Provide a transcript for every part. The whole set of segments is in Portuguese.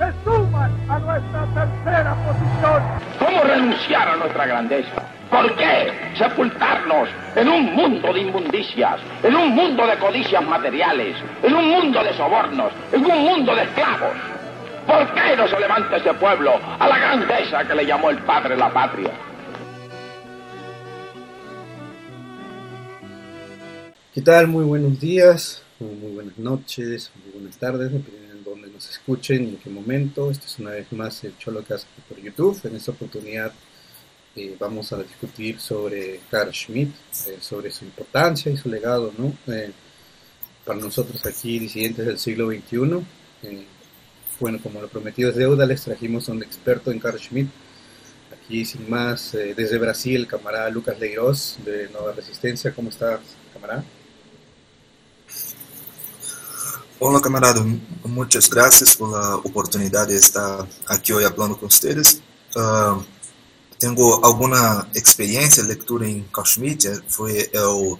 se suman a nuestra tercera posición. ¿Cómo renunciar a nuestra grandeza? ¿Por qué sepultarnos en un mundo de inmundicias, en un mundo de codicias materiales, en un mundo de sobornos, en un mundo de esclavos? ¿Por qué no se levanta ese pueblo a la grandeza que le llamó el padre la patria? ¿Qué tal? Muy buenos días, muy buenas noches, muy buenas tardes, nos escuchen en qué momento. Esto es una vez más el Cholocast por YouTube. En esta oportunidad eh, vamos a discutir sobre Carl Schmitt, eh, sobre su importancia y su legado, ¿no? Eh, para nosotros aquí, disidentes del siglo XXI. bueno, como lo prometido es deuda, les trajimos a un experto en Carl Schmitt. Aquí, sin más, desde Brasil, camarada Lucas Leiroz, de Nueva Resistencia. ¿Cómo estás, camarada? Olá, camarada. Muitas graças pela oportunidade de estar aqui hoje falando com vocês. Uh, tenho alguma experiência, leitura em Schmitt. Foi o,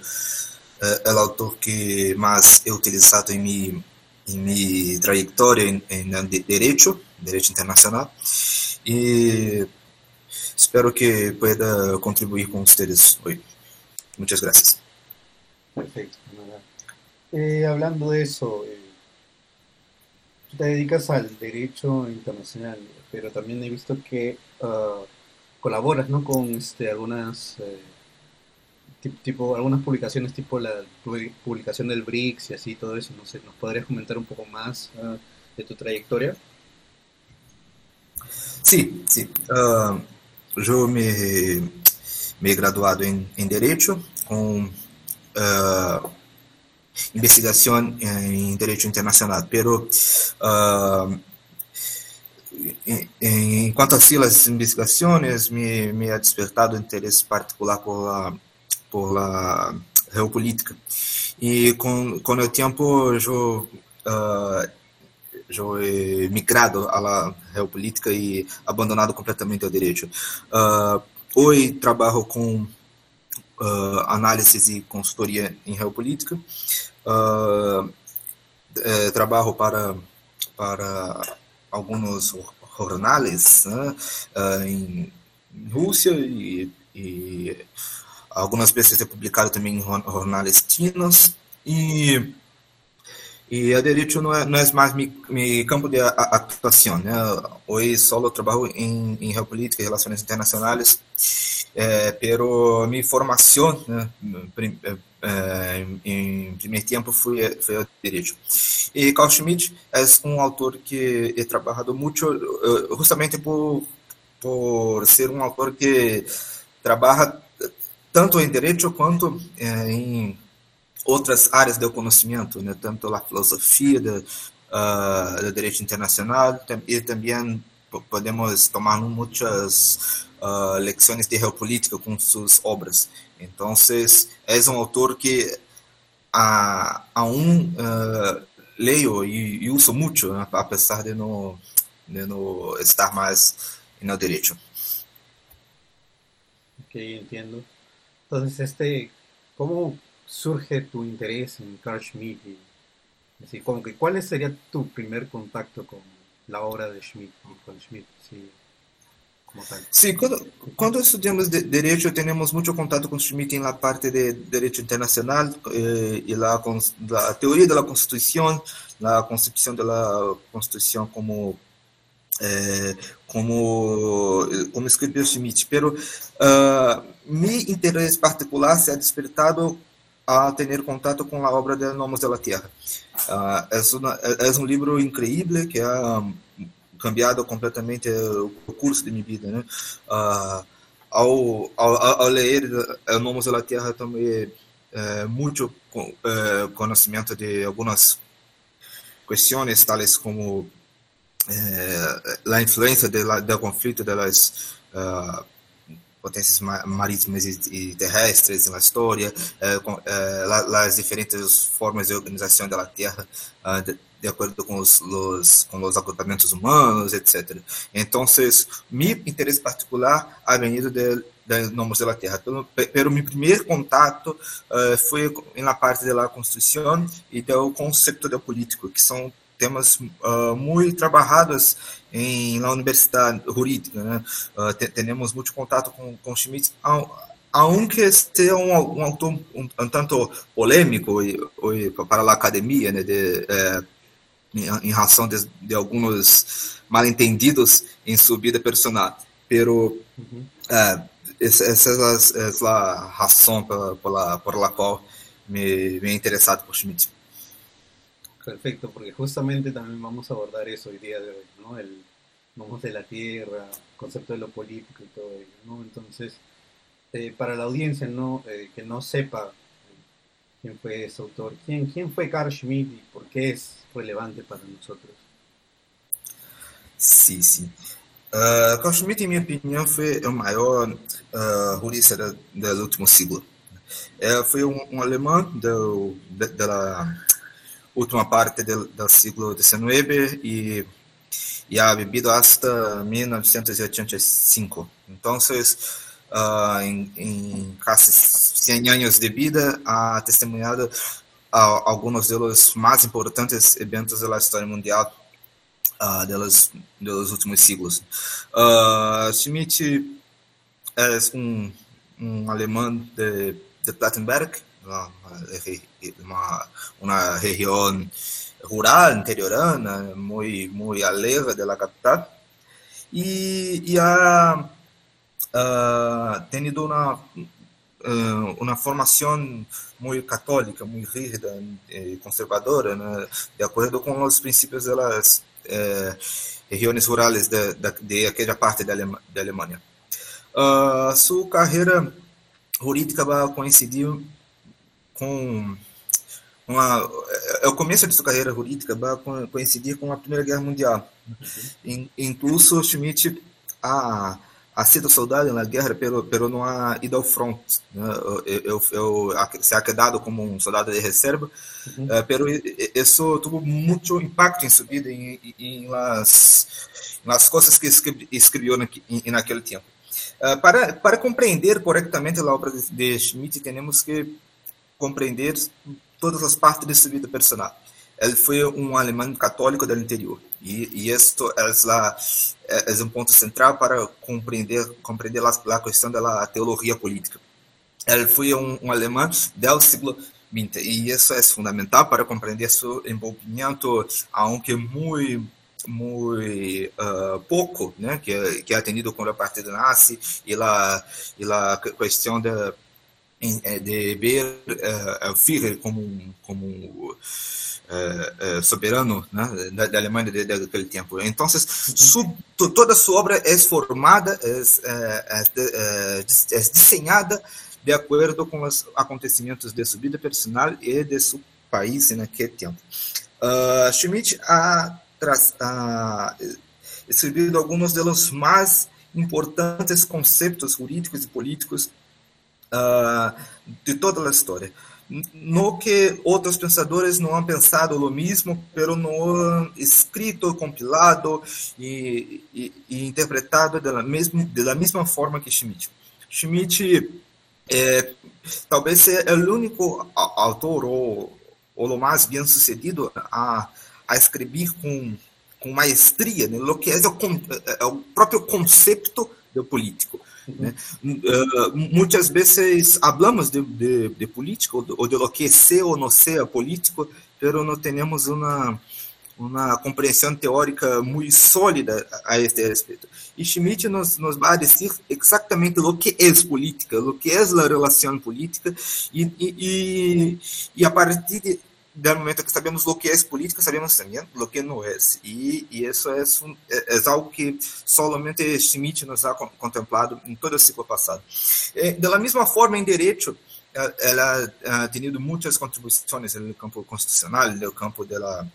é o autor que mais he utilizado em minha, em minha trajetória em, em direito, direito internacional. E espero que pueda contribuir com vocês hoje. Graças. Perfeito. Eh, hablando de eso, eh, te dedicas al derecho internacional, pero también he visto que uh, colaboras ¿no? con este, algunas eh, tipo algunas publicaciones tipo la publicación del BRICS y así todo eso. No sé, ¿nos podrías comentar un poco más uh, de tu trayectoria? Sí, sí. Uh, yo me, me he graduado en, en Derecho con uh, investigación en Derecho Internacional, pero uh, en, en, cuanto a investigaciones, me, me, ha despertado interés particular por la, por la geopolítica. Y con, con el tiempo yo, uh, he migrado a la geopolítica y abandonado completamente el derecho. Uh, hoy trabajo con uh, e consultoria em geopolítica. Uh, para, para alguns jornais né, uh, em Rússia e, e, algumas é publicado também em jornais chinos e e a direito não é, não é mais meu campo de atuação. Né? Hoje só trabalho em, em geopolítica relações internacionais é, pero minha formação né, é, em primeiro tempo foi, foi o direito. E Carl Schmitt é um autor que he trabalhado muito eh, justamente por, por ser um autor que trabalha tanto em direito quanto é, em outras áreas do conhecimento, né, tanto a filosofia do, uh, do direito internacional e também podemos tomar muitas uh, lecciones de geopolítica com suas obras. Então, é um autor que uh, aún uh, leio e, e, uso muito, né, apesar de não, de não estar mais no direito. Ok, entiendo. Entonces, este, ¿cómo surge tu interés en Carl Schmitt? Como que, ¿Cuál sería tu primer contacto con la obra de Schmitt, con Schmitt? Sí. Sim, quando, estudamos de, direito, temos muito contato com Schmitt na parte de direito internacional eh, e la, la teoria da Constituição, a concepção da Constituição como eh, como como escreveu Schmitt. Pero uh, meu interesse particular se ha despertado a ter contato com a obra de Nomos de la Tierra. Uh, é, é, é um livro incrível que é cambiado completamente o curso de minha vida, né? Uh, ao, ao, ao, ler O Nomos da Terra também eh, muito eh, conhecimento de algumas questões, tales como a influência do conflito das uh, potências marítimas e, terrestres na história, as diferentes formas de organização da Terra uh, de, de, acordo com os, los, com os agrupamentos humanos, etc. Então, meu interesse particular ha venido de de Nomos da Terra. Pelo, meu primeiro contato uh, foi na parte da construção e do conceito de político, que são temas uh, muito trabalhados em na universidade jurídica. Né? Uh, te, temos muito contato com, com Schmidt, aunque seja um, um autor um, um tanto polêmico para a academia, né, de, eh, em, em, razão de, de, alguns mal-entendidos em sua vida personal. Pero, uhum. uh, essa, essa é a razão pela, pela, por la qual me, me he interesado por Schmidt. Perfecto, porque justamente también vamos a abordar eso hoy día de hoy, ¿no? El vamos de la tierra, concepto de lo político y todo ello, ¿no? Entonces, eh, para la audiencia, ¿no? Eh, que no sepa quién fue ese autor, quién, quién fue Carl Schmitt y por qué es relevante para nosotros. Sí, sí. Uh, Carl Schmitt, em minha opinião, foi o maior uh, jurista do, do último século. É, foi um, alemão do, de, da última parte del, del siglo XIX y, y, ha vivido hasta 1985. Entonces, uh, en, en, casi 100 años de vida, ha testemunhado uh, algunos de los más importantes eventos de la historia mundial uh, de, los, de los últimos siglos. Schmidt es un, un alemán de, de Plattenberg, uma, uma região rural, interiorana, muito, muito alejada da capital, e, e ha uh, tenido uma, uh, uma formação muito católica, muito rígida e conservadora, né, de acordo com os princípios das eh, regiões rurais de, de, de aquela parte da, Alema, da Alemanha. Uh, sua carreira jurídica vai coincidir com uma, o começo de sua carreira jurídica vai coincidir com a Primeira Guerra Mundial. Uhum. Incluso Schmidt a a soldado na guerra, pero, pero não ha ido ao front. Né? Eu, eu, eu, se ha quedado como um soldado de reserva, uhum. uh, pero isso teve muito impacto em sua vida, em, em las, nas coisas que escreveu naquele tempo. Uh, para, para compreender corretamente a obra de, de Schmidt, temos que compreender todas as partes de sua vida personal. Ele foi um alemão católico do interior e, e isso é, é, é, um ponto central para compreender compreender a, a questão da teologia política. Ele foi um, um alemão do século XX e isso é fundamental para compreender seu envolvimento, aunque muito muito uh, pouco, né, que que é atendido com o partido nazi e a e a questão da de ver uh, Führer como um, como uh, soberano né, da, da, Alemanha daquele tempo. Então, toda a sua obra é formada, é, é, é, é, desenhada de acordo com os acontecimentos de sua vida personal e de seu país naquele tempo. Uh, Schmidt ha, ha escrevido alguns dos mais importantes conceitos jurídicos e políticos uh, de toda a história. No que outros pensadores não han pensado o mesmo, pero não han escrito, compilado e, e, e interpretado da mesma, da mesma forma que Schmidt. Schmidt é, talvez seja o único autor ou, ou mais bem sucedido a, a escrever com, com maestria né, que é o, é o próprio conceito do político. Né? Uh, muitas vezes falamos de, de, de política ou de, lo que ser ou não ser político, mas não temos uma uma compreensão teórica muito sólida a este respeito. E Schmidt nos, nos vai dizer exatamente o que é política, o que é a relação política, e, e, e a partir de, del momento que sabemos o que é política, sabemos também o que não é. E, e isso é, é, é, algo que somente Schmidt nos ha contemplado em todo o ciclo passado. É, da mesma forma, em direito, ela ha tenido muitas contribuições no campo constitucional, no campo da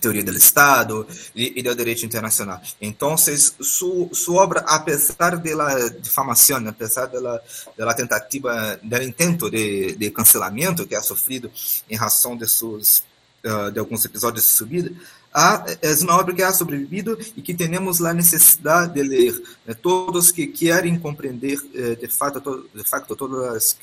teoria do Estado e, do direito internacional. Então, su, su obra, apesar da difamação, apesar da, tentativa, do intento de, de que ha sofrido em razão de seus uh, de alguns episódios de subida, há, é uma obra que ha sobrevivido e que temos a necessidade de ler. Né? Todos que querem compreender eh, de fato, to, de todas as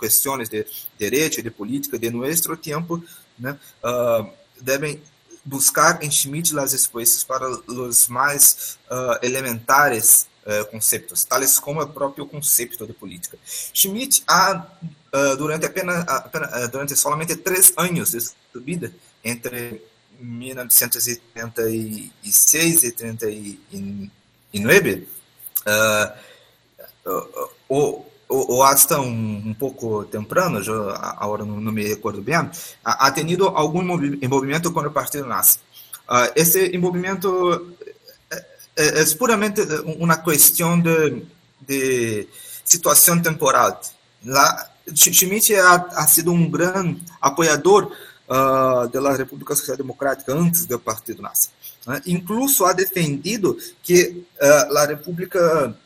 questões de direito, de política de nosso tempo, né? uh, devem buscar em Schmidt as respostas para os mais uh, elementares uh, conceitos, tais como o próprio conceito de política. Schmidt há uh, durante apenas, apenas durante somente três anos de sua vida entre 1936 e 39, uh, o, o, hasta um, um pouco temprano, eu agora não, me recordo bem, ha, tenido algum envolvimento com o Partido Nazi. Uh, envolvimento é, é, é puramente uma questão de, de situação temporal. Lá, Schmidt ha, ha sido um grande apoiador uh, República Social Democrática antes do Partido Nazi. Uh, incluso ha defendido que uh, a República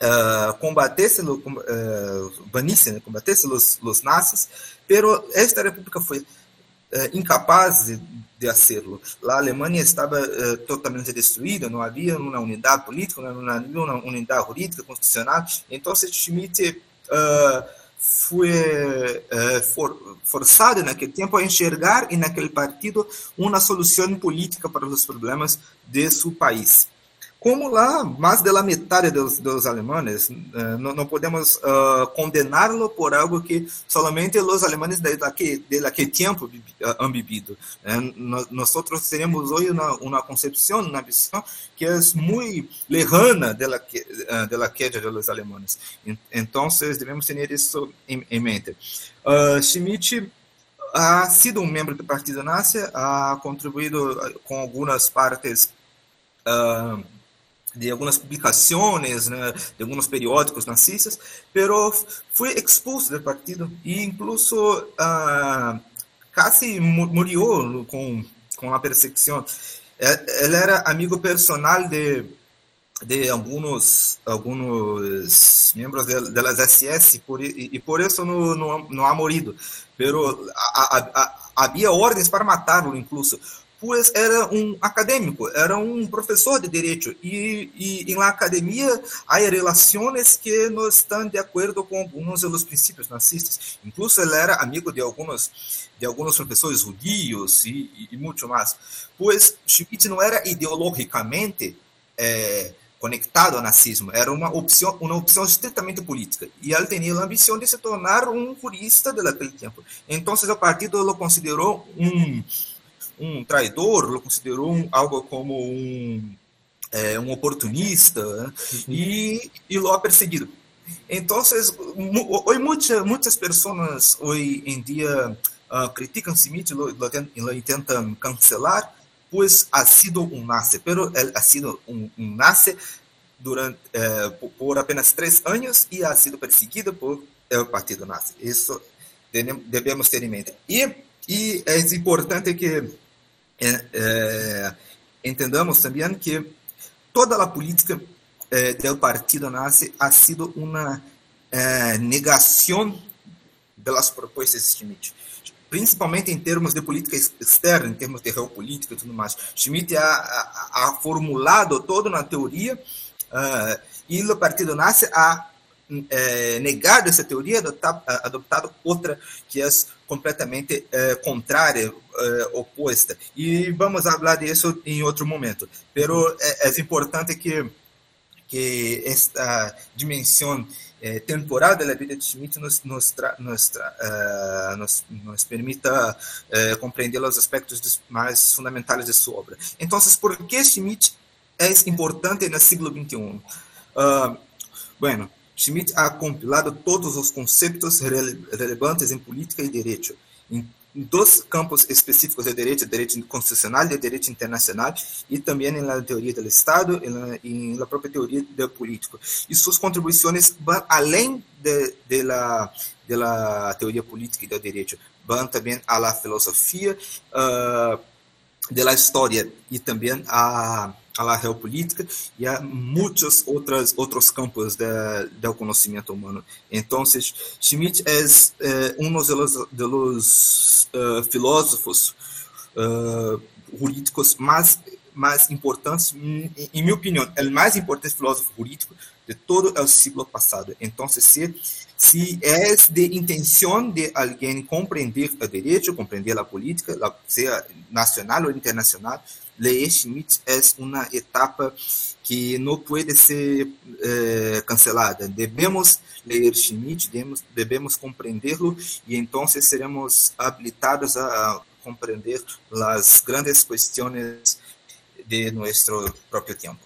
uh, combatesse, uh, banisse, né, combatesse os, os nazis, pero esta república foi uh, incapaz de, de hacerlo. A Alemanha estava uh, totalmente destruída, não havia uma unidade política, não havia uma unidade jurídica, constitucional. Então, Schmidt foi for, forçado naquele tempo a enxergar e naquele partido uma solução política para os problemas de seu país como lá mais da metade dos, dos alemães, uh, não, não, podemos uh, condená-lo por algo que somente os alemães daquele, daquele tempo uh, han vivido. Uh, nós temos hoje uma, uma concepção, uma visão que é muito lejana da uh, queda dos alemães. Então, devemos ter isso em, em mente. Uh, Schmidt ha sido um membro do Partido Nazi, ha contribuído com algumas partes uh, de algumas publicações, né, de alguns periódicos nazistas, pero foi expulso do partido e incluso uh, quase morreu com com a perseguição. Ele era amigo personal de de alguns alguns membros das SS e, por isso não, não, não ha morrido. Pero havia ordens para matá-lo, incluso pois era um acadêmico, era um professor de direito e, em la academia há relações que não estão de acordo com alguns dos princípios nazistas. Incluso ele era amigo de alguns de alguns professores judios e, e, e muito mais. Pois Schmitt não era ideologicamente é, conectado ao nazismo, era uma opção, uma opção estritamente política. E ele tinha a ambição de se tornar um jurista daquele tempo. Então, o partido o considerou um um traidor, lo considerou um, algo como um, é, um oportunista né? uhum. e, e lo ha perseguido. Então, hoje muitas, muitas pessoas hoje em dia uh, criticam Smith, lo, lo, lo tentam cancelar, pois ha sido um nazi, pero ele ha sido um, um nazi durante eh, por apenas três anos e ha sido perseguido por el partido nazi. Isso devemos ter em mente. E, e é importante que é, entendamos também que toda a política é, do partido nazi ha sido uma é, negação das propostas de Schmidt, principalmente em termos de política externa, em termos de geopolítica e tudo mais. Schmidt ha, ha, ha formulado toda uma teoria uh, e o partido nazi ha é, negado essa teoria, adotado, adotado outra que é completamente é, contrária, é, oposta. E vamos falar disso em outro momento. Pero é, é importante que que esta dimensão eh, temporal da vida de Schmidt nos, nos, nos, uh, nos, nos permita uh, compreender os aspectos mais fundamentais de sua obra. Então, por que Schmidt é importante no século XXI? Uh, bueno, Schmidt ha compilado todos os conceitos rele relevantes em política e direito, dos campos específicos de direito, direito constitucional e direito internacional, e também na teoria do Estado e na, própria teoria do político. E suas contribuições vão além de, de, la, de la teoria política e do direito, vão também à filosofia uh, de la história e também a a la geopolítica e a muitos outros outros campos do conhecimento humano. Então, Schmidt é eh, um dos, de los uh, filósofos uh, jurídicos mais mais importantes, minha opinião, é o mais importante filósofo jurídico de todo o século passado. Então, se se é de intenção de alguém compreender o direito, compreender a política, seja nacional ou internacional, Schmidt é uma etapa que não pode ser eh, cancelada. Devemos ler Schmidt, devemos, devemos compreendê-lo e então seremos habilitados a compreender as grandes questões de nosso próprio tempo.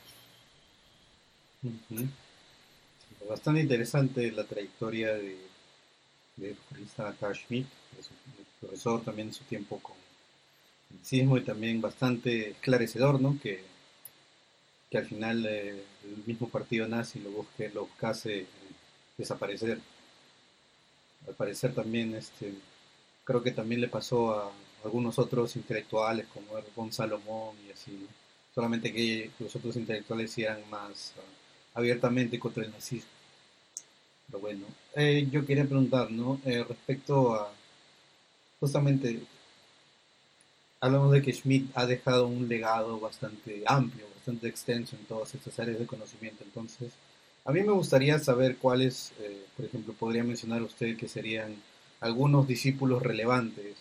Uh Bastante interesante a trayectoria de, de jurista Schmidt, professor também em seu tempo com y también bastante esclarecedor, ¿no? Que, que al final eh, el mismo partido nazi lo, busque, lo buscase eh, desaparecer. Al parecer también, este, creo que también le pasó a algunos otros intelectuales como Gonzalo Salomón y así, solamente que los otros intelectuales eran más ah, abiertamente contra el nazismo. Pero bueno, eh, yo quería preguntar, ¿no? respecto a justamente hablamos de que Schmidt ha dejado un legado bastante amplio, bastante extenso en todas estas áreas de conocimiento. Entonces, a mí me gustaría saber cuáles, eh, por ejemplo, podría mencionar usted que serían algunos discípulos relevantes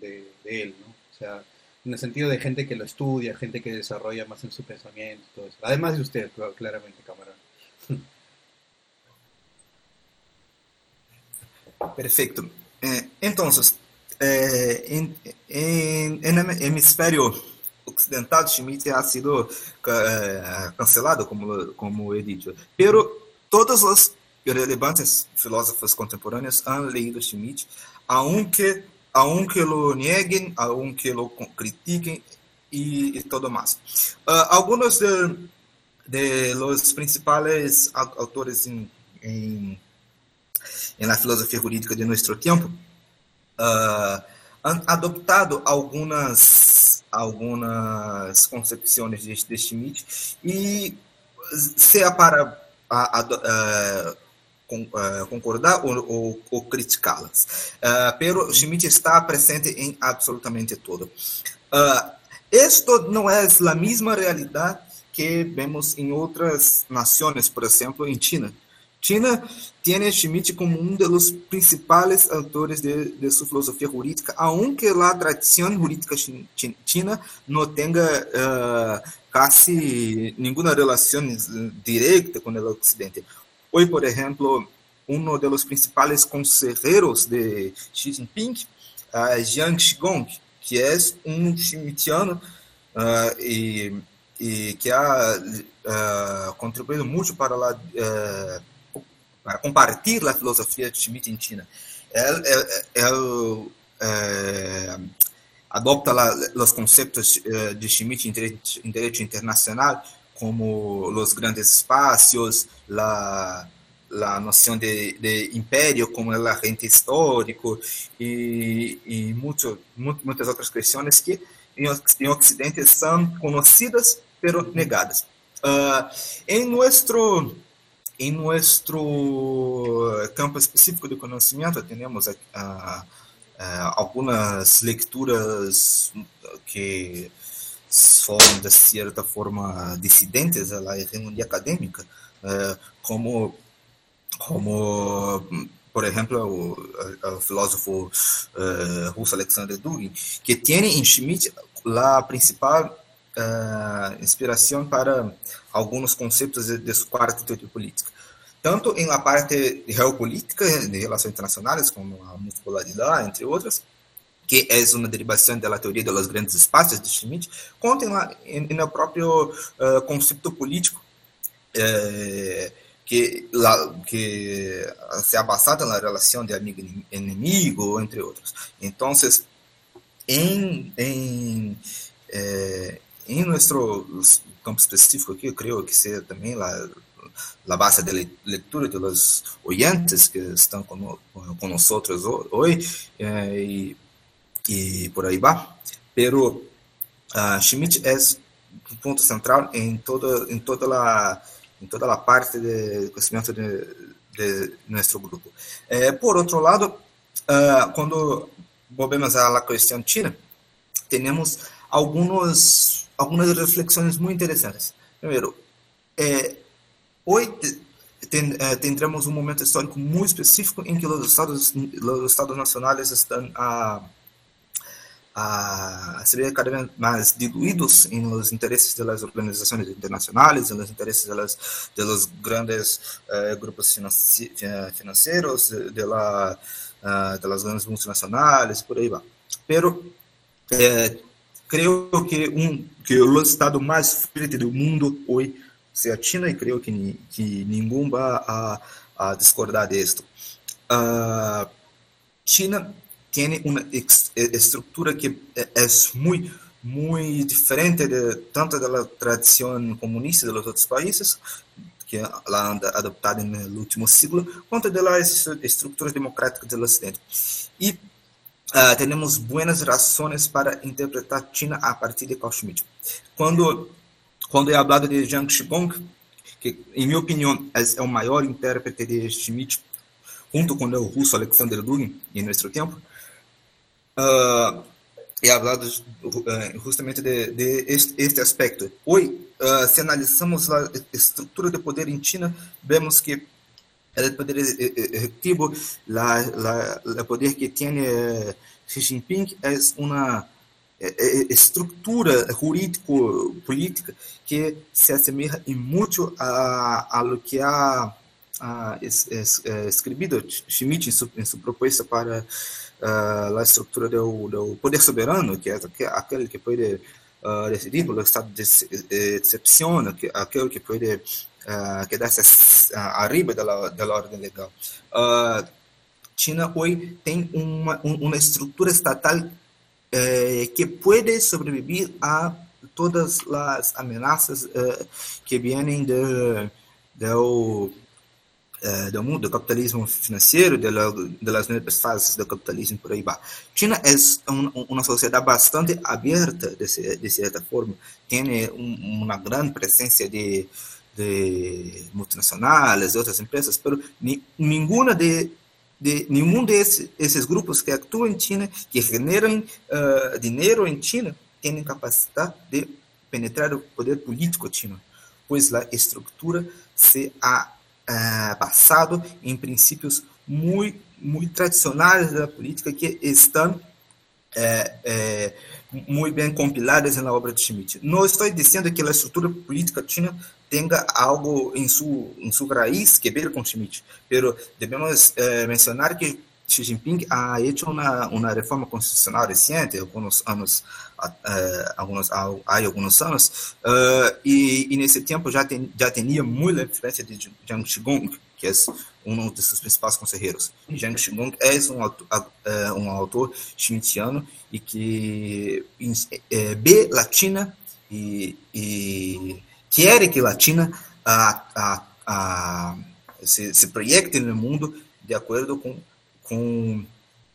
de, él, ¿no? O sea, en el sentido de gente que lo estudia, gente que desarrolla más en su pensamiento. Además de usted, claramente, camarada. Perfecto. Eh, entonces, é, em, em, em hemisfério ocidental, Schmidt ha sido é, cancelado, como, como he dicho. Pero todos os relevantes filósofos contemporâneos han leído Schmidt, aunque, aunque lo nieguen, aunque lo critiquen e, e todo mais. Uh, alguns de, de los principais autores em, em, la filosofia jurídica de nosso tempo uh, adoptado algumas algumas concepções de, de Schmidt e seja para a, a, a, concordar ou, ou, ou criticá-las. Uh, pero Schmidt está presente em absolutamente tudo. Uh, isto não é a mesma realidade que vemos em outras nações, por exemplo, em China. China a Schmidt como um dos principais autores de, de filosofia jurídica, aunque a tradição jurídica china não tenha uh, quase nenhuma relação direta com o Ocidente. Hoje, por exemplo, um dos principais conselheiros de Xi Jinping, uh, Jiang Qigong, que é um schmittiano uh, que ha contribuído muito para a uh, para compartilhar a filosofia de Schmitt em China. Él, él, eh, adopta os conceitos eh, de Schmitt em direito, em direito internacional, como os grandes espaços, a noção de, de império como el agente histórico e, e muito, muitas outras questões que em, Ocidente são conhecidas, pero negadas. Uh, em nosso em nosso campo específico de conhecimento, temos algumas leituras que são, de certa forma, dissidentes à hegemonia acadêmica, eh, como, como por exemplo, o, o filósofo uh, russo Alexander Dugin, que tem em Schmidt a principal uh, inspiração para alguns conceitos de, de sua quarta teoria política. Tanto em la parte geopolítica, de relações internacionais, como a multipolaridade, entre outras, que é uma derivação da teoria dos grandes espaços de Schmidt, quanto em, no próprio uh, conceito político, uh, que, la, que se ha basado na relação de amigo-inimigo, entre outros. Então, em, em, é, em nosso campo específico aqui, eu creio que seja também lá a base de leitura dos oyentes que estão com, com nós hoje eh, e, e por aí vai. Pero uh, Schmidt é um ponto central em toda em toda a em toda a parte de conhecimento de, de nosso grupo. Eh, por outro lado, uh, quando volvemos à questão China, temos alguns algumas reflexões muito interessantes. Primeiro, eh, hoje ten, eh, tendremos um momento histórico muito específico em que os estados, os estados nacionais estão a, a se ver cada vez mais diluídos em interesses das organizações internacionais, nos interesses das, de los grandes eh, grupos financeiros, de, la, uh, de las grandes multinacionais, por aí vai. Pero eh, creio que um que o estado mais forte do mundo hoje seja a China e creio que que ninguém vai a, a discordar disto. Uh, China tem uma estrutura que é, é muito muito diferente de tanto da tradição comunista dos outros países que ela anda adoptada no último século, quanto das estruturas democráticas do Ocidente. E Uh, temos boas razões para interpretar China a partir de Carl Schmitt. Quando quando é falado de Jiang Shigong, que em minha opinião é, é o maior intérprete de Schmitt, junto com o russo Alexander Dugin em nosso tempo, uh, é falado uh, justamente de, de este, este, aspecto. Hoje, uh, se analisamos a estrutura de poder em China, vemos que el poder ejecutivo, el poder que tiene eh, Xi Jinping es una eh, eh, estructura jurídico-política que se asemeja en mucho a, a lo que ha, ha es, es, escrito Schmidt en su, en su para uh, estrutura do, do poder soberano, que é aquele que pode uh, decidir pelo estado de excepção, aquele que pode uh, quedarse arriba da, da ordem legal. Uh, China hoje tem uma, uma estrutura estatal eh, que pode sobreviver a todas as ameaças eh, que vêm do, do, eh, do mundo do capitalismo financeiro, das novas fases do capitalismo por aí vai. China é um, uma sociedade bastante aberta, de, de certa forma, tem um, uma grande presença de de multinacionais, de outras empresas, ni, nenhuma de, de nenhum desses esses grupos que atuam em China, que generam uh, dinheiro em China, tem capacidade de penetrar o poder político chino, pois a estrutura se ha uh, basado em princípios muito muito tradicionais da política que estão é, é, muito bem compiladas na obra de Schmidt. Não estou dizendo que a estrutura política china tenha algo em sua em sua raiz que ver com Schmidt, pero devemos eh, mencionar que Xi Jinping ha hecho uma reforma constitucional reciente, alguns anos, uh, alguns, há, alguns anos, uh, e, e, nesse tempo já, tem, já tinha muita influência de Jiang Qigong, que é um dos seus principais conselheiros. Jiang Qigong é um, uh, um autor schmittiano e que vê a China e, e quer que a China a, a, a, se, se proyecte no mundo de acordo com com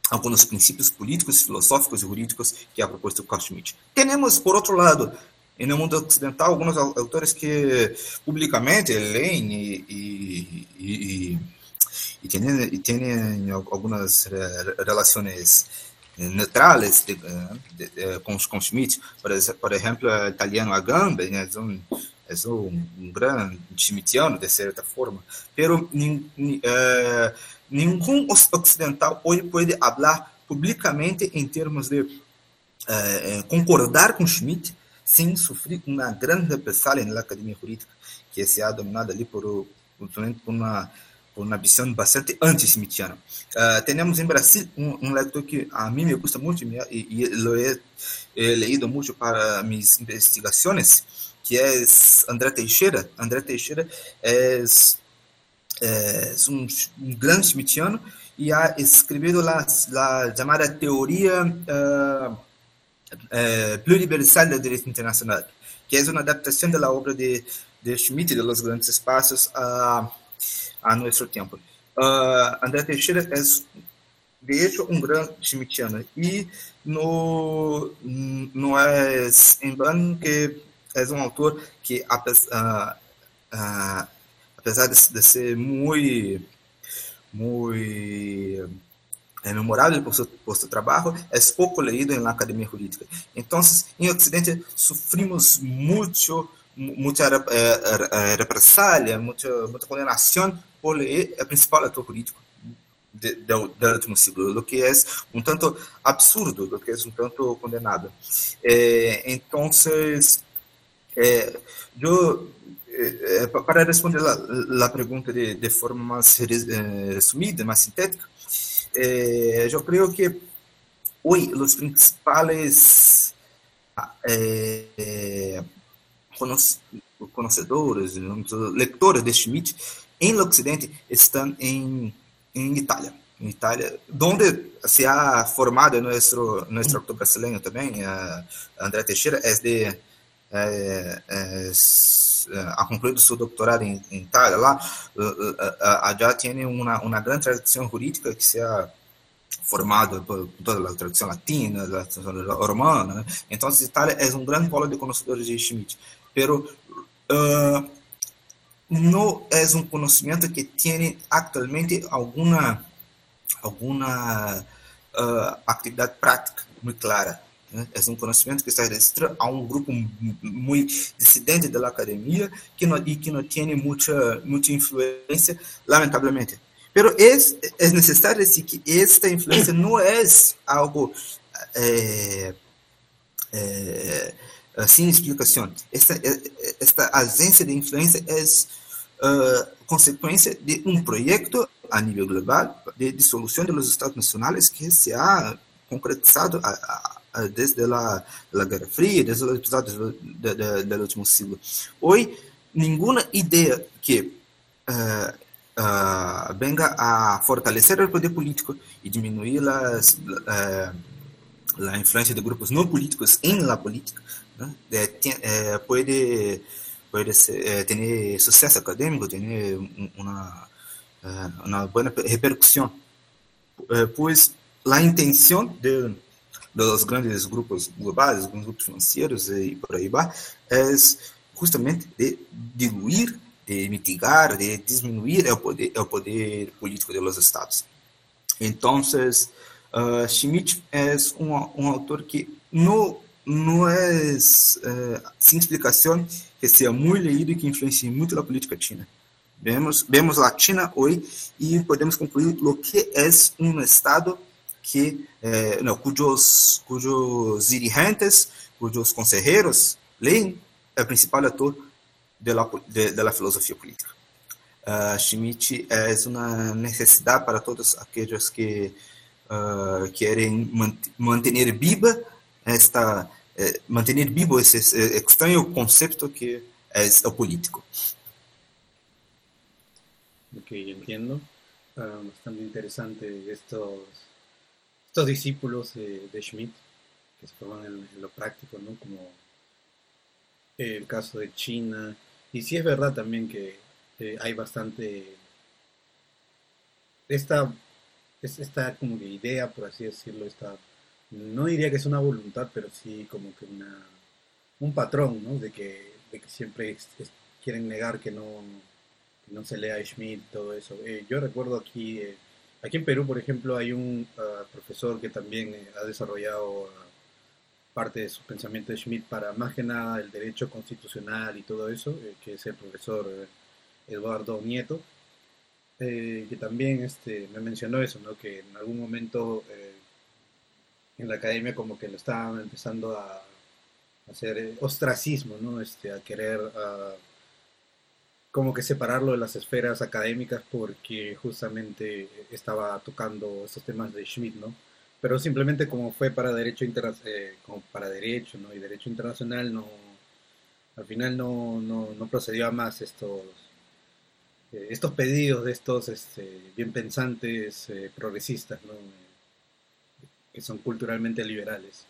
alguns princípios políticos, filosóficos e jurídicos que é proposta do Carl Schmitt. Temos, por outro lado, no mundo ocidental, alguns autores que publicamente leem e, e, e, e, têm, e têm algumas relações neutrales de, de, de, com, com Schmitt. Por, por exemplo, o italiano Agamben, né, um, é um, grande schmittiano, de certa forma, pero uh, nenhum ocidental hoje pode falar publicamente em termos de uh, concordar com Schmitt sem sofrer uma grande represália na academia jurídica, que se ha dominado ali por, por uma por uma visão bastante anti-schmittiana. Uh, temos em Brasil um, um, leitor que a mim me gusta muito e, e lo he, he leído muito para minhas investigações, que é André Teixeira. André Teixeira é é, um, um grande schmittiano e ha escrito a, a chamada teoria uh, eh, pluriversal del derecho internacional, que es una adaptación de la obra de, de Schmitt de los grandes espacios a, a nuestro tiempo. Uh, André Teixeira é, de hecho, grande schmittiano e no, não é em vano que é um autor que, apesar, uh, uh, de, ser muito, muito é memorável por seu, por seu trabalho, é pouco leído na academia jurídica. Então, em Ocidente, sofrimos muito, é, represália, muita, muita condenação por ler o principal ator político do, último siglo, o que é um tanto absurdo, o que é um tanto condenado. É, então, é, eu, é, para responder a pergunta de, de forma mais resumida, mais sintética, yo creo que hoy los principales eh, conocedores, lectores de Schmidt en el occidente están en, en Italia. En Italia, donde se ha formado nuestro, nuestro autor brasileño también, uh, André Teixeira, es de, eh, es, ha concluído su doctorado en, en Italia. Lá, allá tiene una, una gran tradición jurídica que se ha formado por toda a tradição latina, a tradição romana. Né? Então, Itália é um grande polo de conhecedores de Schmidt. Pero uh, não é um conhecimento que tem atualmente alguma alguma uh, atividade prática muito clara. Né? É um conhecimento que está restrito a um grupo muito dissidente da academia que não, e que não tem muita, muita influência, lamentavelmente. Pero es, es necesario decir que esta influencia no es algo eh, eh, sin explicación. Esta, esta ausencia de influencia es uh, de un proyecto a nivel global de disolución de estados nacionales que se ha concretizado a, a, desde la, la, Guerra Fría, desde de, de, del último siglo. Hoy, ninguna idea que uh, uh, venga a fortalecer o poder político e diminuir las, uh, a influência de grupos não políticos em la política, né? de, eh, ser, eh, ter sucesso acadêmico, ter uma uma boa repercussão, pois a intenção de dos grandes grupos globais, grupos financeiros e por aí vai, é justamente de diluir de mitigar, de disminuir o poder, o poder político de los estados. Então, uh, Schmidt é um, um autor que não, não é uh, sem explicação que seja muito leído e que influencia muito a política china. Vemos, vemos a China hoje e podemos concluir o que é um estado que eh, não, cujos cujos dirigentes, cujos conselheiros leem o principal ator de la, de, de filosofia política. Uh, Schmitt é uma necessidade para todos aqueles que uh, querem manter viva esta eh, manter vivo esse estranho conceito que é o político. Ok, entiendo. Uh, bastante interesante estos, estos discípulos de, Schmitt que se forman en, en, lo práctico, ¿no? Como el caso de China, y sí es verdad también que hay bastante esta, esta como que idea, por así decirlo, esta, no diría que es una voluntad, pero sí como que una, un patrón, ¿no? De que, de que siempre quieren negar que no, no se lea Schmidt, todo eso. Eh, yo recuerdo aquí, eh, aquí en Perú, por ejemplo, hay un ah, profesor que también eh, ha desarrollado parte de su pensamiento de Schmidt para más que nada el derecho constitucional y todo eso, que es el profesor Eduardo Nieto, que también este, me mencionó eso, ¿no? que en algún momento en la academia como que lo estaban empezando a hacer ostracismo, ¿no? este, a querer como que separarlo de las esferas académicas porque justamente estaba tocando esos temas de Schmidt, ¿no? pero simplemente como fue para derecho eh, como para derecho ¿no? y derecho internacional no al final no, no, no procedió a más estos eh, estos pedidos de estos este, bien pensantes eh, progresistas ¿no? Que son culturalmente liberales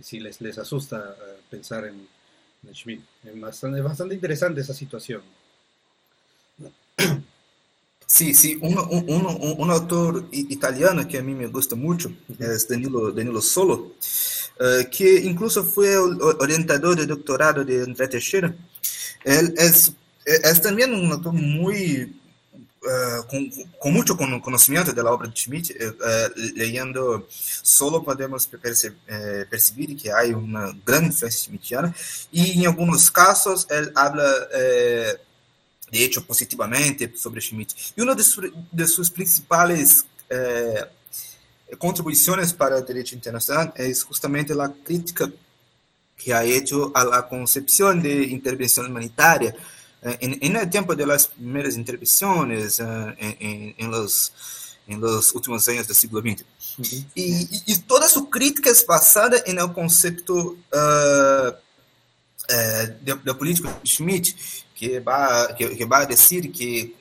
si les, les asusta eh, pensar en, en Schmidt. Es bastante, es bastante interesante esa situación. Sí, sí, un, un, un, un, autor italiano que a mí me gusta mucho es Danilo, Danilo Solo, uh, que incluso el orientador de doctorado de André Teixeira. Él es, es también un autor muy Uh, com, muito conhecimento da obra de Schmidt, uh, lendo solo podemos perce perceber que há uma grande influência schmittiana e em alguns casos ele habla uh, de hecho positivamente sobre Schmidt. E uma de, su de suas principais contribuições para o direito internacional é justamente a crítica que ha hecho a la concepción de intervención humanitaria en, en, el tiempo de las primeras intervenciones uh, en, en, los, en los últimos años del siglo XX. Uh -huh. y, y, toda su crítica es basada en el concepto uh, de, de político Schmidt, que va, que, que va a decir que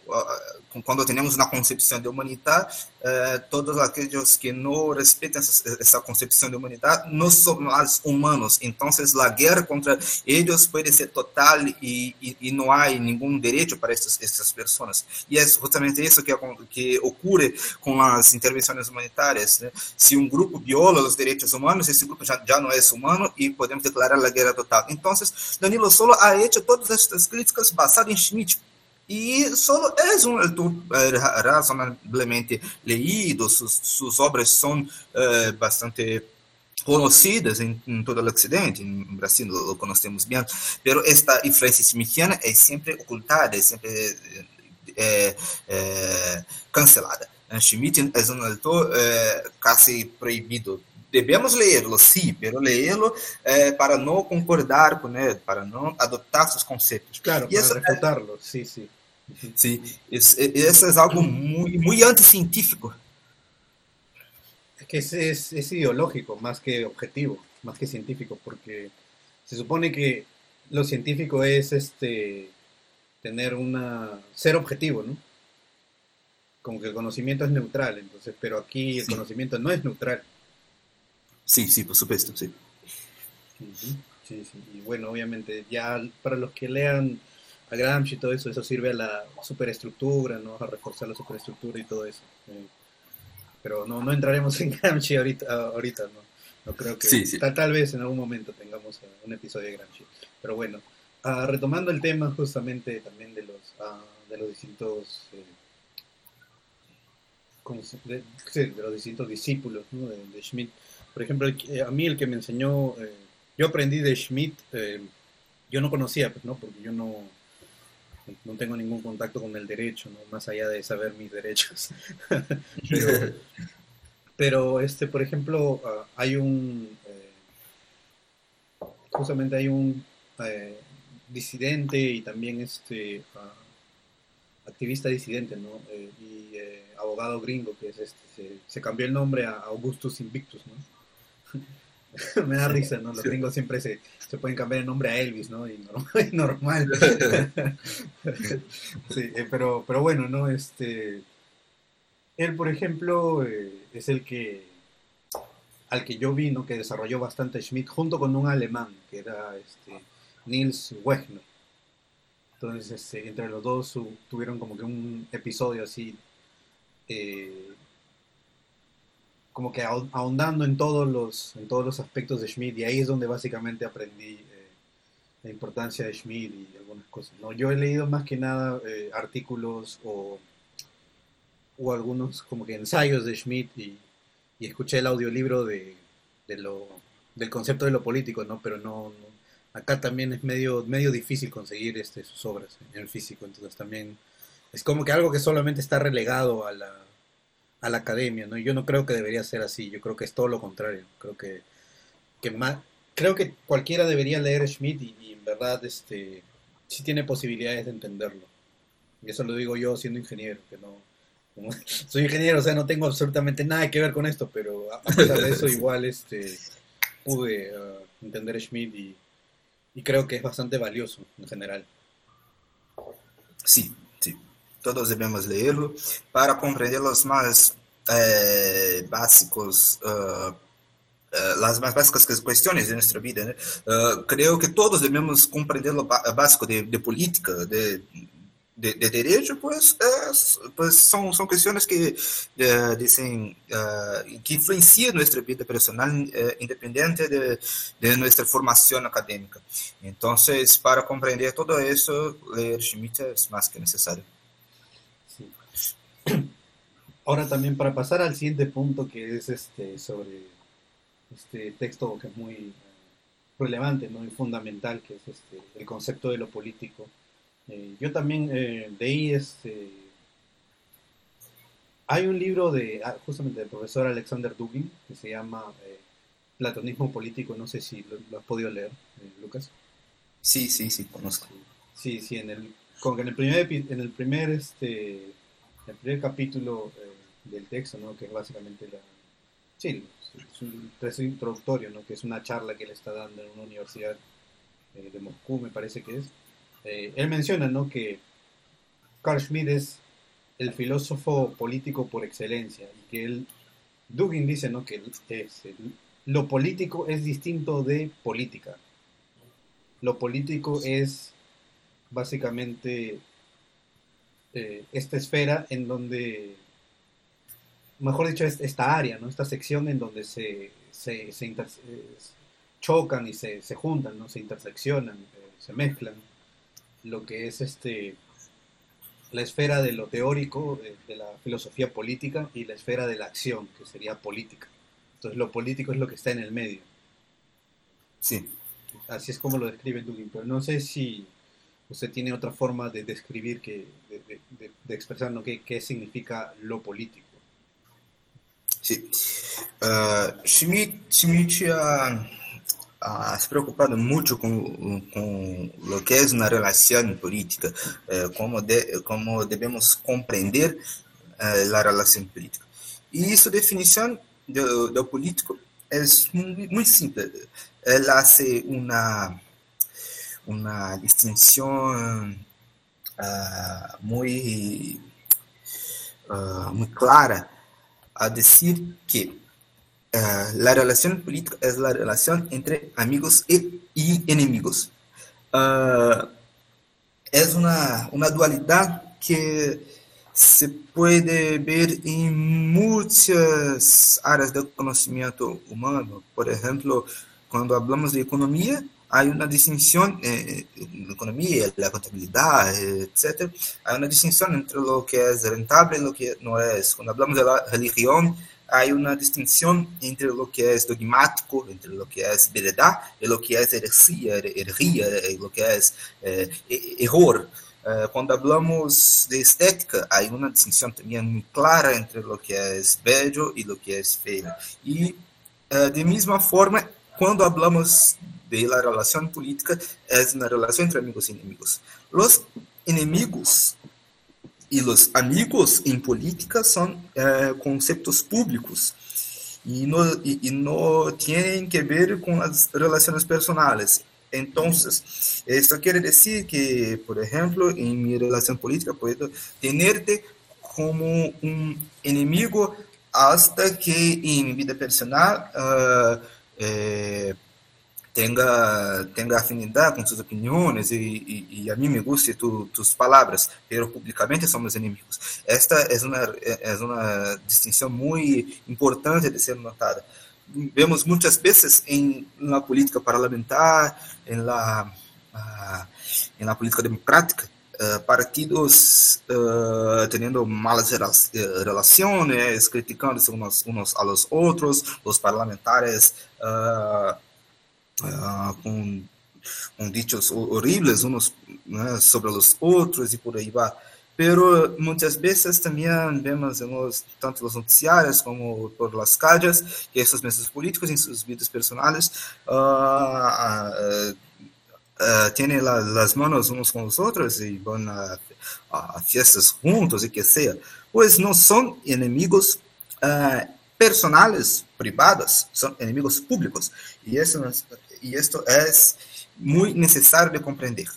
quando temos uma concepção de humanidade, eh, todos aqueles que não respeitam essa, essa, concepção de humanidade não são mais humanos. Então, a guerra contra eles pode ser total e, e, e não há nenhum direito para essas, essas pessoas. E é justamente isso que, que ocorre com as intervenções humanitárias. Né? Se um grupo viola os direitos humanos, esse grupo já, já não é humano e podemos declarar a guerra total. Então, Danilo Solo ha hecho todas estas críticas basadas em Schmidt e solo é um autor razonavelmente leído, suas, obras são uh, bastante conhecidas em, todo o Ocidente, em Brasil lo conhecemos bem, mas esta influência smithiana é sempre ocultada, é sempre é, é, cancelada. Schmidt é um autor é, quase proibido devemos lê-lo, sim, mas lê-lo eh, para não concordar com ele, para não adotar seus conceitos. Claro, e para refutarlo, sim, sim. Sí, es, eso es algo muy, muy anticientífico. Es que es, es, es, ideológico más que objetivo, más que científico, porque se supone que lo científico es este tener una ser objetivo, ¿no? Como que el conocimiento es neutral, entonces, pero aquí el sí. conocimiento no es neutral. Sí, sí, por supuesto, sí. Uh -huh. Sí, sí. Y bueno, obviamente, ya para los que lean a Gramsci y todo eso, eso sirve a la superestructura, ¿no? A reforzar la superestructura y todo eso. Eh, pero no, no entraremos en Gramsci ahorita, ahorita ¿no? No creo que sí, sí. Tal, tal, vez en algún momento tengamos un episodio de Gramsci. Pero bueno, uh, retomando el tema justamente también de los, uh, de los distintos eh, de, de, los distintos discípulos ¿no? de, de, Schmidt. Por ejemplo, a mí el que me enseñó, eh, yo aprendí de Schmidt, eh, yo no conocía, pues, ¿no? Porque yo no, no tengo ningún contacto con el derecho, ¿no? más allá de saber mis derechos. pero, pero, este, por ejemplo, uh, hay un, eh, justamente hay un eh, disidente y también este uh, activista disidente, ¿no? Eh, y abogado gringo que es este, se, se, cambió el nombre a Augustus Invictus, ¿no? me da risa, ¿no? Los sí. gringos siempre se, se, pueden cambiar el nombre a Elvis, ¿no? Y normal. Y normal. sí, eh, pero, pero bueno, ¿no? Este, él, por ejemplo, eh, es el que, al que yo vi, ¿no? Que desarrolló bastante Schmidt junto con un alemán, que era este, Niels Wegner. Entonces, este, entre los dos su, tuvieron como que un episodio así eh, como que ahondando en todos los, en todos los aspectos de Schmidt y ahí es donde básicamente aprendí eh, la importancia de Schmidt y algunas cosas. ¿no? Yo he leído más que nada eh, artículos o, o, algunos como que ensayos de Schmidt y, y escuché el audiolibro de, de, lo, del concepto de lo político, ¿no? pero no, no, acá también es medio, medio difícil conseguir este, sus obras en físico, entonces también es como que algo que solamente está relegado a la a la academia, ¿no? Yo no creo que debería ser así, yo creo que es todo lo contrario. Creo que, que más, creo que cualquiera debería leer Schmidt y, y, en verdad este sí tiene posibilidades de entenderlo. Y eso lo digo yo siendo ingeniero, que no como, soy ingeniero, o sea, no tengo absolutamente nada que ver con esto, pero a pesar de eso igual este pude uh, entender Schmidt y, y creo que es bastante valioso en general. Sí, todos devemos lê-lo para compreender os mais é, básicos uh, las más básicas cuestiones de nuestra vida. ¿no? Uh, creo que todos debemos comprender lo básico de, de política, de, de, de, derecho, pues, es, pues son, son cuestiones que uh, dicen uh, que influencian nuestra vida personal independiente de, de, nuestra formación académica. Entonces, para comprender todo eso, leer Schmitt es más que necesario. Ahora también para pasar al siguiente punto que es este sobre este texto que es muy relevante ¿no? y fundamental, que es este, el concepto de lo político. Eh, yo también eh, leí este... Hay un libro de ah, justamente del profesor Alexander Dugin que se llama eh, Platonismo Político, no sé si lo, lo has podido leer, eh, Lucas. Sí, sí, sí, conozco. Sí, sí, en el, con, en el primer, en el primer, este, el primer capítulo eh, del texto, ¿no? que es básicamente la, sí, es un texto introductorio, ¿no? que es una charla que él está dando en una universidad eh, de Moscú, me parece que es. Eh, él menciona ¿no? que Carl Schmitt es el filósofo político por excelencia y que él, Dugin dice ¿no? que es, lo político es distinto de política. Lo político es básicamente eh, esta esfera en donde mejor dicho, esta área, ¿no? esta sección en donde se, se, se chocan y se, se, juntan, ¿no? se interseccionan, eh, se mezclan lo que es este, la esfera de lo teórico, de, de, la filosofía política, y la esfera de la acción, que sería política. Entonces lo político es lo que está en el medio. Sí. Así es como lo describe Dugin, pero no sé si usted tiene otra forma de describir, que, de, de, de expresar ¿no? qué, qué significa lo político. Sí. Uh, Schmidt, Schmidt ha, ha, se preocupado mucho con, con, lo que es una relación política, uh, cómo, de, cómo debemos comprender uh, la relación política. Y su definición de, de político es muy, muy, simple. Él hace una, una distinción muy, muy clara a decir que uh, la relación política es la relación entre amigos y, y enemigos. Uh, es una, una, dualidad que se puede ver en muchas áreas del conocimiento humano. Por ejemplo, cuando hablamos de economía, hay una distinción eh, en la economía, la contabilidad, etc. Hay una distinción entre lo que es rentable y lo que no es. Cuando hablamos de la religión, hay una distinción entre lo que es dogmático, entre lo que es verdad y lo que es heresía, herejía, lo que es eh, error. Cuando hablamos de estética, hay una distinción también muy clara entre lo que es bello y lo que feo. Y uh, de misma forma, cuando hablamos de la relación política es una relación entre amigos y enemigos. Los enemigos y los amigos en política son eh, conceptos públicos y no, y, y no tienen que ver con las relaciones personales. Entonces, esto quiere decir que, por ejemplo, en mi relación política puedo tenerte como un enemigo hasta que en mi vida personal uh, eh, tenga, tenga afinidad opiniones y, y, y a mí me guste tu, tus palabras, pero públicamente somos enemigos. Esta es una, es una distinción muy importante de ser notada. Vemos muchas veces en la política parlamentar, en la, uh, en la política democrática, Uh, partidos uh, teniendo malas relaciones, criticándose unos, unos a los otros, los parlamentares uh, uh, com, com dichos horribles unos né, sobre os outros e por aí vai. Pero muitas vezes também vemos los, tanto nos noticiários como por las calles que esses mesmos políticos em suas vidas personais uh, uh, uh, tienen la, las manos unos con los otros a, a, fiestas juntos y que sea. Pues no son enemigos personales, privados, son enemigos públicos. Y eso y esto es muy necesario de comprender.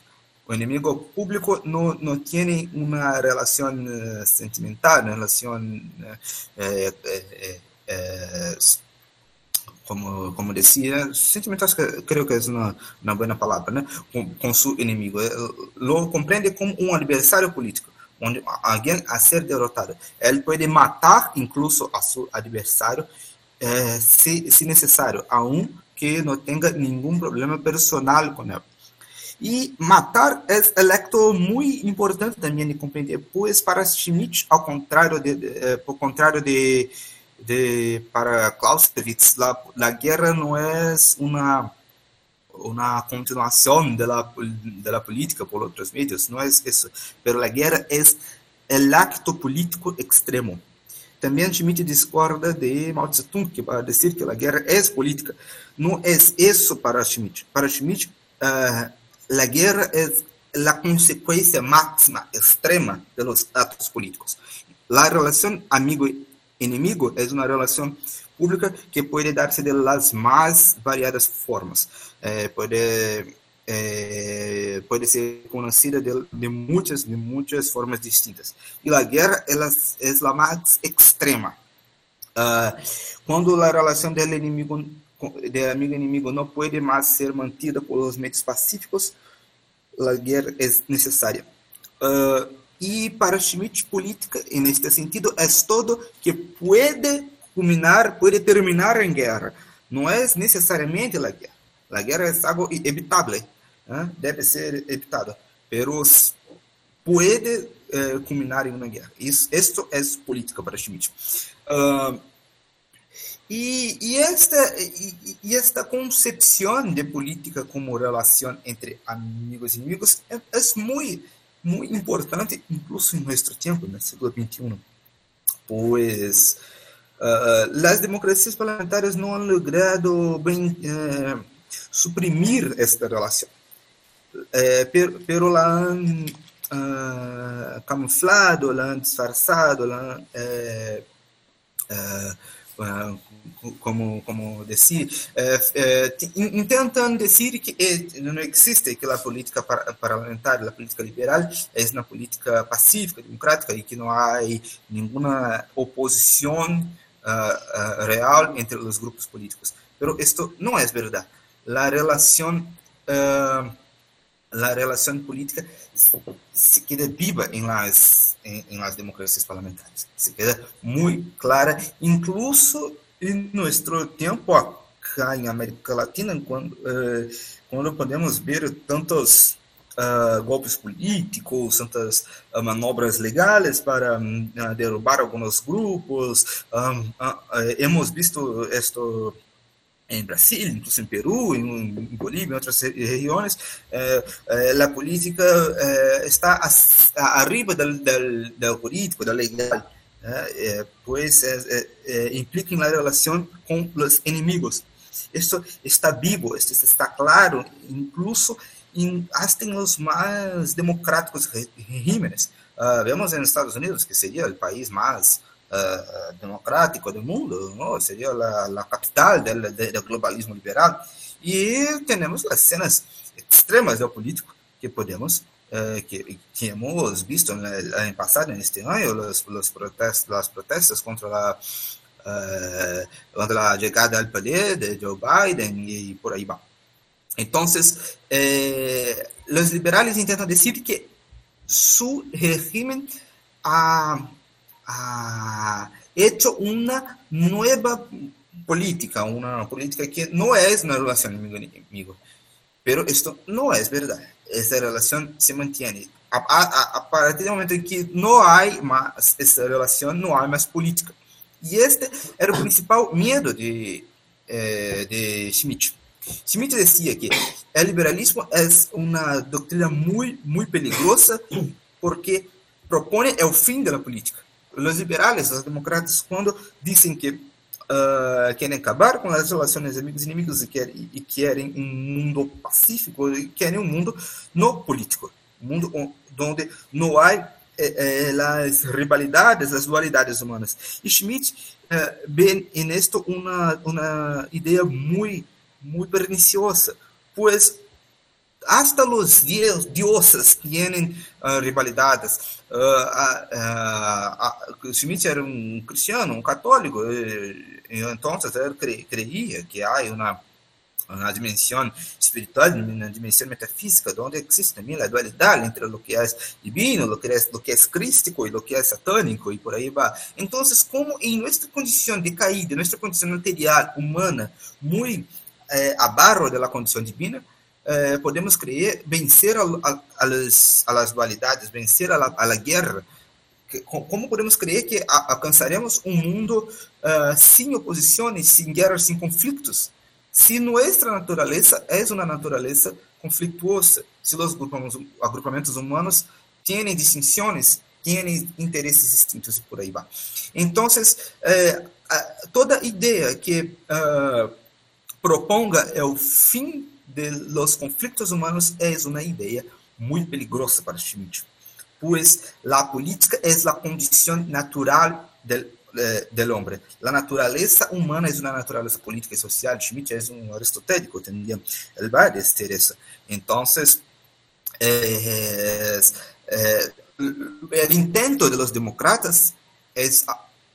El enemigo público no, no tiene una relación uh, sentimental, una relación uh, uh, como, como decía, sentimental creo que es una, una buena palabra, ¿no? con, con, su enemigo. Lo comprende como un adversario político, onde alguém a ser derrotado. Ele pode matar incluso a seu adversário, eh, se, se necessário, aun que não tenha nenhum problema personal com ele. E matar é um acto muito importante também de compreender, pois para Schmitt, ao contrário de, de, eh, por contrário de de, para Clausewitz, la, la guerra no es una, una continuación de la, política por otros medios, no es eso, pero la guerra es el acto político extremo. También Schmitt discorda de Mao Tse-tung, que va a decir que la guerra es política. No es eso para Schmitt. Para Schmitt, uh, la guerra es la consecuencia máxima, extrema de los actos políticos. La relación amigo enemigo é uma relação pública que pode dar-se de las mais variadas formas. Eh, pode eh, ser conhecida de, de, muitas de muitas formas distintas. E a guerra ela é a mais extrema. Uh, quando a relação do inimigo de amigo inimigo não pode mais ser mantida por os meios pacíficos, a guerra é necessária. Uh, y para Schmidt política en este sentido es todo que puede culminar, puede terminar en guerra. No es necesariamente la guerra. La guerra es algo evitable, ¿eh? debe ser evitado, pero puede eh, culminar en una guerra. Isso, es política para Schmidt. Uh, y, y, esta, y, y, esta concepción de política como relación entre amigos y enemigos es, es muy muy importante, incluso en nuestro tiempo, en el siglo XXI, pues uh, las democracias parlamentarias no han logrado bem, uh, suprimir esta relación, uh, pero, pero, la han camuflado, la han disfarçado, la han como, como decir, eh, eh, intentan decir que eh, não existe que a política parlamentar, a política liberal é uma política pacífica, democrática e que não há nenhuma oposição uh, uh, real entre os grupos políticos. Pero esto não é verdade. A relação uh, la relación política se queda viva en las, en, las democracias parlamentarias, se queda muy clara, incluso en nuestro tiempo acá en América Latina, cuando, eh, podemos ver tantos uh, golpes políticos, tantas uh, manobras legais para uh, derrubar alguns grupos, um, hemos visto esto em Brasil, incluso em Peru, em, em Bolívia, em outras regiões, eh, eh, a política eh, está a, arriba do, do, do político, do legal, pois implica na relação com os inimigos. Isso está vivo, isso está claro, incluso em, hasta em os mais democráticos regímenes. Uh, vemos nos Estados Unidos, que seria o país mais uh, democrático do mundo, seria a capital do globalismo liberal. E temos as cenas extremas do político que podemos uh, que, que hemos visto no ano passado, neste ano, os, os protestos, as protestas contra a uh, contra a chegada ao poder de Joe Biden e por aí vai. Então, eh, os liberais tentam dizer que su regime ha ha hecho una nueva política, una política que no es una relación amigo-enemigo. Pero esto no es verdad. Esa relación se mantiene. A, a, a, partir del momento en que no hay más esa relación, no hay más política. Y este era el principal miedo de, eh, de Schmitt. Schmitt decía que el liberalismo es una doctrina muy, muy peligrosa porque propone el fin de la política. Os liberais, os democratas, quando dizem que uh, querem acabar com as relações amigos e inimigos e querem, e querem um mundo pacífico, e querem um mundo não político, um mundo onde não há eh, eh, as rivalidades, as dualidades humanas. E Schmidt eh, vê nisto uma, uma ideia muito, muito perniciosa, pois hasta los dioses tienen uh, rivalidades. Uh, uh, Schmidt era um cristiano, um católico, e, e então ele cre, creia que há uma una dimensión espiritual, una dimensión metafísica, donde existe también la dualidad entre lo que es divino, lo que lo que es crístico y lo que es satánico, y por ahí va. Entonces, como en nuestra condición de caída, nuestra condición material, humana, muy eh, abarro de la condición divina, eh, podemos creer vencer a, a, a, las, a, las, dualidades, vencer a a guerra. Como podemos creer que alcanzaremos un mundo uh, sin oposiciones, sin guerras, sin conflictos? se nossa natureza é uma natureza conflituosa, se os agrupamentos humanos têm distinções, têm interesses distintos e por aí vai. Então, eh, toda ideia que uh, proponga é o fim de los conflitos humanos é uma ideia muito perigosa para Schmitt, pois a política é a condição natural del eh, del hombre. La naturaleza humana es una naturaleza política y social. Schmitt es un aristotélico, tenía el va a decir eso. Entonces, eh, el intento de los demócratas es,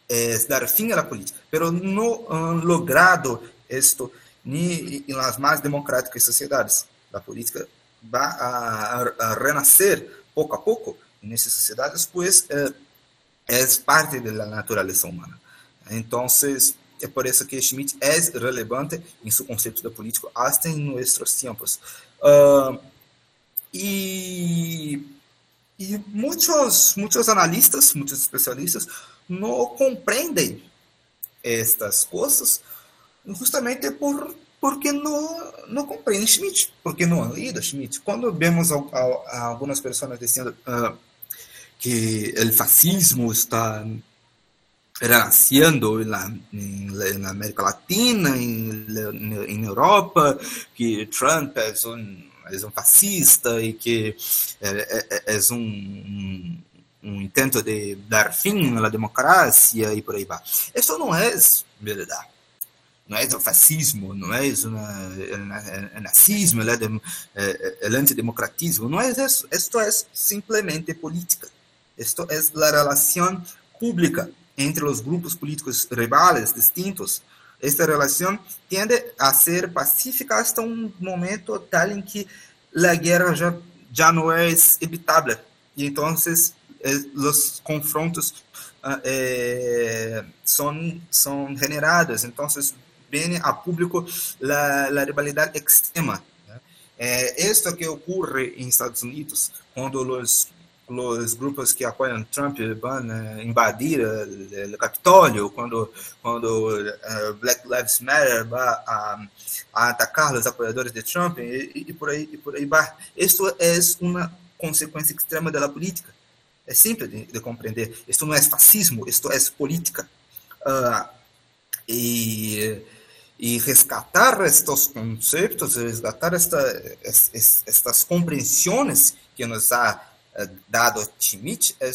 es, dar fin a la política, pero no han logrado esto las más democráticas sociedades. La política va a, a renacer a poco en esas sociedades, pues é parte da natureza humana. Então, é por isso que Schmidt é relevante em seu conceito de político até em nossos tempos. Uh, e, e muitos, muitos analistas, muitos especialistas não compreendem estas coisas justamente por porque não, não compreendem Schmidt, porque não lido Schmidt. Quando vemos algumas pessoas dizendo uh, que el fascismo está renaciendo en la, en la América Latina, en, Europa, que Trump es un, es un fascista y que es un, un, intento de dar a la democracia y por ahí va. Esto no es verdad. No es el fascismo, no es una, el, el, nazismo, el, el antidemocratismo, no es eso. Esto es simplemente política. Esto es la relación pública entre los grupos políticos rivales distintos. Esta relación tiende a ser pacífica hasta un momento tal en que la guerra ya, ya no es evitable. Y entonces eh, los confrontos uh, eh, son, son generados. Entonces viene a público la, la rivalidad extrema. Eh, esto que ocurre en Estados Unidos, cuando los os grupos que apoiam Trump van uh, invadir uh, o Capitólio, quando, quando uh, Black Lives Matter vai a, a, atacar os apoiadores de Trump e, por aí por aí vai. Isso é uma consequência extrema da política. É simples de, de, compreender. Isto não é fascismo, isto é política. e e rescatar estes conceitos, resgatar esta, estas compreensões que nos há dado Schmidt é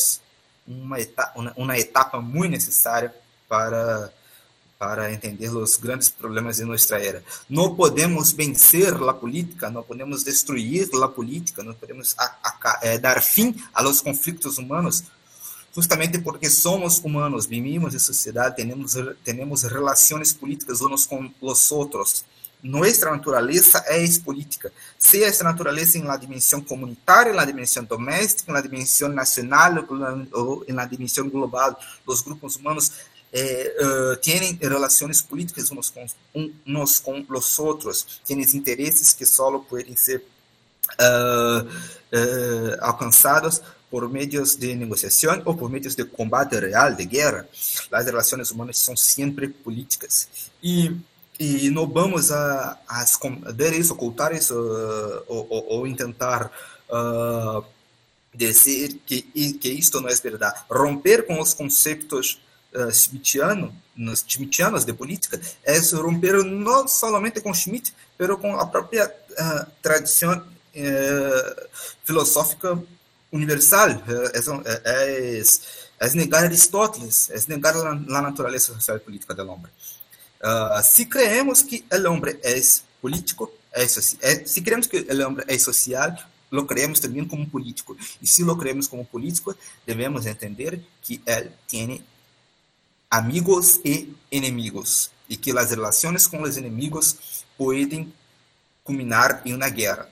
uma etapa, uma etapa muito necessária para para entender os grandes problemas de nossa era. Não podemos vencer a política, não podemos destruir a política, não podemos a, a, é, dar fim aos conflitos humanos, justamente porque somos humanos, vivimos em sociedade, temos temos relações políticas uns com os outros. Nuestra naturaleza es política, sea esta naturaleza en la dimensión comunitaria, en la dimensión doméstica, en la dimensión nacional o en la dimensión global. Los grupos humanos uh, tienen relaciones políticas unos con, unos con los otros, tienen intereses que solo pueden ser uh, uh, alcanzados por medios de negociación o por medios de combate real, de guerra. Las relaciones humanas son siempre políticas. Y e não vamos a, a esconder ocultar isso, uh, ou, ou, ou, tentar uh, dizer que, que isto não é verdade. Romper com os conceitos uh, schmittianos, schmittianos de política é romper não somente com Schmitt, mas com a própria uh, tradição uh, filosófica universal. É, é, é, negar Aristóteles, é negar a, natureza social e política do homem. Uh, si creemos que el hombre es político, é, é, se queremos que o homem é social, lo creemos também como político. E se lo creemos como político, devemos entender que ele tem amigos e inimigos e que as relações com os inimigos podem culminar em uma guerra.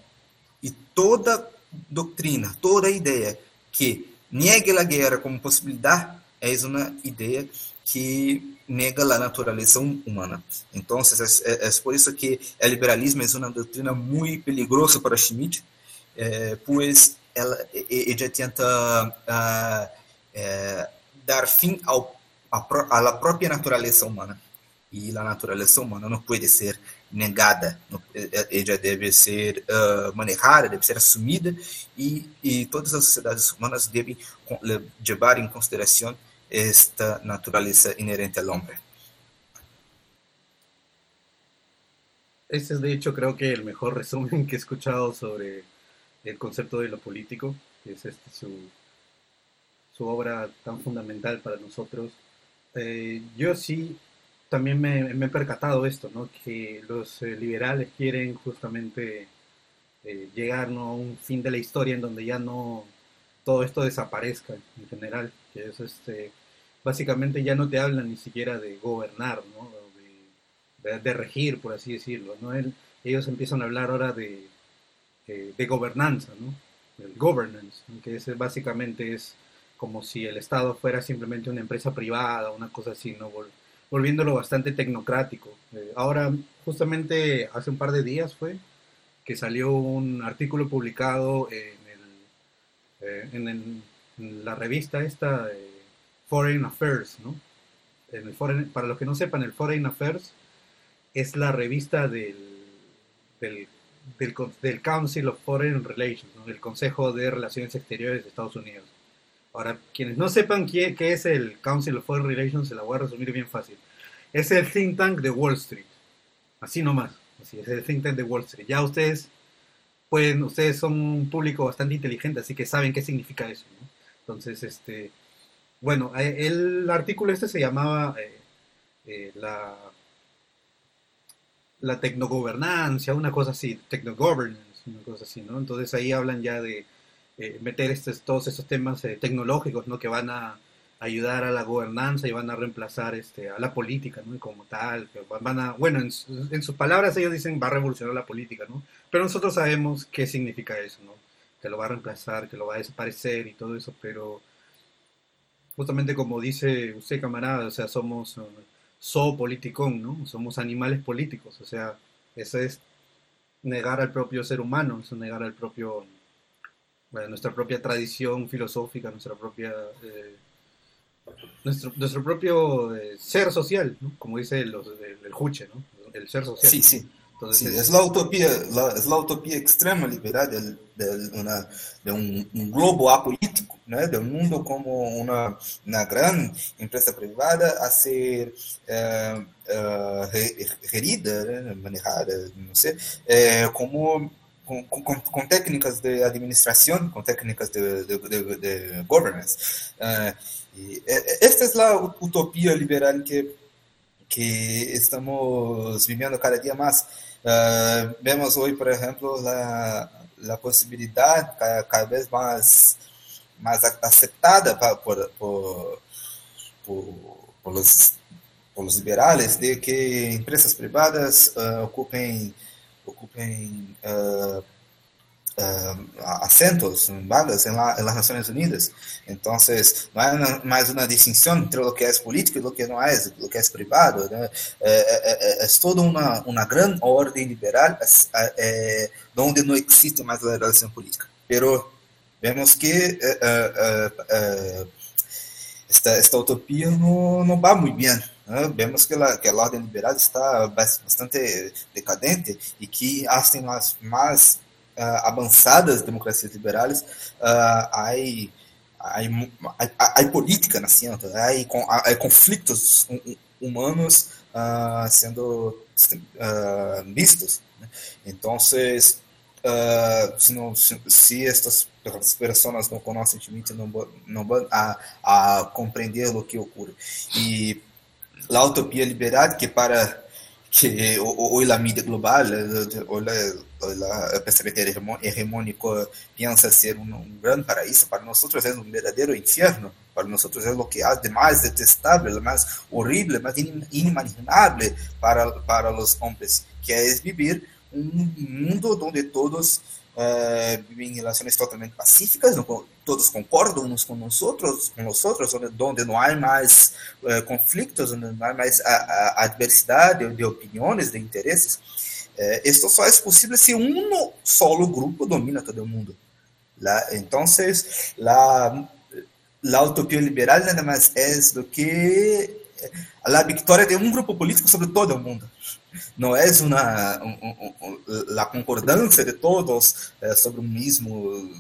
E toda doutrina, toda ideia que negue a guerra como possibilidade é uma ideia que nega a natureza humana. Então, é, é, por isso que o liberalismo é uma doutrina muito peligrosa para Schmitt, é, pois ela, ela tenta uh, é, dar fim ao, à própria natureza humana. E a natureza humana não pode ser negada, ela deve ser uh, manejada, deve ser assumida, e, e todas as sociedades humanas devem levar em consideração esta naturaleza inherente al hombre. Ese es de hecho creo que el mejor resumen que he escuchado sobre el concepto de lo político, que es este, su, su obra tan fundamental para nosotros. Eh, yo sí también me, he percatado esto, ¿no? que los eh, liberales quieren justamente eh, llegar ¿no? a un fin de la historia en donde ya no todo esto desaparezca en general, que es este, básicamente ya no te hablan ni siquiera de gobernar, ¿no? de, regir, por así decirlo. ¿no? ellos empiezan a hablar ahora de, de gobernanza, ¿no? el governance, que es, básicamente es como si el Estado fuera simplemente una empresa privada, una cosa así, ¿no? Volviéndolo bastante tecnocrático. Eh, ahora, justamente hace un par de días fue que salió un artículo publicado en, el, eh, en, la revista esta, eh, Foreign Affairs, ¿no? En el para los que no sepan, el Foreign Affairs es la revista del, del, del, Council of Foreign Relations, ¿no? el Consejo de Relaciones Exteriores de Estados Unidos. Ahora, quienes no sepan qué, es el Council of Foreign Relations, se la voy a resumir bien fácil. Es el think tank de Wall Street. Así nomás. Así es el think tank de Wall Street. Ya ustedes pueden, ustedes son un público bastante inteligente, así que saben qué significa eso. Entonces, este, bueno, eh, el artículo este se llamaba eh, eh, la, la tecnogobernancia, una cosa así, technogovernance, una cosa así, ¿no? Entonces ahí hablan ya de meter estos, todos esos temas tecnológicos, ¿no? Que van a ayudar a la gobernanza y van a reemplazar este, a la política, ¿no? como tal, que van a, bueno, en, sus palabras ellos dicen va a revolucionar la política, ¿no? Pero nosotros sabemos qué significa eso, ¿no? Que lo va a reemplazar, que lo va a desaparecer y todo eso, pero justamente como dice usted, camarada, o sea, somos uh, so politicón, ¿no? Somos animales políticos, o sea, eso es negar al propio ser humano, eso es negar al propio, bueno, nuestra propia tradición filosófica, nuestra propia, eh, nuestro, nuestro propio eh, ser social, ¿no? Como dice los, el, el Juche, ¿no? El ser social. Sí, sí. Entonces, sí, es la utopía, la, es la utopía extrema liberal del, del una, de un, un, globo apolítico, ¿no? de un mundo como una, una gran empresa privada a ser uh, uh, gerida, manejada, no sé, uh, como com, técnicas de administração, com técnicas de, de, de, de governance. Uh, e esta é a utopia liberal que, que estamos vivendo cada dia mais. Uh, vemos hoje, por exemplo, a, possibilidade cada, cada vez mais, mais aceitada por, por, por, por, de que empresas privadas uh, ocupem, ocupem uh, uh, acentos, vagas en, la, las Unidas. No hay una, más una distinción entre lo que es político y lo que no es, lo que es privado. ¿no? Eh, eh, es toda una, una, gran liberal eh, donde no existe más la relación política. Pero vemos que esta, esta utopia no, no va muy bien. ¿No? Vemos que la, que la orden liberal está bastante decadente y que hacen las más uh, avançadas democracias liberais, uh, há, há, política nascendo, há, há conflitos humanos uh, sendo uh, vistos. Né? Então, uh, se, não, se, se estas pessoas não conhecem não, não vão a, a compreender o que ocorre. E a utopia liberal, que para que hoy la media global, hoy la, la pensamiento hegemónico piensa ser un, un, gran paraíso, para nosotros es un verdadero infierno, para nosotros es lo que hay de más detestable, lo más horrible, más inimaginable para, para los hombres, que es vivir un mundo donde todos vivem em relações totalmente pacíficas, todos concordam uns com os outros, com os outros, onde, não há mais uh, conflitos, onde não há mais a, a, adversidade de opiniões, de interesses. Uh, isto só é possível se um solo grupo domina todo o mundo. Então, la utopia liberal nada mais é do que a vitória de um grupo político sobre todo o mundo. Não é uma um, um, a concordância de todos eh, sobre o mesmo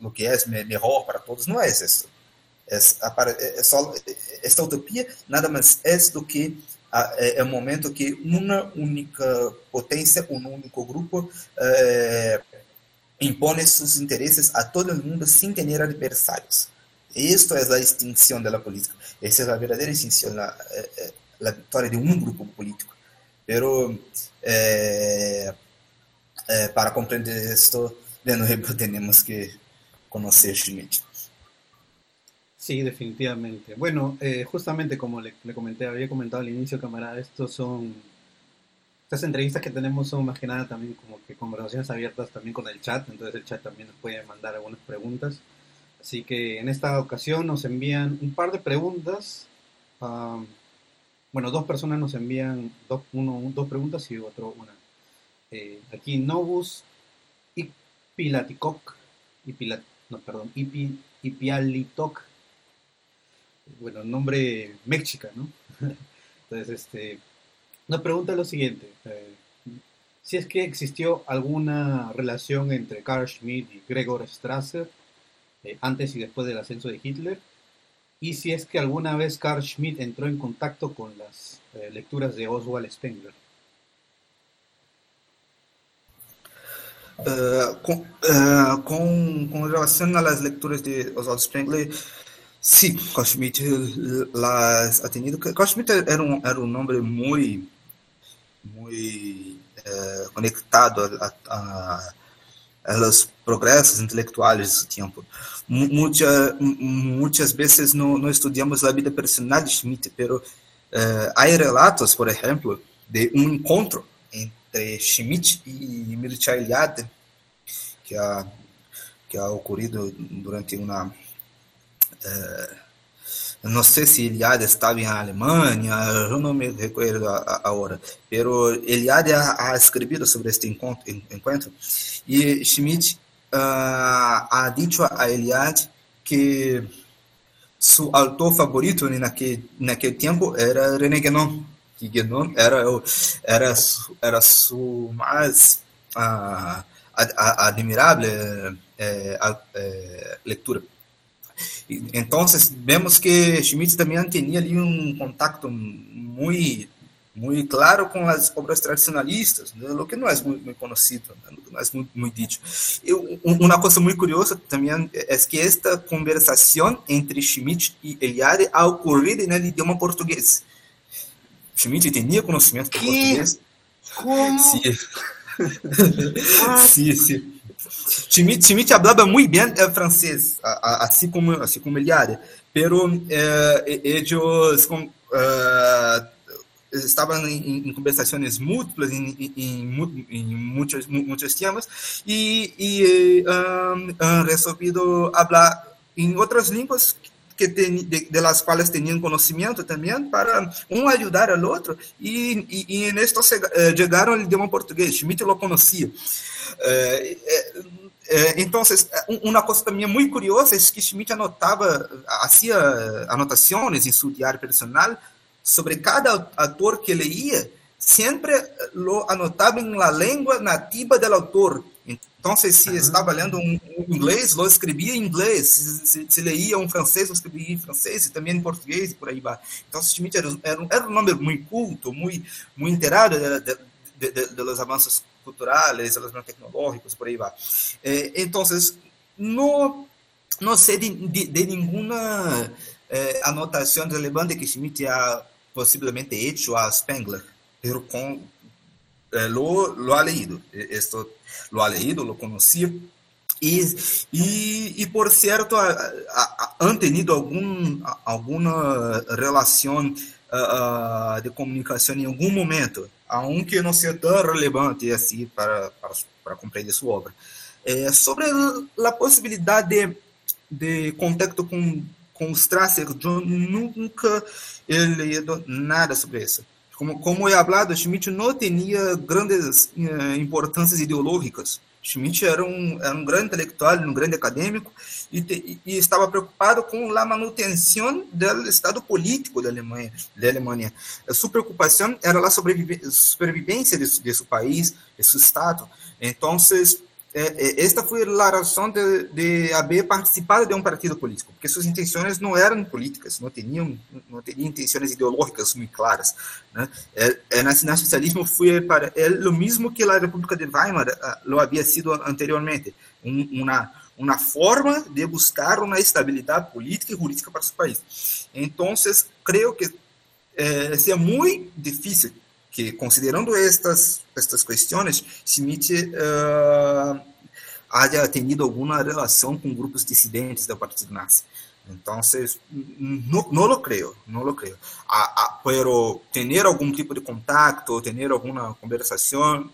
o que é melhor para todos. Não é isso. É, só, esta utopia nada mais é do que é, é o momento que uma única potência, um único grupo é, impõe seus interesses a todo mundo sem ter adversários. Isto é a extinção da política. Essa é a verdadeira extinção, a, a vitória de um grupo político. Pero eh, eh, para comprender esto, de nuevo tenemos que conocer Schmidt. Sí, definitivamente. Bueno, eh, justamente como le, le, comenté, había comentado al inicio, camarada, estos son, estas entrevistas que tenemos son más que nada también como que conversaciones abiertas también con el chat, entonces el chat también nos puede mandar algunas preguntas. Así que en esta ocasión nos envían un par de preguntas. Um, bueno, dos personas nos envían dos, uno, dos preguntas y otro una. Eh, aquí Novus Ipilaticoc, Ipilat, no, perdón, Ipi, Ipialitok, bueno, nombre mexica, ¿no? Entonces, este, nos pregunta lo siguiente, eh, si es que existió alguna relación entre Carl Schmitt y Gregor Strasser eh, antes y después del ascenso de Hitler, y si es que alguna vez Carl Schmitt entró en contacto con las eh, lecturas de Oswald Spengler. Uh, com, uh, com, relação às leituras de Oswald Spengler, sim, Carl Schmitt las ha tenido. Carl Schmitt era um, era nome muito, muito uh, conectado a, a a los progresos intelectuales de su tiempo. Mucha, muchas veces no, no, estudiamos la vida personal de Schmitt, pero eh, hay relatos, por ejemplo, de un encuentro entre Schmitt y Mircea Eliade, que ha, que ha ocurrido durante una... Eh, não sei se Eliade estava em Alemanha, eu não me recordo agora, pero Eliade ha, ha escrito sobre este encontro, encontro e Schmidt uh, ha dicho a Eliade que seu autor favorito naquele, naquele tempo era René Guénon, que Guénon era, era, era sua mais uh, admirável eh, eh, leitura. Entonces vemos que Schmidt también tenía ali un contacto muy, muy claro con las obras tradicionalistas, né? lo que no es muy, muy conocido, né? no es muy, muy dicho. Y una cosa muy curiosa también es que esta conversación entre Schmidt y Eliade ocurrido en el idioma portugués. Schmidt tenía conocimiento de portugués. ¿Cómo? Sí. Schmidt, Schmidt hablaba muy bien el francés, así como, así como Eliade, pero eh, ellos con, uh, estaban en, en, conversaciones múltiples en, en, en muchos, muchos temas y, y han resolvido hablar en otras lenguas que de, de, las cuales tenían conocimiento también para al otro y, y, y en esto se, uh, llegaron al idioma portugués, Schmidt lo conocía. Uh, então, uma coisa também muito curiosa é que Schmidt anotava, fazia anotações em seu diário personal sobre cada autor que leía, sempre lo anotava em la língua nativa do autor. Então, se uhum. estava lendo um, inglês, lo escrevia em inglês. Se, se, se leía um francês, lo escrevia em francês, e também em português, e por aí vai. Então, Schmidt era, era, era um nome muito culto, muito, muito inteirado de, de, de, de, los avanços culturales, los tecnológicos, por ahí va. Eh, entonces, no, no sé de, de, de ninguna eh, anotación relevante que Schmidt ha posiblemente hecho a Spengler. pero con, eh, lo, lo ha leído, esto lo ha leído, lo conocía. Y, y, y por cierto, a, a, han tenido algún, alguna relación uh, de comunicação em algum momento, aunque não seja tão relevante assim para, para, para compreender sua obra. É, sobre a possibilidade de, de contato com, com os tracers, eu nunca he leído nada sobre isso. Como, como é falado, Schmidt não tinha grandes uh, importâncias ideológicas Schmidt era um, era um grande intelectual, um grande acadêmico, e, te, e estava preocupado com a manutenção do estado político da Alemanha. Da Alemanha. A sua preocupação era a sobrevivência de, de seu país, de seu estado. Então, esta foi a razão de, de haver participado de um partido político, porque suas intenções não eram políticas, não tinham, não tinham intenções ideológicas muito claras. Né? O nacionalsocialismo foi para ele o mesmo que a República de Weimar lo havia sido anteriormente, uma uma forma de buscar uma estabilidade política e jurídica para seu país. Então, creio que eh, seria muito difícil que considerando estas estas questões, Schmidt uh, haya tenido alguma relação com grupos dissidentes do Partido Nazi. Então, não, não lo creio, não lo creio. A, a, pero ter algum tipo de contato, ter alguma conversação,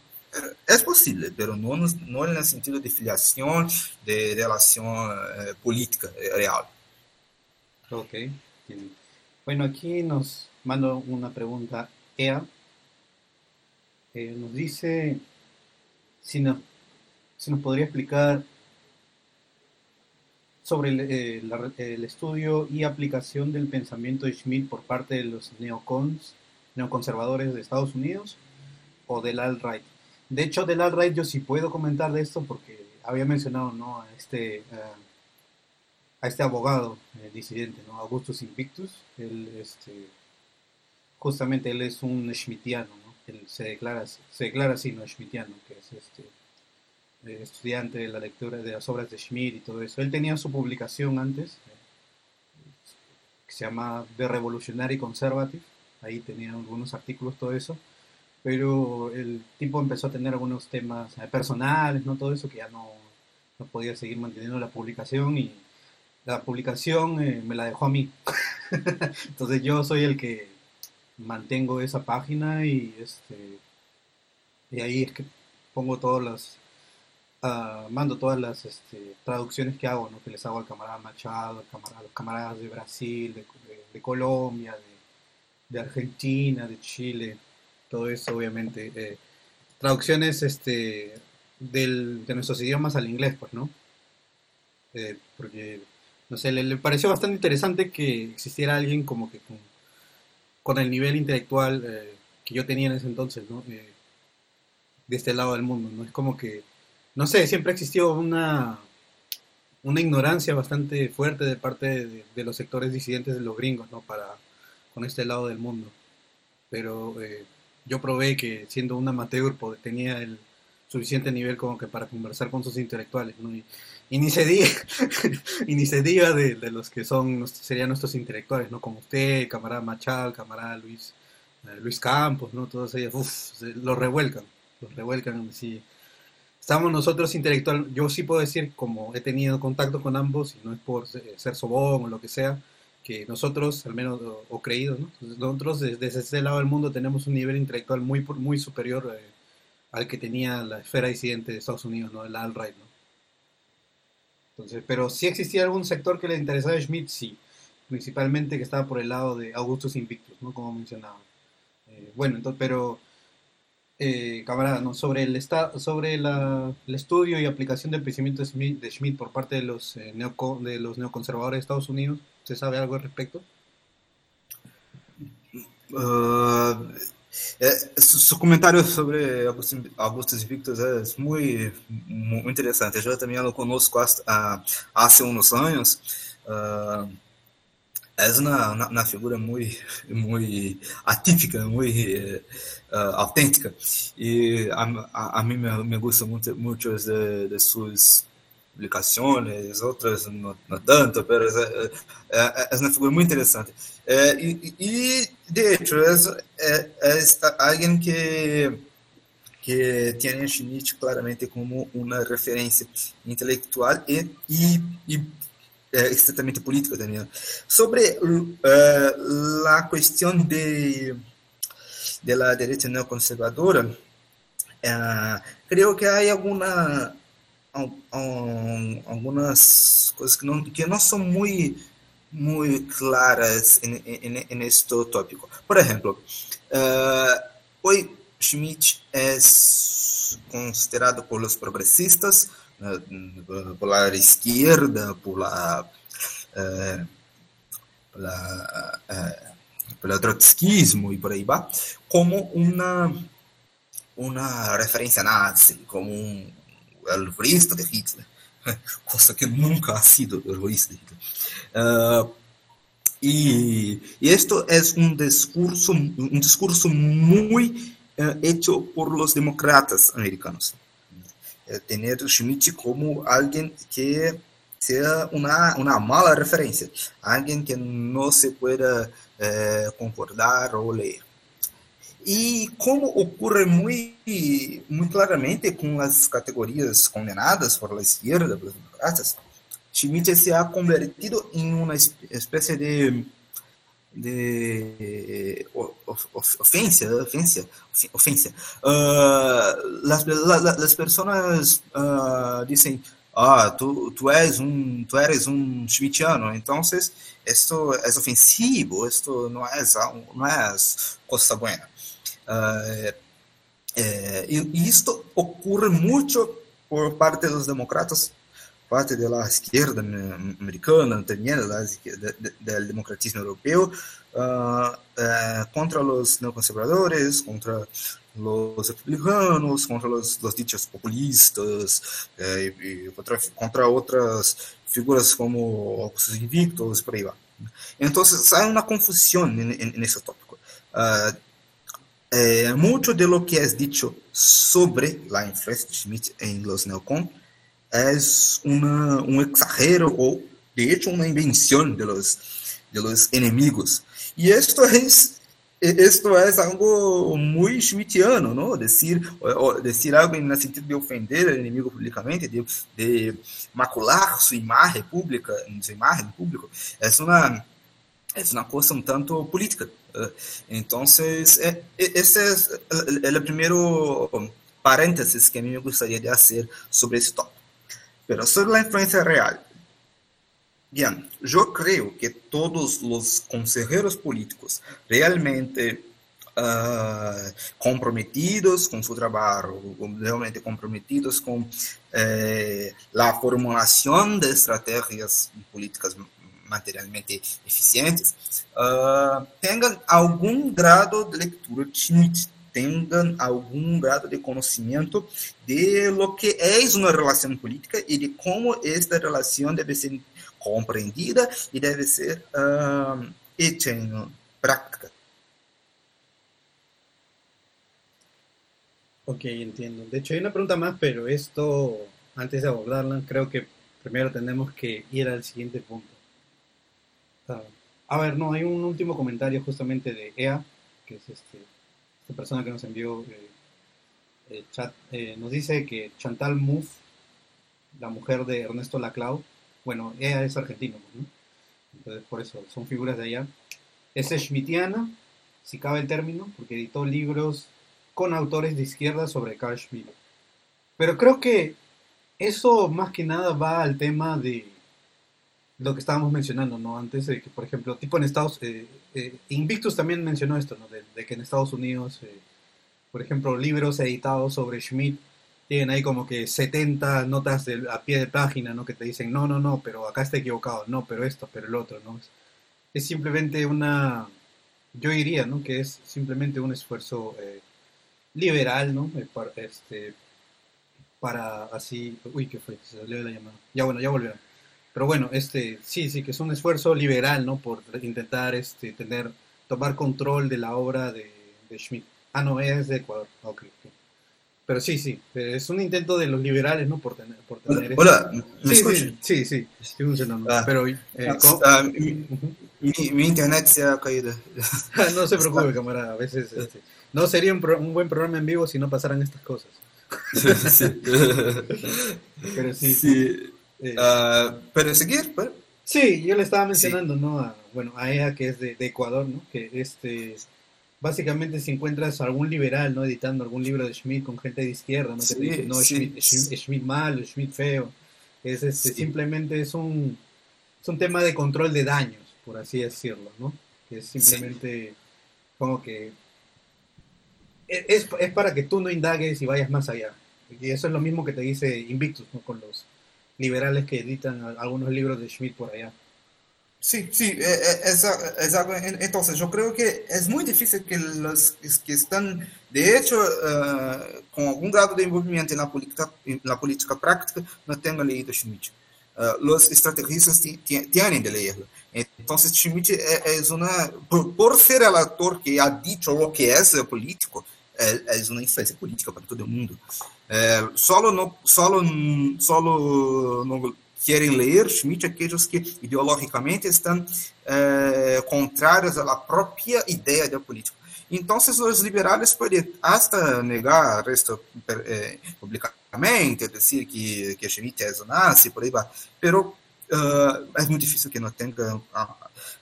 é possível, mas não, não no sentido de filiação, de relação eh, política real. Ok. Bueno, aquí nos manda una pregunta Ea Eh, nos dice si nos, si nos podría explicar sobre el, eh, el, estudio y aplicación del pensamiento de Schmidt por parte de los neocons, neoconservadores de Estados Unidos o del alt-right. De hecho, del alt-right yo sí puedo comentar de esto porque había mencionado ¿no? a, este, a este abogado eh, disidente, ¿no? Augustus Invictus. Él, este, justamente él es un schmittiano, ¿no? Él se declara, se declara así, no schmittiano, que es este eh, estudiante de la lectura de las obras de Schmidt y todo eso. Él tenía su publicación antes, que se llama The Revolutionary Conservative, ahí tenía algunos artículos, todo eso, pero el tipo empezó a tener algunos temas eh, personales, ¿no? Todo eso que ya no, no podía seguir manteniendo la publicación y la publicación eh, me la dejó a mí. Entonces yo soy el que mantengo esa página y este y ahí es que pongo todas las uh, mando todas las este, traducciones que hago, ¿no? que les hago al camarada Machado, al camarada, a los camaradas de Brasil, de, de, Colombia, de, de, Argentina, de Chile, todo eso obviamente. Eh, traducciones este, del, de nuestros idiomas al inglés, pues, ¿no? Eh, porque, no sé, le, le, pareció bastante interesante que existiera alguien como que con con el nivel intelectual eh, que yo tenía en ese entonces, ¿no? Eh, de este lado del mundo, ¿no? Es como que, no sé, siempre existió una, una ignorancia bastante fuerte de parte de, los sectores disidentes de los gringos, ¿no? Para, con este lado del mundo. Pero eh, yo probé que siendo un amateur tenía el suficiente nivel como que para conversar con sus intelectuales, ¿no? Ni se diga, y ni se diga de, de, los que son, serían nuestros intelectuales, ¿no? Como usted, camarada Machal, camarada Luis, eh, Luis Campos, ¿no? Todos ellos, los revuelcan, los revuelcan, sí. Estamos nosotros intelectual, yo sí puedo decir, como he tenido contacto con ambos, y no es por ser sobón o lo que sea, que nosotros, al menos, o, o creído, ¿no? Nosotros desde, ese lado del mundo tenemos un nivel intelectual muy, muy superior eh, al que tenía la esfera disidente de Estados Unidos, ¿no? El alt-right, ¿no? Entonces, pero si existía algún sector que le interesaba a Schmidt, sí. Principalmente que estaba por el lado de Augustus Invictus, ¿no? Como mencionaba. Eh, bueno, entonces, pero, eh, camarada, ¿no? sobre, el, sobre la, estudio y aplicación del pensamiento de Schmidt, de Schmidt por parte de los, eh, de los neoconservadores de Estados Unidos, ¿se sabe algo al respecto? Uh, su comentario sobre Augustus Invictus es muy, muy interesante. Yo también lo conozco hasta, hace unos años. Uh, es figura muy, muy atípica, muy uh. Y a, a, a me, me gustan mucho, muchos de, de, publicações, outras não, tanto, mas é, é, é, uma figura muito interessante. É, e, e, de hecho, é, é, alguém que que tem Schmidt claramente como uma referência intelectual e, e, e é, estritamente política também. Sobre uh, a questão de, la direita neoconservadora, uh, creio que há alguma um, algumas coisas que não, que não são muito, muito claras neste tópico. Por exemplo, uh, hoje Schmidt é considerado por os progressistas, por la izquierda, por la, eh, la eh, pelo trotskismo e por aí vai, como uma uma referência nazi, como um terrorista de Hitler, coisa que nunca ha sido terrorista de Hitler. E esto es un discurso, un discurso muy uh, hecho por los demócratas americanos. Uh, tener Schmidt como alguien que sea una, una mala referencia, alguien que no se pueda uh, concordar o leer. E como ocorre muito, muito claramente com as categorias condenadas por la esquerda, pelos democratas, Schmidt se ha convertido em uma espécie de, de ofensa, ofensa, ofensa. Uh, las personas uh, dizem, ah, tu, tu és um, tu eres um schmittiano, então esto é ofensivo, esto não é, não é coisa buena. Eh, y esto ocurre por parte de los demócratas, parte de la izquierda americana, de, de, del democratismo europeo, uh, uh, contra los neoconservadores, contra los republicanos, contra los dichos populistas, eh, contra, contra, figuras como Augustus Invictus, por ahí va. Entonces hay una confusión en, en, en ese tópico. Uh, eh, mucho de lo que es dicho sobre la influencia de Schmidt en los neocon es una, un exagero o, de hecho, una invención de los, de los enemigos. Y esto es, esto es algo muy schmittiano, ¿no? Decir, o, decir algo en el sentido de ofender al enemigo públicamente, de, de macular su imagen pública, su imagen pública, es una é uma coisa um tanto política. Então, é, esse é, é o primeiro parênteses que a mim me gostaria de fazer sobre esse tópico. Mas sobre a influência real. Bien, eu creio que todos os conselheiros políticos realmente uh, comprometidos com seu trabalho, realmente comprometidos com eh, a formulação de estratégias políticas materialmente eficientes, uh, tenham algum grado de leitura Schmidt, tenham algum grado de conhecimento de lo que é uma relação política e de como esta relação deve ser compreendida e deve ser uh, hecha em prática. Ok, entiendo. De hecho, hay una pregunta más, pero esto, antes de abordarla, creo que primero tenemos que ir al siguiente punto. A ver, no, hay un último comentario justamente de EA, que es este, esta persona que nos envió eh, el chat, eh, nos dice que Chantal Mouffe, la mujer de Ernesto Laclau, bueno, EA es argentino, ¿no? Entonces, por eso, son figuras de allá. Es schmittiana, si cabe el término, porque editó libros con autores de izquierda sobre Carl Schmitt. Pero creo que eso más que nada va al tema de lo que estábamos mencionando, ¿no? Antes de que, por ejemplo, tipo en Estados eh, eh, Invictus también mencionó esto, ¿no? De, que en Estados Unidos, eh, por ejemplo, libros editados sobre Schmidt tienen ahí como que 70 notas de, a pie de página, ¿no? Que te dicen, no, no, no, pero acá está equivocado, no, pero esto, pero el otro, ¿no? Es, simplemente una, yo diría, ¿no? Que es simplemente un esfuerzo liberal, ¿no? Este, para así, uy, ¿qué fue? Se salió de la llamada. Ya bueno, ya volvieron. Pero bueno, este, sí, sí, que es un esfuerzo liberal, ¿no? Por intentar este, tener, tomar control de la obra de, de Schmidt. Ah, no, es de Ecuador. Ok, pero sí, sí, es un intento de los liberales, ¿no? Por tener, por tener Hola, ¿me sí, sí, sí, sí, funcionando. Ah. Pero eh, ¿cómo? Ah, mi, mi- mi internet se ha caído. no se preocupe, camarada, a veces este, no sería un, pro- un buen programa en vivo si no pasaran estas cosas. Sí. Pero sí, Sí. Eh, Ah, ¿Para seguir? ¿Para? Sí, yo le estaba mencionando, ¿no? A, bueno, a ella que es de, de Ecuador, ¿no? Que este, básicamente si encuentras algún liberal, ¿no? Editando algún libro de Schmidt con gente de izquierda, ¿no? Que te Sí, dice, no, sí. Schmidt, Schmidt, Schmidt malo, Schmidt feo. Es este, Sí. simplemente es un, es un tema de control de daños, por así decirlo, ¿no? Que es simplemente como que e- es, es para que tú no indagues y vayas más allá. Y eso es lo mismo que te dice Invictus, ¿no? Con los liberales que editan algunos libros de Schmidt por allá. Sí, sí, eh, eh, exa- exacto. En- Entonces, yo creo que es muy difícil que los que están, de hecho, eh, con algún grado de envolvimiento en la política, en la política práctica, no tengan leído Schmidt. Eh, los estrategistas ti- ti- tienen de leerlo. Entonces, Schmidt es, es una, por, por ser el autor que ha dicho lo que es el político, es, es una influencia política para todo el mundo. Eh, solo no, solo, solo no quieren leer Schmidt aquellos que ideológicamente están eh, contrarios a la propia idea de política. Entonces los liberales pueden hasta negar esto eh, públicamente, decir que, que Schmidt es un nazi, por ahí va, pero uh, es muy difícil que no tengan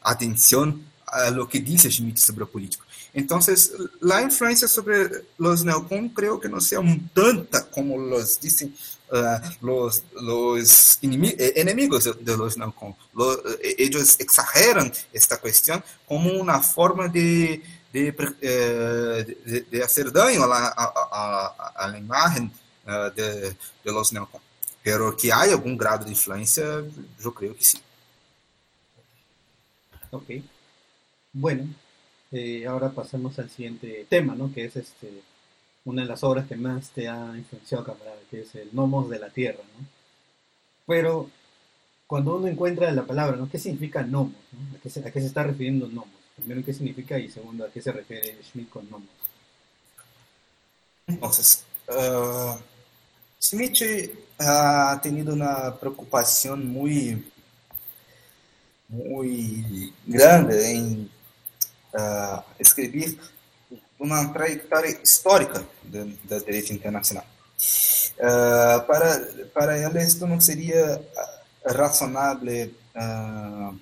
atención a lo que dice Schmidt sobre política. Entonces, la influencia sobre los neocon creo que no sea tanta como los dicen uh, los, los enemigos de los neocon. Lo, ellos exageran esta cuestión como una forma de, de, de, de hacer daño a a, a, a imagen uh, de, los neocon. Pero que hay algún grado de influencia, yo creo que sí. Ok. Bueno, eh, ahora pasemos al siguiente tema, ¿no? Que es este una de las obras que más te ha influenciado, camarada, que es el Nomos de la Tierra, ¿no? Pero cuando uno encuentra la palabra, ¿no? ¿Qué significa Nomos? ¿no? ¿A, qué se, ¿A qué se está refiriendo Nomos? Primero, ¿qué significa? Y segundo, ¿a qué se refiere Schmidt con Nomos? Entonces, uh, Smith ha tenido una preocupación muy, muy grande en uh, escribir uma trajetória histórica do, direito internacional. Uh, para, para ele, isto não seria razonável uh,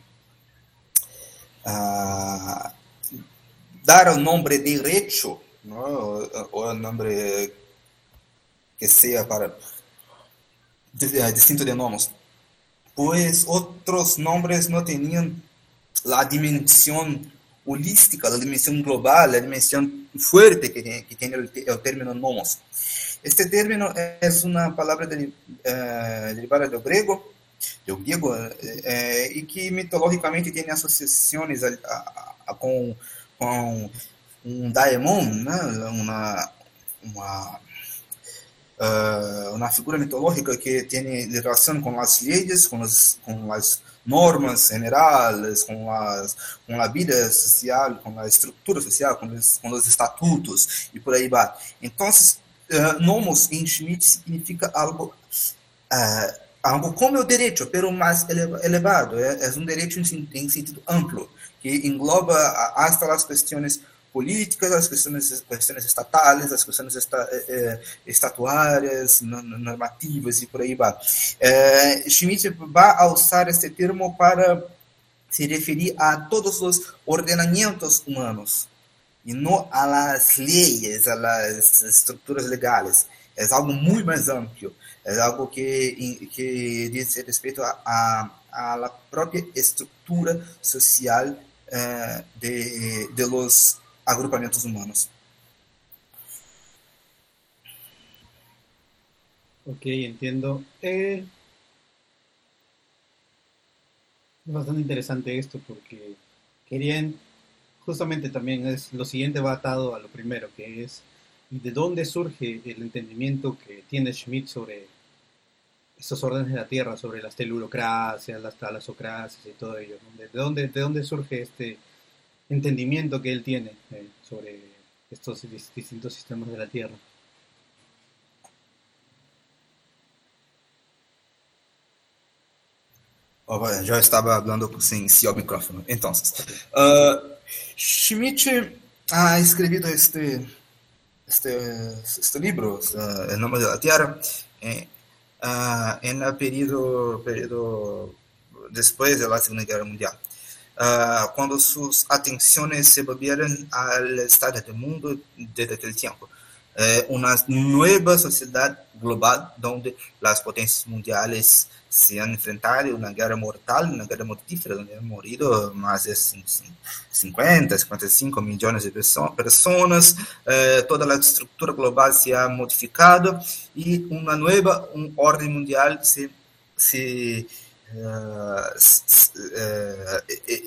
dar o nome direito, não? ou o nome que seja para distinto de nomes, pois outros nomes não tinham a dimensão holística, la dimensión global, la dimensión fuerte que tiene, que tiene el, término nomos. Este término es una palabra de, eh, derivada del griego, del griego eh, que mitológicamente tiene asociaciones a, a, a, con, daemon, ¿no? una, uh, figura mitológica que con las leyes, con, los, con las normas generales, com, as, com a vida social, com a estrutura social, com os, com os estatutos e por aí vai. Então, uh, nomos em Schmidt significa algo, uh, algo como o direito, pero mais elevado, é, é um direito em, em sentido amplo, que engloba hasta as questões políticas, as questões, questões estatais, as questões esta, eh, estatuárias, normativas e por aí vai. Eh, Schmidt vai usar este termo para se referir a todos os ordenamentos humanos e não a leyes, a las estruturas legais. É algo muito mais amplo, é algo que, que diz respeito a, a, a la própria estrutura social eh, de, de los agrupamentos humanos. Ok, entiendo. Eh, es bastante interesante esto porque querían, justamente también es, lo siguiente va atado a lo primero, que es de dónde surge el entendimiento que tiene Schmidt sobre estos órdenes de la Tierra, sobre las telurocracias, las talasocracias y todo ello. ¿De, dónde, ¿De dónde surge este entendimiento que él tiene eh, sobre estos distintos sistemas de la Tierra. Oh, já estava falando sem sí, o microfone. Então, uh, eh, Schmidt ha escrito este, este, este livro, uh, El Nombre de la Tierra, uh, en el período, período después de la Segunda Guerra Mundial. Cuando sus atenciones se volvieron al estado del mundo desde aquel tiempo. Eh, una nueva sociedad global donde las potencias mundiales se han enfrentado a guerra mortal, una guerra mortífera, donde han morido más de 50, 55 millones de personas, eh, toda la estructura global se ha modificado y una nueva un orden mundial se, se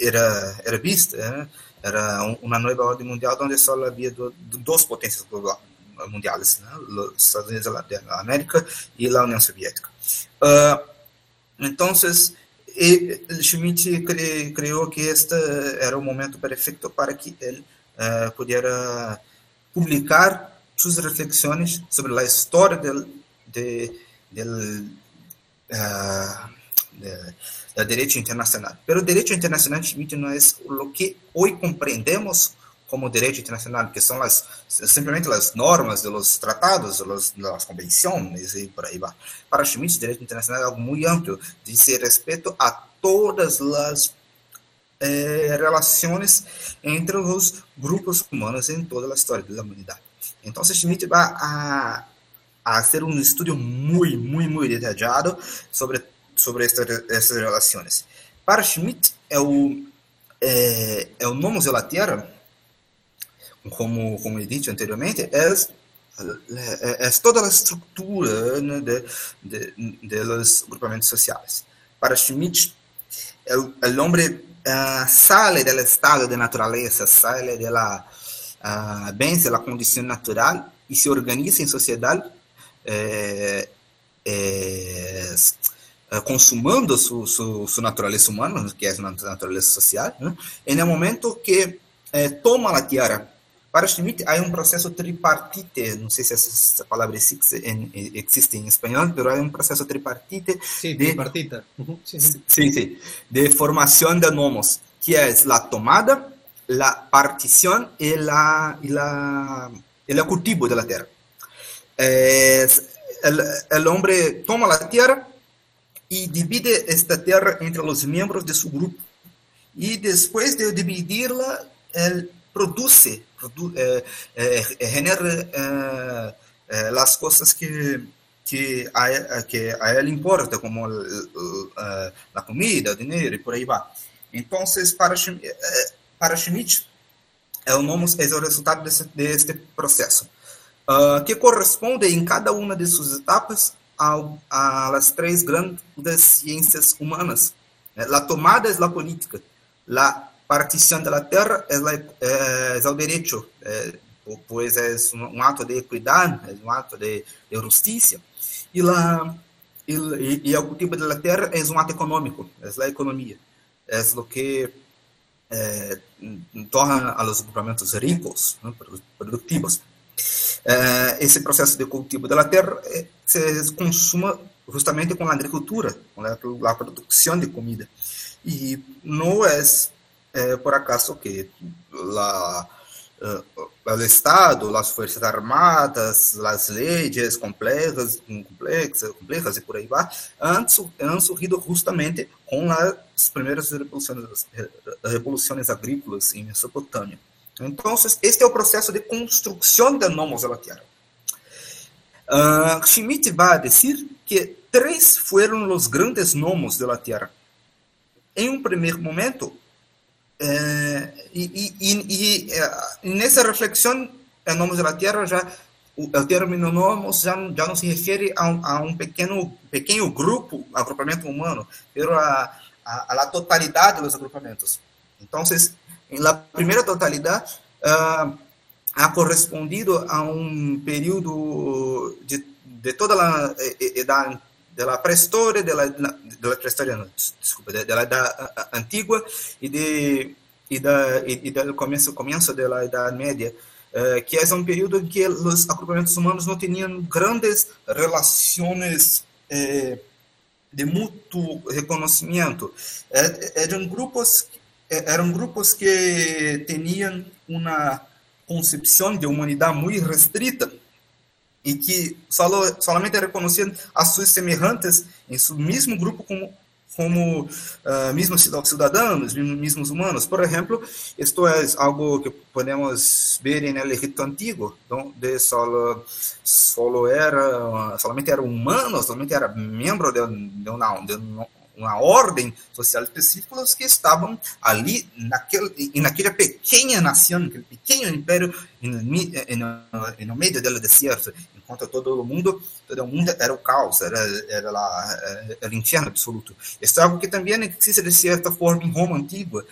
era, era vista, eh? era una nueva orden mundial había do, dos potencias globales mundiales, né? os Estados Unidos da América e a União Soviética. Uh, então, Schmidt cre criou que este era o momento perfeito para que ele uh, pudesse publicar suas reflexões sobre a história del, de, uh, del direito internacional. Pero o direito internacional Schmidt não é o que hoje compreendemos como derecho internacional, que son las, simplemente las normas de los tratados, las convenciones y por ahí va. Para Schmitt, derecho internacional es algo muy amplio, dice respeto a todas las eh, entre los grupos humanos en toda la historia de la humanidad. Entonces Schmitt va a, a hacer un estudio muy, muy, muy detallado sobre, sobre estas, estas relaciones. Para Schmitt, é o, é, é o nomos de la Tierra, como, como he dicho anteriormente, es, es toda la estructura ¿no? de, de, los grupamientos sociales. Para Schmidt, el, el hombre uh, sale del estado de de la, uh, vence la condición natural y se organiza en sociedad eh, eh, consumando su, su, su, naturaleza humana, que es una naturaleza social, ¿no? en el momento que eh, toma la tierra para Schmidt há um processo tripartite, não sei se essa palavra existe em, existe em espanhol, mas há um processo tripartite sí, de, tripartita. Uh sí, sí. Sí, sí, de formação de nomos, que é a tomada, a partição e a, e a, e a cultivo da terra. Eh, el, el hombre toma a terra e divide esta terra entre os membros de seu grupo. E depois de dividirla, ele produce, produ eh, eh, genera eh, las cosas que, que, a, que a él importa, como la comida, el dinero y por ahí va. Entonces, para, para Schmidt, el nomos es el resultado de, este, de este proceso, uh, que corresponde em cada uma de suas etapas a, a las três grandes ciências humanas. A tomada é a política, a tierra es, la, eh, es el derecho, eh, pues es un, un, acto de equidad, es un acto de, de. Y, la, y, y, el cultivo de la tierra es un acto económico, es la economía, es lo que eh, torna a los agrupamientos ricos, ¿no? productivos. Eh, esse processo de cultivo da terra eh, se consuma justamente com a agricultura, com a, produção de comida. E não é é, por acaso que la, uh, Estado, as Forças Armadas, as leis complexas, complexas, complexas e por aí vai, han, han surgido justamente com as primeiras revoluções, revoluções agrícolas em Mesopotâmia. Então, este é o processo de construção de nomos da terra. Uh, Schmidt vai dizer que três foram os grandes nomos da terra. Em um primeiro momento, É, e, e, e, nessa reflexão, em nome da Terra, já o, o termo nomos já, não se refere a um, a pequeno grupo, agrupamento humano, mas a, a, a totalidade dos agrupamentos. Então, na primeira totalidade, uh, ha correspondido a um período de, de toda a idade de la prehistoria, de la, de la no, desculpa, de, de la edad antigua y de y, da, y, y del comienzo, comienzo de la Edad Media, eh, que es un periodo en que los agrupamientos humanos no tenían grandes relaciones eh, de mútuo reconhecimento. Eram grupos, eram grupos que tinham uma concepção de humanidade muito restrita e que solo, solamente reconheciam as suas semelhantes em seu mesmo grupo como como uh, mesmos cidadãos, mesmos humanos. Por exemplo, isto é algo que podemos ver no Egito Antigo, onde solo, solo era, solamente era humano, solamente era membro de, de, uma, de uma ordem social específica, os que estavam ali naquele, naquela pequena nação, naquele pequeno império no, no meio do deserto, enquanto todo mundo, todo mundo era o caos, era, era, lá, era o inferno absoluto. Isso é algo que também existe de certa forma em Roma antiga,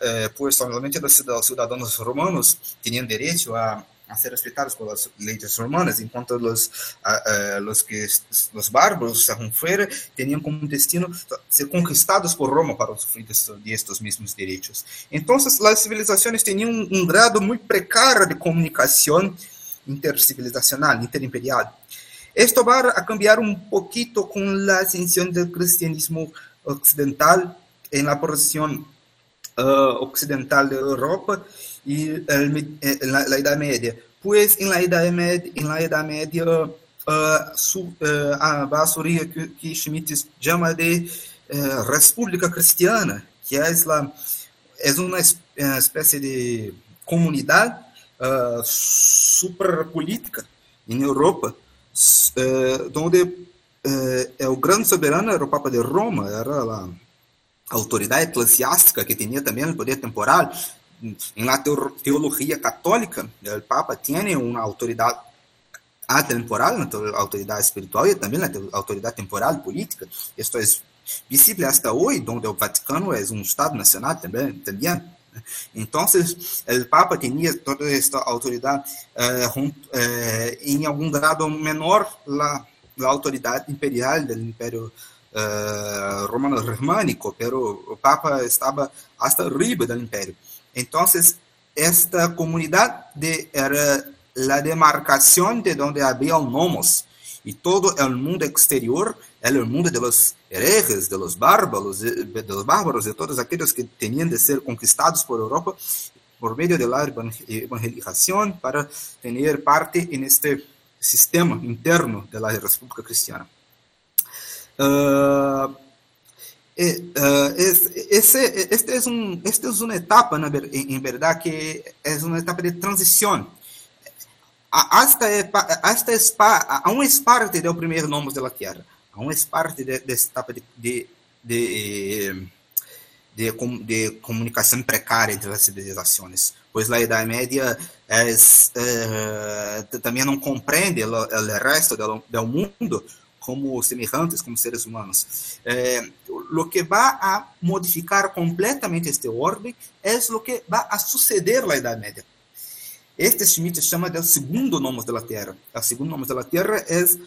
eh, pois somente os cidadãos romanos tinham direito a a ser respeitados por las leyes romanas, enquanto uh, los, que, los bárbaros estaban fuera tenían como destino ser conquistados por Roma para sufrir de estos mismos derechos. Entonces, las civilizaciones tenían un, grado muy precario de comunicación intercivilizacional, interimperial. Esto va a cambiar un poquito con la ascensión del cristianismo occidental en la porción uh, occidental de Europa el, en la, la, Edad Media. Pues en la Edad la uh, su, uh, a surgir que, que Schmitt llama de República Cristiana, que es, la, es una especie de comunidad uh, suprapolítica em Europa, uh, onde uh, o grande soberano era o Papa de Roma, era a autoridade eclesiástica que tinha também o poder temporal. La teologia católica, o Papa tem uma autoridade atemporal, uma autoridade espiritual e também uma autoridade temporal política. Isto é visível até hoje, onde o Vaticano é um Estado nacional também. Entonces, el Papa tenía toda esta autoridad eh, junto, eh, grado menor la, la autoridad imperial del imperio eh, romano germánico, pero el Papa estaba hasta arriba del imperio. Entonces, esta comunidad de, era la demarcación de donde había nomos y todo el mundo exterior era el mundo de los herejes, de los bárbaros, de, los bárbaros, todos aquellos que tenían de ser conquistados por Europa por medio de la evangelización para tener parte en este sistema interno de la República Cristiana. Uh, uh, es, ese, este, es un, este es una etapa, en, verdad, que es una etapa de transición. Esta esta é, aún es parte del primer nomos de la tierra, aún es parte de, de esta etapa de, de, de, de, de comunicação precária entre as civilizações, pois a Idade Média é, também não compreende o, resto do mundo como semelhantes, como seres humanos. Eh, lo que vai a modificar completamente este ordem é o que vai a suceder na Idade Média. Este Schmidt chama de segundo nomos de la Tierra. El segundo la Tierra es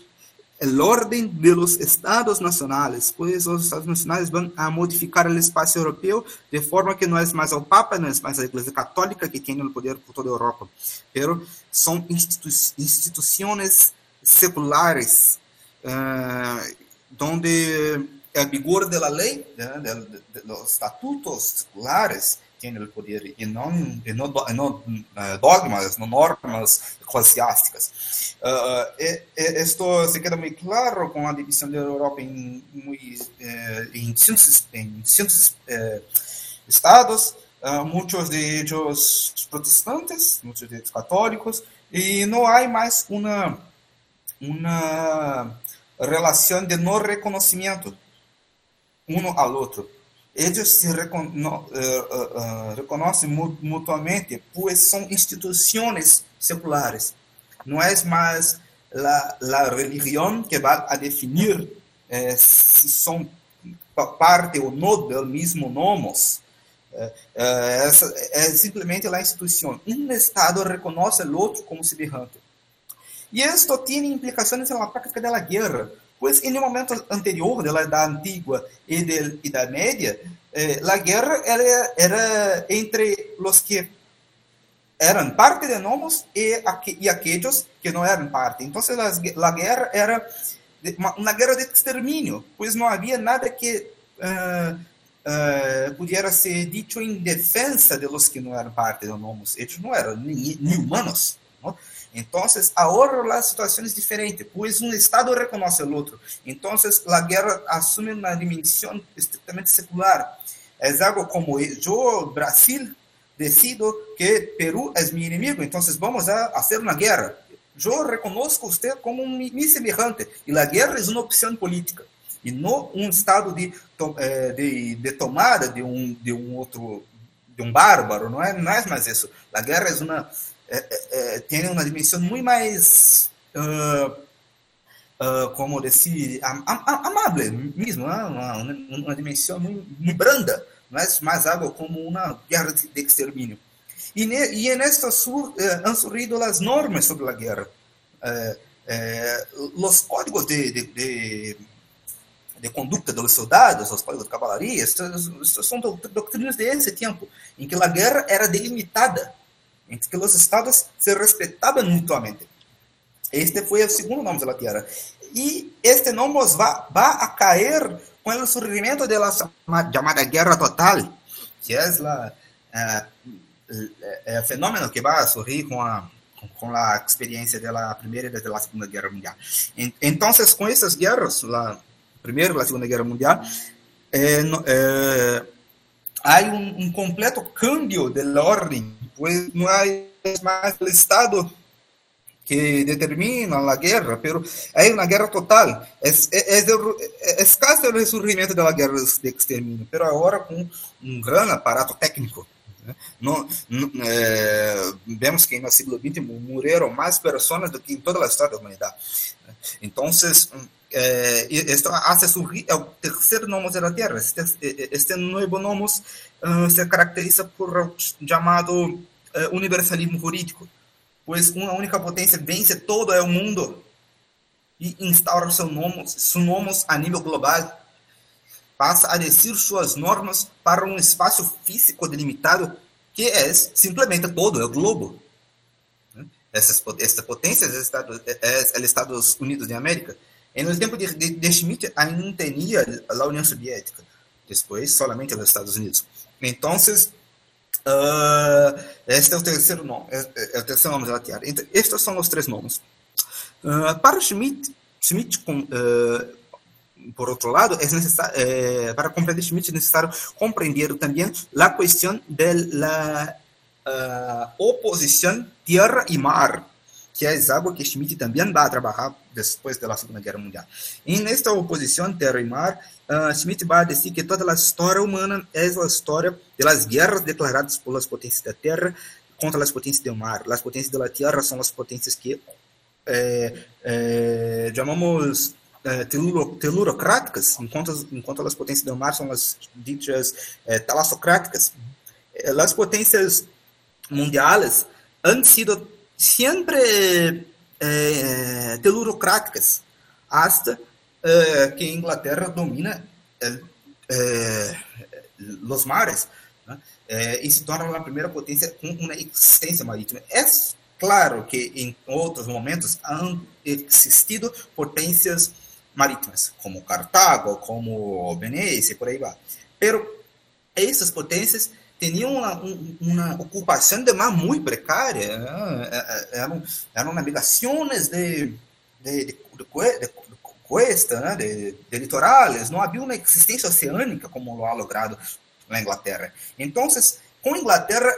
el orden de los estados nacionales, pues los estados nacionales van a modificar el espacio europeo de forma que no es más el Papa, no es más la Iglesia Católica que tiene el poder por toda Europa, pero son institu instituciones seculares uh, donde el vigor de la ley, de, de, de los estatutos seculares, tem o poder e não, e não, e não uh, dogmas, não normas eclesiásticas. Uh, e, e, isto se queda muito claro com a divisão da Europa uh, em cinco, em cinco uh, estados, muitos de eles protestantes, muitos de eles católicos, e não há mais uma, uma relação de não reconhecimento um ao outro eles se recon no, uh, uh, mutuamente, pois são instituições seculares. Não é mais a, a religião que vai a definir eh, se são parte ou não do mesmo nomos. é simplesmente a instituição. Um Estado reconhece o outro como semelhante. E isso tem implicações na prática da guerra Pues en el momento anterior de la Edad Antigua y de la Media, eh, la guerra era, era, entre los que eran parte de nomos y, aquellos que no eran parte. La, la guerra era uma, guerra de extermínio, pois não havia nada que uh, uh, ser dicho em defesa de los que não eram parte do nomos. Eles não eram nem humanos. Não? Então, agora las situações diferentes, pois um Estado reconhece o outro. Então, a guerra assume uma dimensão estritamente secular. É algo como eu, Brasil, decido que Peru é meu inimigo, então vamos a fazer uma guerra. Eu reconozco você como um mi semejante, e a guerra é uma opção política, e não um estado de, eh, de, de tomada de um, de um outro, de um bárbaro, não é, é mais isso. A guerra é uma é, tem uma dimensão muito mais, uh, uh, como am, amável mesmo, uma, uma, dimensão muito, branda, é mais algo como uma guerra de, de extermínio. E, ne, e nesta sur, eh, han surgido as normas sobre a guerra. Eh, eh, os códigos de, de, de, de conduta dos soldados, os códigos de cavalaria, são doutrinas desse tempo, em que a guerra era delimitada entre que os estados se respeitavam mutuamente. Este foi o segundo nome da Terra. E este nome vai, vai a cair com o surgimento da chamada Guerra Total, que é o fenômeno que vai surgir com a com a experiência da primeira e da segunda guerra mundial. Então, com essas guerras, a primeira e a segunda guerra mundial, eh, eh, há um, um completo cambio da ordem pues no hay más el Estado que determina a guerra, pero hay una guerra total. Es, es, es casi el resurgimiento de la guerra de exterminio, pero ahora con un gran aparato técnico. Eh, vemos que no siglo XX murieron más personas do que en toda la historia de la humanidad. Eh, esto hace surgir el tercer nomos de la Tierra. Este, este nuevo nomos uh, se caracteriza por llamado uh, universalismo jurídico, pois uma única potência vence todo o mundo e instaura seus nomos, seus nomos a nível global, passa a descer suas normas para um espaço físico delimitado que é simplesmente todo o globo. Essas, essa potência é Estados, é, Estados Unidos de América. E no tempo de, de, de Schmidt tinha a União Soviética, depois solamente os Estados Unidos. Então, Uh, este é nome, é, é o terceiro nome da Tiara. Então, estes são os três nomes. Uh, para Schmidt, Schmidt uh, por outro lado, é necessário, para compreender Schmidt é necessário compreender também a questão da oposição terra e mar que é algo que Schmidt também vai trabalhar depois da Segunda Guerra Mundial. E nesta oposição terra e mar, uh, Schmidt vai dizer que toda a história humana é a história das guerras declaradas pelas potências da terra contra as potências do mar. As potências da terra são as potências que eh, eh, eh, teluro, telurocráticas, enquanto, enquanto as potências do mar são as ditas eh, talassocráticas. As potências mundiais han sido sempre eh, telurocráticas, hasta eh, que Inglaterra domina eh, os mares né? e se torna a primeira potência com uma existência marítima. É claro que em outros momentos han existido potências marítimas, como Cartago, como Venecia, por aí vai. Pero essas potências tinham uma, uma ocupação de mar muito precária, eram, eram navegações de, de, de, de, cuesta, né, de, de litorales, não havia uma existência oceânica como lo ha logrado na Inglaterra. Então, com a Inglaterra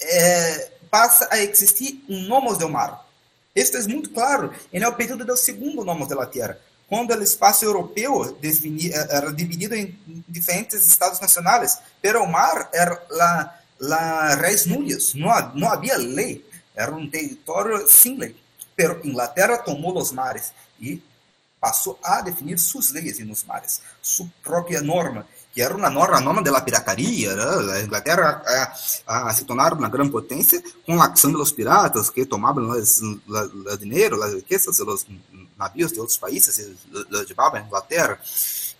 é, passa a existir um nomos do mar. Isto é muito claro, e é o período do segundo nomos da Terra quando o espaço europeu eh, era dividido em diferentes estados nacionais, pero o mar era la, la res nullius, não, não havia lei, era um território sem lei. Pero Inglaterra tomou os mares e passou a definir suas leis nos mares, sua própria norma, que era uma norma, a norma da pirataria. Né? A Inglaterra a, a, se tornar uma grande potência com a ação dos piratas que tomavam o dinheiro, as riquezas, os navios de outros países, levavam a Inglaterra.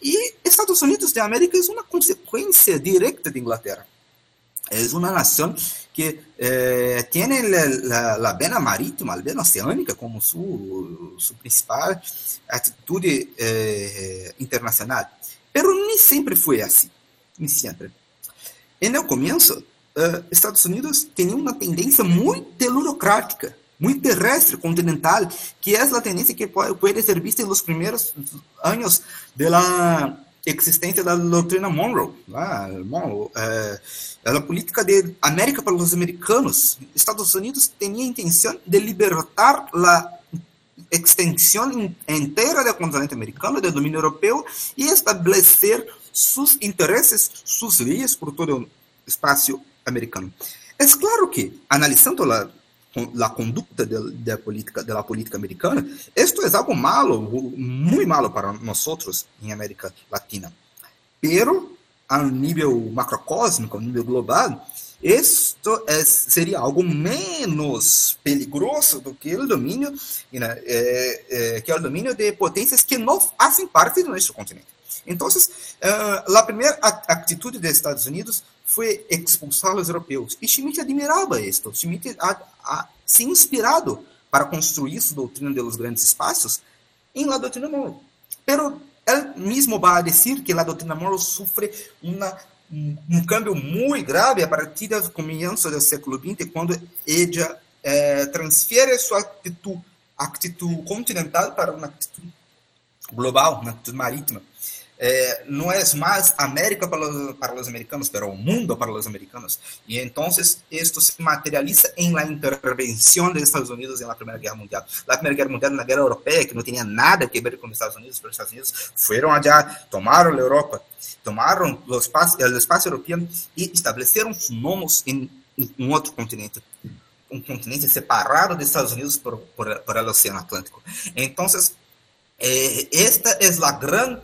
E Estados Unidos da América é uma consequência direta de Inglaterra. es una nación que eh, la, la, vena marítima, la vena oceánica como su, su principal actitud eh, internacional. Ni siempre fue así, ni siempre. En el comienzo, eh, Estados Unidos tenía una tendencia muy telurocrática, muy terrestre, continental, que es la tendencia que puede ser vista en los primeros años existência da doutrina Monroe. Lá, Monroe é, a política de América para os americanos. Estados Unidos tinha a intenção de libertar a extensão inteira do continente americano, do domínio europeu, e estabelecer seus interesses, suas leis por todo o espaço americano. É claro que, analisando a la conducta de, de, política, de la política americana, esto es algo malo, muy malo para nosotros en América Latina. Pero a nível macrocósmico, a nível global, esto es, seria algo menos peligroso do que o domínio, né, eh, que o domínio de potências que não fazem parte do nosso continente. Então, uh, a primeira atitude dos Estados Unidos foi expulsar os europeus. E Schmitt admirava isto. Schmitt a, a, se inspirado para construir sua doutrina de los grandes espaços em la doutrina Monroe. Pero ele mesmo vai dizer que a doutrina Monroe sofre uma, um, cambio muito grave a partir do começo do século XX, quando ela eh, transfere sua atitude, atitude continental para uma atitude global, uma atitude marítima eh, es más América para los, para los americanos, mundo para los americanos. Y entonces esto se materializa en la intervención de Estados Unidos en la Primera Guerra Mundial. La Primera Guerra Mundial, una guerra europea que no tenía nada que ver con Estados Unidos, pero Estados Unidos fueron allá, tomaron la Europa, tomaron los espacio, el espacio europeo y establecieron nomos en un otro continente un continente separado de Estados Unidos por, por, por el Océano Atlántico. Entonces, eh, esta es la gran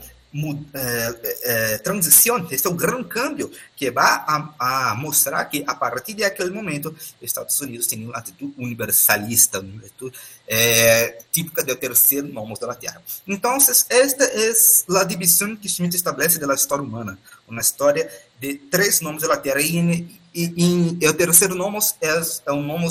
é, é, transição, esse é o grande câmbio que vai a, a, mostrar que a partir daquele momento Estados Unidos tem uma atitude universalista, uma atitude típica do terceiro nome da Terra. Então, esta é a divisão que Schmitt estabelece da história humana, uma história de três nomes da Terra e, e, e, o terceiro nome é, é o nome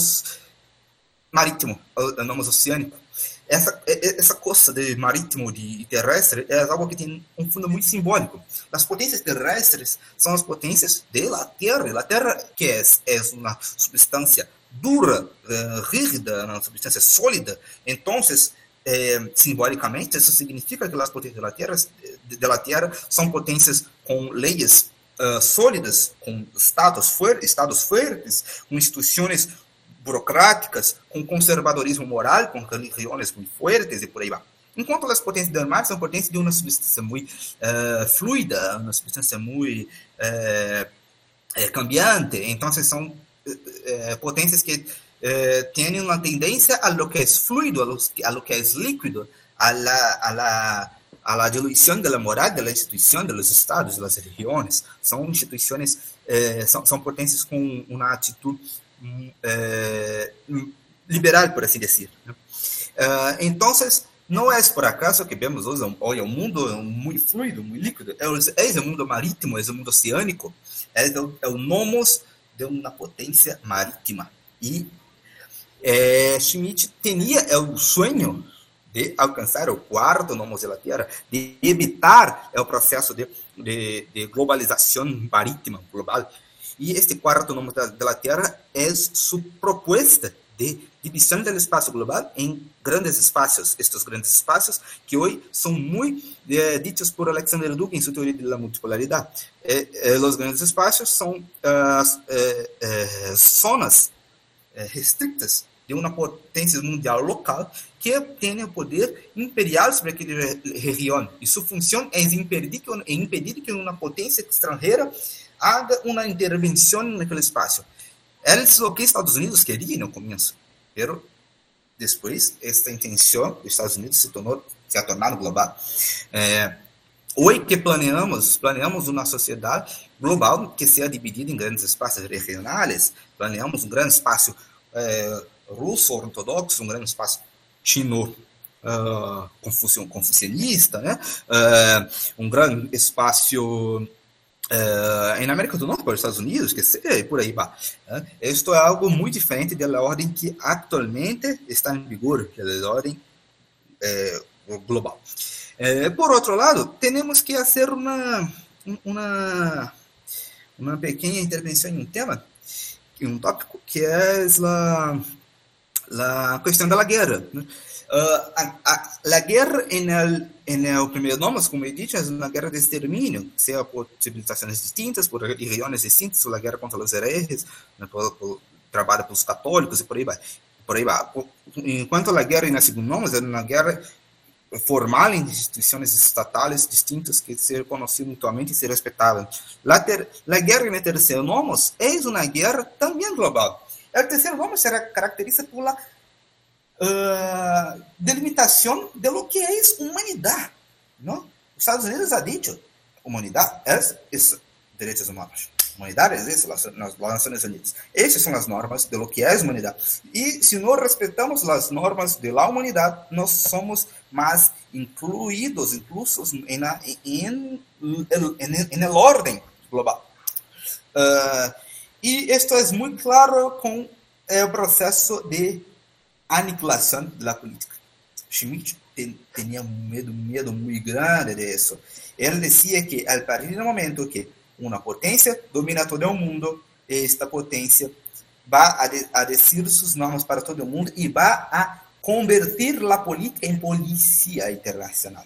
marítimo, o, o nome oceânico essa, essa costa de marítimo e terrestre é algo que tem um fundo muito simbólico. As potências terrestres são as potências da Terra. A Terra que é, é uma substância dura, uh, rígida, uma substância sólida. Então, eh, simbolicamente, isso significa que as potências da Terra, Terra são potências com leis uh, sólidas, com estados, estados fortes, com instituições burocráticas, com conservadorismo moral, com religiões muito fortes e por aí vai. Enquanto as potências do mar são potências de uma substância muito uh, fluida, uma substância muito uh, cambiante, então são uh, potências que têm uma tendência a lo que é fluido, a lo, que é líquido, a la, a la, a la diluição da moral da instituição, dos estados, das religiões. São instituições, são, são potências com uma atitude eh, liberal, por assim dizer. Né? Uh, então, não é por acaso que vemos hoje, olha, o mundo muito fluido, muito líquido, é é o mundo marítimo, é o mundo oceânico, é o, é o nomos de uma potência marítima. E é, Schmidt tinha é o sonho de alcançar o quarto nomos da Terra, de evitar o processo de, de, de globalização marítima global, e este quarto número da, da Terra é sua proposta de divisão do espaço global em grandes espaços. Estes grandes espaços que hoje são muito eh, ditos por Alexander Dugin em sua teoria da multipolaridade. Eh, eh, os grandes espaços são zonas restritas de uma potência mundial local que tem o poder imperial sobre aquela região. E sua função é impedir que, é impedir que uma potência estrangeira haga uma intervenção naquele espaço. É o que Estados Unidos queria no começo, mas depois esta intenção dos Estados Unidos se tornou se ha tornado global. É, hoje que planeamos, planeamos uma sociedade global que seja dividida em grandes espaços regionais, planeamos um grande espaço é, russo ortodoxo, um grande espaço chino uh, confucianista, né? Uh, um grande espaço uh, em América do Norte, para os Estados Unidos, que seja, e por aí vai. Uh, isto é algo muito diferente da ordem que atualmente está em vigor, que é a ordem uh, global. por outro lado, temos que fazer uma, uma, uma pequena intervenção em um tema, um tópico, que é a, a questão da guerra. Né? Uh, a, a, la guerra en el, en el primer nombre, como he dicho, es una guerra de exterminio, sea por civilizaciones distintas, por regiones distintas, o la guerra contra los herejes, por, por trabalho para os católicos e por aí vai. Por aí vai. Enquanto a guerra em segundo nome é uma guerra formal em instituições estatais distintas que se reconheciam mutuamente e se respeitavam. A, ter, a guerra em terceiro nome é uma guerra também global. O terceiro nome será caracterizado por la uh, delimitación de lo que es humanidad. ¿no? Estados Unidos ha dicho, humanidad es, es derechos humanos. Humanidad es eso, Naciones Unidas. Esas son las normas de lo que es humanidad. Y si no respetamos las normas de la humanidad, no somos más incluidos, incluso en, el, el orden global. Uh, y esto es muy claro con el proceso de aniquilação da política. Schmidt tinha um medo, medo muito grande disso. Ele dizia que, a partir do momento que uma potência domina todo o mundo, esta potência vai a, dizer suas normas para todo o mundo e vai a converter a política em polícia internacional.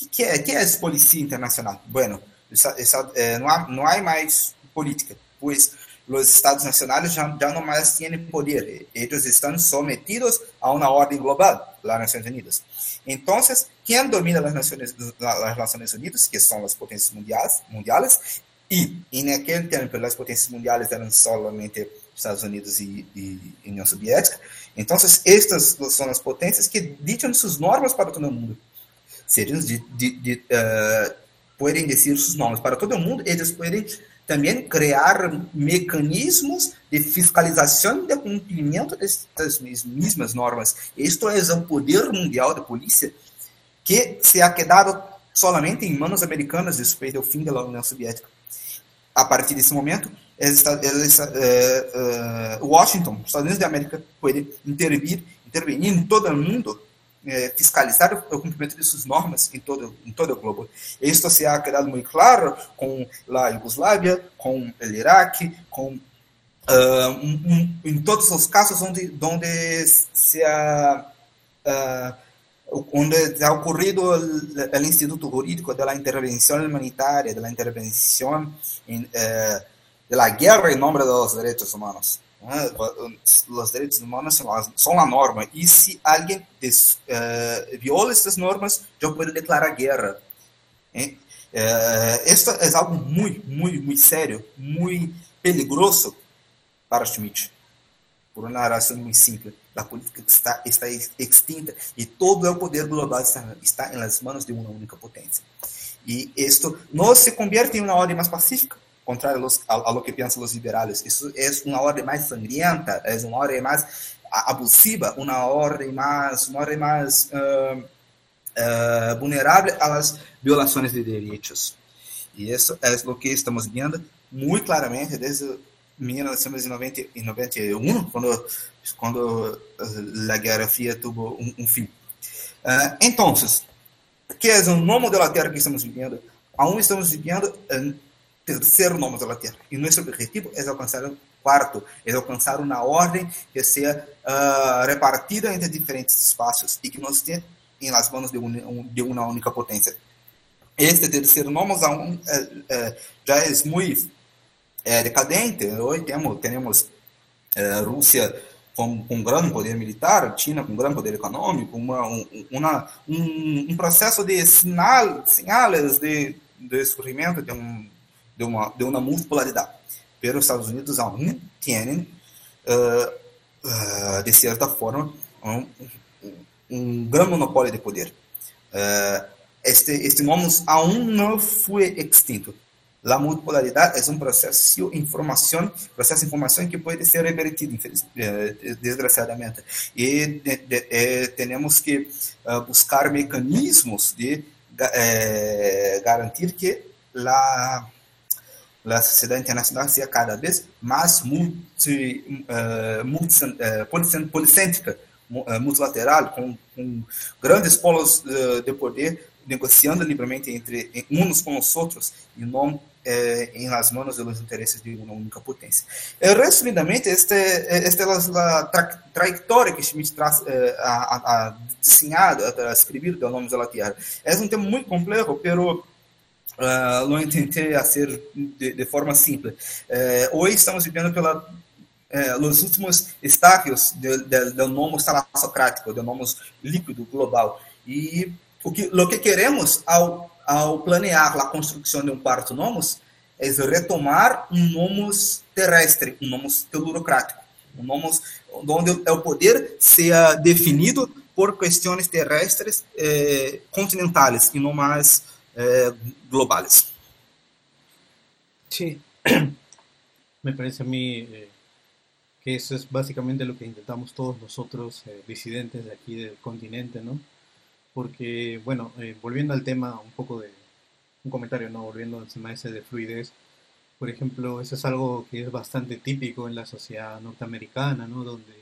O que, é? que é essa polícia internacional? Bueno, essa, essa, eh, não, há, não há mais política, pois os estados nacionais já, já não mais têm poder, eles estão sometidos a uma ordem global, las Nações Unidas. Então, quem domina as Nações, as Nações Unidas, que são as potências mundiais, mundiais e, em aquele tempo, as potências mundiais eram somente Estados Unidos e, União Soviética, então, estas são as potências que ditam suas normas para todo mundo. Se eles de, de, de, uh, normas para todo mundo, eles podem também criar mecanismos de fiscalização de cumprimento destas mesmas normas. Isto é o poder mundial da polícia que se ha quedado solamente em mãos americanas depois do fim da União Soviética. A partir desse momento, eles, eles, eh, eh, Washington, Estados Unidos da América, pode intervir, intervenir em todo o mundo é, fiscalizar o cumprimento de suas normas em todo, em todo o globo. Isto se ha quedado muito claro com a Iugoslávia, com o Iraque, com uh, um, um, em todos os casos onde, onde se ha uh, onde ha ocorrido o Instituto Jurídico da intervenção humanitária, da intervenção em, uh, da guerra em nome dos direitos humanos. Os direitos humanos são a norma. E se alguém uh, viola essas normas, já pode declarar guerra. Uh, isso é algo muito, muito, muito sério, muito peligroso para Schmidt. Por uma razão muito simples. A política está, está extinta e todo o poder global está, está nas mãos de uma única potência. E isto não se convierte em uma ordem mais pacífica, contrario a, a, a, lo que piensan los liberales. Eso es una orden más sangrienta, es una orden más abusiva, una orden más, una orden más uh, uh, vulnerable a las violaciones de derechos. Y eso es lo que estamos viendo muy claramente desde 1991, cuando, cuando la Guerra Fría tuvo un, un fin. Uh, entonces, ¿qué es el nuevo modelo de la Tierra que estamos viviendo? Aún estamos viviendo terceiro nome da Terra. E nosso objetivo é alcançar o quarto, é alcançar uma ordem que seja uh, repartida entre diferentes espaços e que nos tenha em las mãos de, de uma única potência. Este terceiro nome aún, é, é, já é muito é, decadente. Hoje temos, temos Rússia com, com grande poder militar, China com um grande poder econômico, uma, um, uma, um, um processo de sinal, sinais de, de surgimento de um de uma, de uma multipolaridade. Pero os Estados Unidos aún têm, uh, uh, de certa forma, um, grande monopólio de poder. Uh, este, este momento aún não foi extinto. A multipolaridade é um processo informação, processo de informação que pode ser revertido, desgraçadamente. E de, de, eh, que uh, buscar mecanismos de eh, garantir que a a sociedade internacional seja cada vez mais multi, uh, multi, uh, policêntrica, uh, multilateral, com, com, grandes polos uh, de poder negociando livremente entre uns com os outros e não eh, em las manos dos interesses de uma única potência. Eh, resumidamente, esta, esta é a tra trajetória que Schmidt traz eh, a, a, a desenhado, a escrever do Nomes da Terra. É um tema muito complexo, pero Uh, lo intenté hacer de, de forma simples. Uh, estamos vivendo pela uh, os últimos estágios do, nomos talassocrático, do nomos líquido global. E o que, o que queremos ao, ao planear a construção de um quarto nomos é retomar um nomos terrestre, um nomos telurocrático, um nomos onde o poder seja definido por questões terrestres eh, continentais e não mais eh, globales. Sí, me parece a mí eh, que eso es básicamente lo que intentamos todos nosotros, eh, disidentes de aquí del continente, ¿no? Porque, bueno, volviendo al tema un poco de, un comentario, ¿no? Volviendo al tema ese de fluidez, por ejemplo, eso es algo que es bastante típico en la sociedad norteamericana, ¿no? Donde,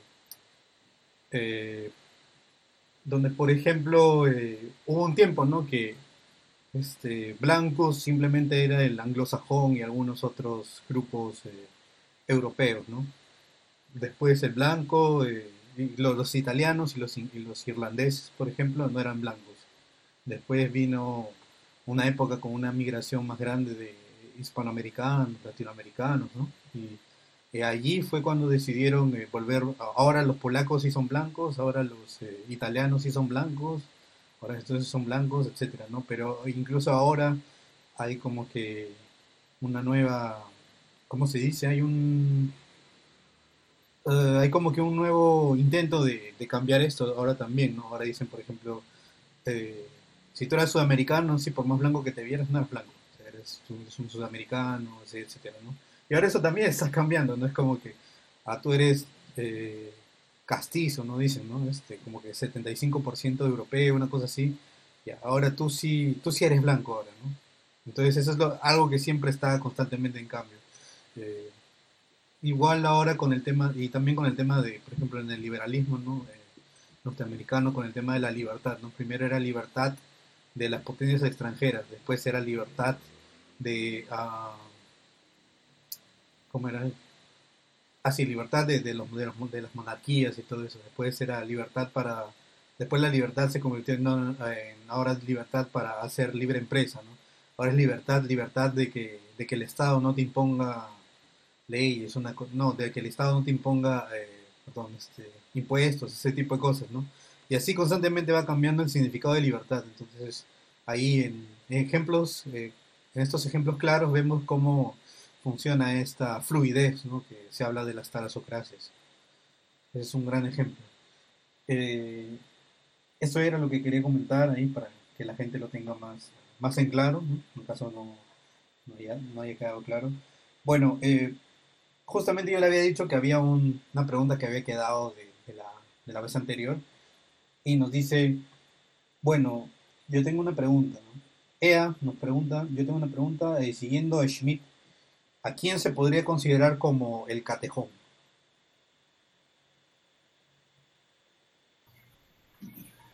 donde por ejemplo, hubo un tiempo, ¿no? Que este, blancos simplemente era el anglosajón y algunos otros grupos eh, europeos, ¿no? Después el blanco, eh, los, italianos y los, los irlandeses, por ejemplo, no eran blancos. Después vino una época con una migración más grande de hispanoamericanos, latinoamericanos, ¿no? Y, allí fue cuando decidieron eh, volver, ahora los polacos sí son blancos, ahora los italianos sí son blancos, ahora entonces son blancos, etcétera, ¿no? Pero incluso ahora hay como que una nueva, ¿cómo se dice? Hay un, eh, hay como que un nuevo intento de, cambiar esto ahora también, ¿no? Ahora dicen, por ejemplo, eh, si tú eres sudamericano, si por más blanco que te vieras, no eres blanco, eres, un sudamericano, etcétera, ¿no? Y ahora eso también está cambiando, ¿no? Es como que, ah, tú eres... Eh, castizo, ¿no? Dicen, ¿no? Este, como que 75% europeo, una cosa así. Y ahora tú sí, tú sí eres blanco ahora, ¿no? Entonces eso es algo que siempre está constantemente en cambio. Eh, igual ahora con el tema, y también con el tema de, por ejemplo, en el liberalismo, ¿no? Eh, norteamericano, con el tema de la libertad, ¿no? Primero era libertad de las potencias extranjeras, después era libertad de... Uh, ¿Cómo era? Así ah, libertad de, los, de, de, las monarquías y todo eso. Después era libertad para, después la libertad se convirtió en, ahora es libertad para hacer libre empresa, ¿no? Ahora es libertad, libertad de que, de que el Estado no te imponga leyes, una, no, de que el Estado no te imponga eh, perdón, este, impuestos, ese tipo de cosas, ¿no? Y así constantemente va cambiando el significado de libertad. Entonces, ahí en, ejemplos, eh, en estos ejemplos claros vemos cómo funciona esta fluidez, ¿no? que se habla de las talasocracias. Es un gran ejemplo. Eh, esto era lo que quería comentar ahí para que la gente lo tenga más, más en claro, ¿no? en caso no, no, haya, quedado claro. Bueno, eh, justamente yo le había dicho que había una pregunta que había quedado de, la, de, la, vez anterior y nos dice, bueno, yo tengo una pregunta. ¿no? Ea nos pregunta, yo tengo una pregunta eh, siguiendo a Schmidt ¿a quién se podría considerar como el catejón?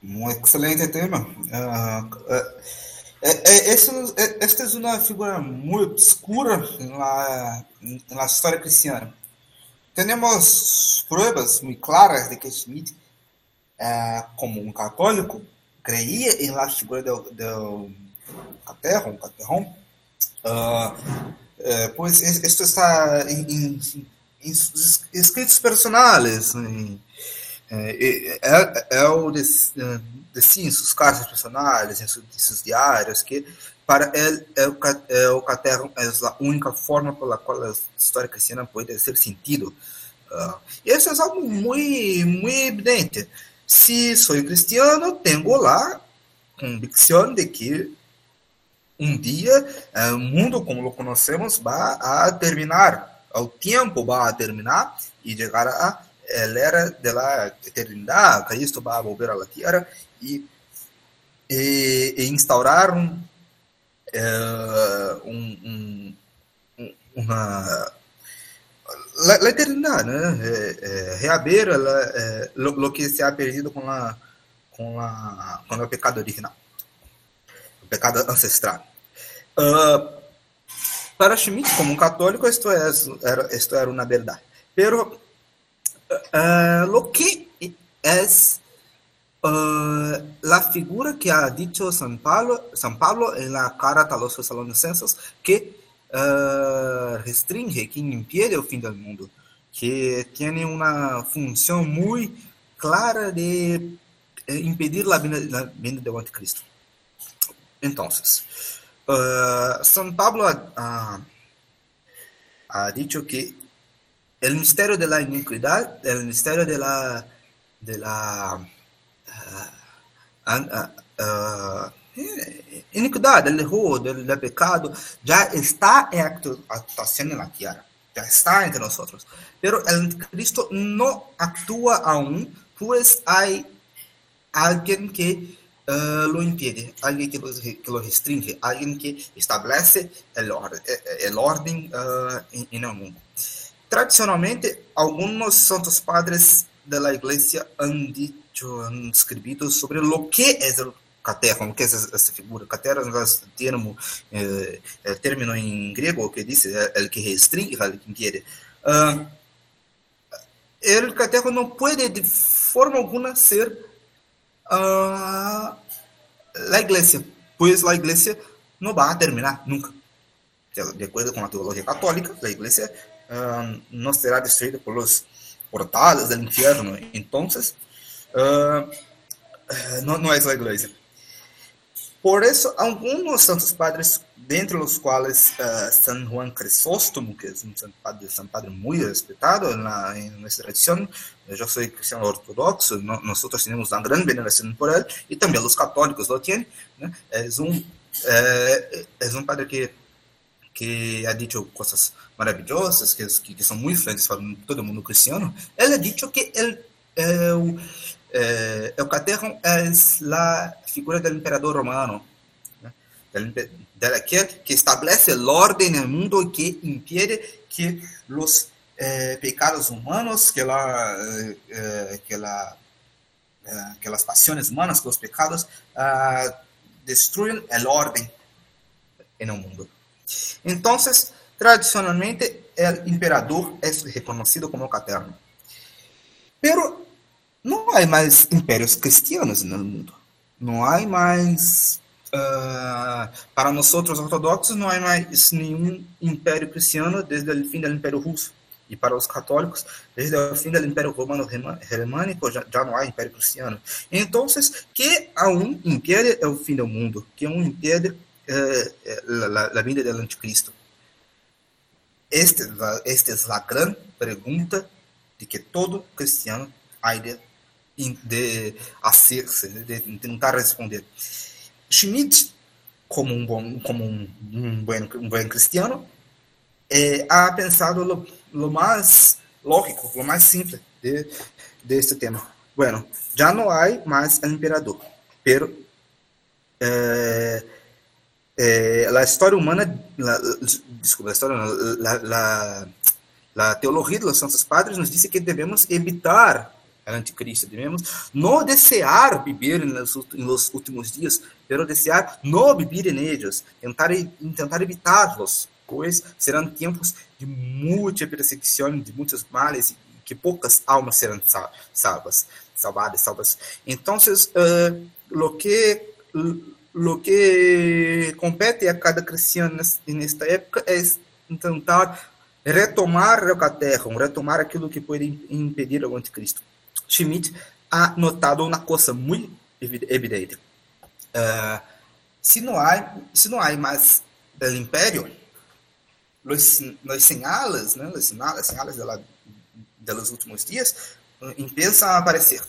Un excelente tema. Uh, uh, esta es una figura muy obscura en la, historia cristiana. Tenemos pruebas muy claras de que Schmidt, uh, como un católico, creía en la figura catejón, catejón Eh, pois isto está em, escritos personais, é, é, é, o de, de sus cartas personais, seus diários, que para ele é o, é é a única forma pela qual a história cristiana pode ser sentido. Uh, isso é algo muito, muito evidente. Se sou cristiano, tenho lá convicção de que um dia o mundo como lo conhecemos vai a terminar, o tempo vai a terminar e chegar a la era de la Cristo vai voltar a la tierra e, e, instaurar um, una la, la. Eh, eh, rehaber la, eh, lo, lo, que se ha perdido con, la, con, la, con el pecado original, el pecado ancestral. Uh, para Schmidt, como un católico, esto, es, era, esto era una verdad. Pero uh, lo que es uh, figura que ha dicho San Pablo, San Pablo en la carta a los que uh, restringe, que impide o fim do mundo, que tem uma função muito clara de eh, impedir a vinda do anticristo. Então, uh, São Pablo ha, dicho que o mistério da iniquidade, o mistério da de la uh, uh, iniquidad, del error, del, del, pecado, ya está en actuación en la tierra, ya está entre nosotros. Pero el Cristo no actúa aún, pues hay alguien que uh, lo impide, alguien que lo, que lo, restringe, alguien que establece el orden, el orden uh, en, en, el mundo. Tradicionalmente, algunos santos padres de la iglesia han dicho, han escrito sobre lo que es el caterra, que é essa, figura? Caterra é termo, é, é em grego que diz é que restringe, o que impede. Uh, el caterra não pode de forma alguma ser uh, a igreja, pois a igreja não vai terminar nunca. De acordo com a teologia católica, a igreja uh, não será destruída pelos portales do inferno. Então, uh, não, não é a igreja. Por isso, alguns santos padres, dentre os quais uh, San Juan Crisóstomo, que é um santo padre, santo padre muito respeitado na, nossa tradição, eu sou cristiano ortodoxo, no, nós temos uma grande veneração por ele, e também os católicos lo têm. Né? É, um, é, é um padre que que ha dicho coisas maravilhosas, que, que, que são muito influentes para todo mundo cristiano, ele ha dicho que ele, eh, eh, el Caterham es la figura del emperador romano, ¿no? Aquel que establece el orden en el mundo y que impide que los eh, pecados humanos, que, la, eh, que, la, eh, que las pasiones humanas, que los pecados uh, destruyen el orden en el mundo. Entonces, tradicionalmente, el emperador es reconocido como Caterham. Pero não há mais impérios cristianos no mundo. Não há mais. Uh, para nós outros ortodoxos, não há mais nenhum império cristiano desde o fim do Império Russo. E para os católicos, desde o fim do Império Romano Germânico, já, já não há império cristiano. Então, que há um império é o fim do mundo, que um império é a, a vinda do anticristo. Esta, esta é a grande pergunta de que todo cristiano há de de hacerse, de tentar responder. Schmidt, como um bom, como um, um bom, um bom cristiano, eh, ha pensado lo, lo, mais lógico, lo mais simples de, de este tema. Bueno, já não há mais imperador, pero eh, eh, la história humana, la, desculpa, a história, la teologia dos santos padres nos diz que devemos evitar anticristo. Devemos não desejar viver nos últimos dias, pero viver em eles, tentar, tentar evitá-los, pois serão tempos de muita perseguição, de muitos males, que poucas almas serão salvas, salvadas, salvas. Então, uh, que lo que compete a cada cristiano nesta época é tentar retomar o caterro, retomar aquilo que pode impedir o anticristo. Schmidt ha notado uma coisa muito evidente. Uh, se não há, se não há mais o império, os, os sinais, né, os sinais, sinais dos últimos dias, empiezam a aparecer.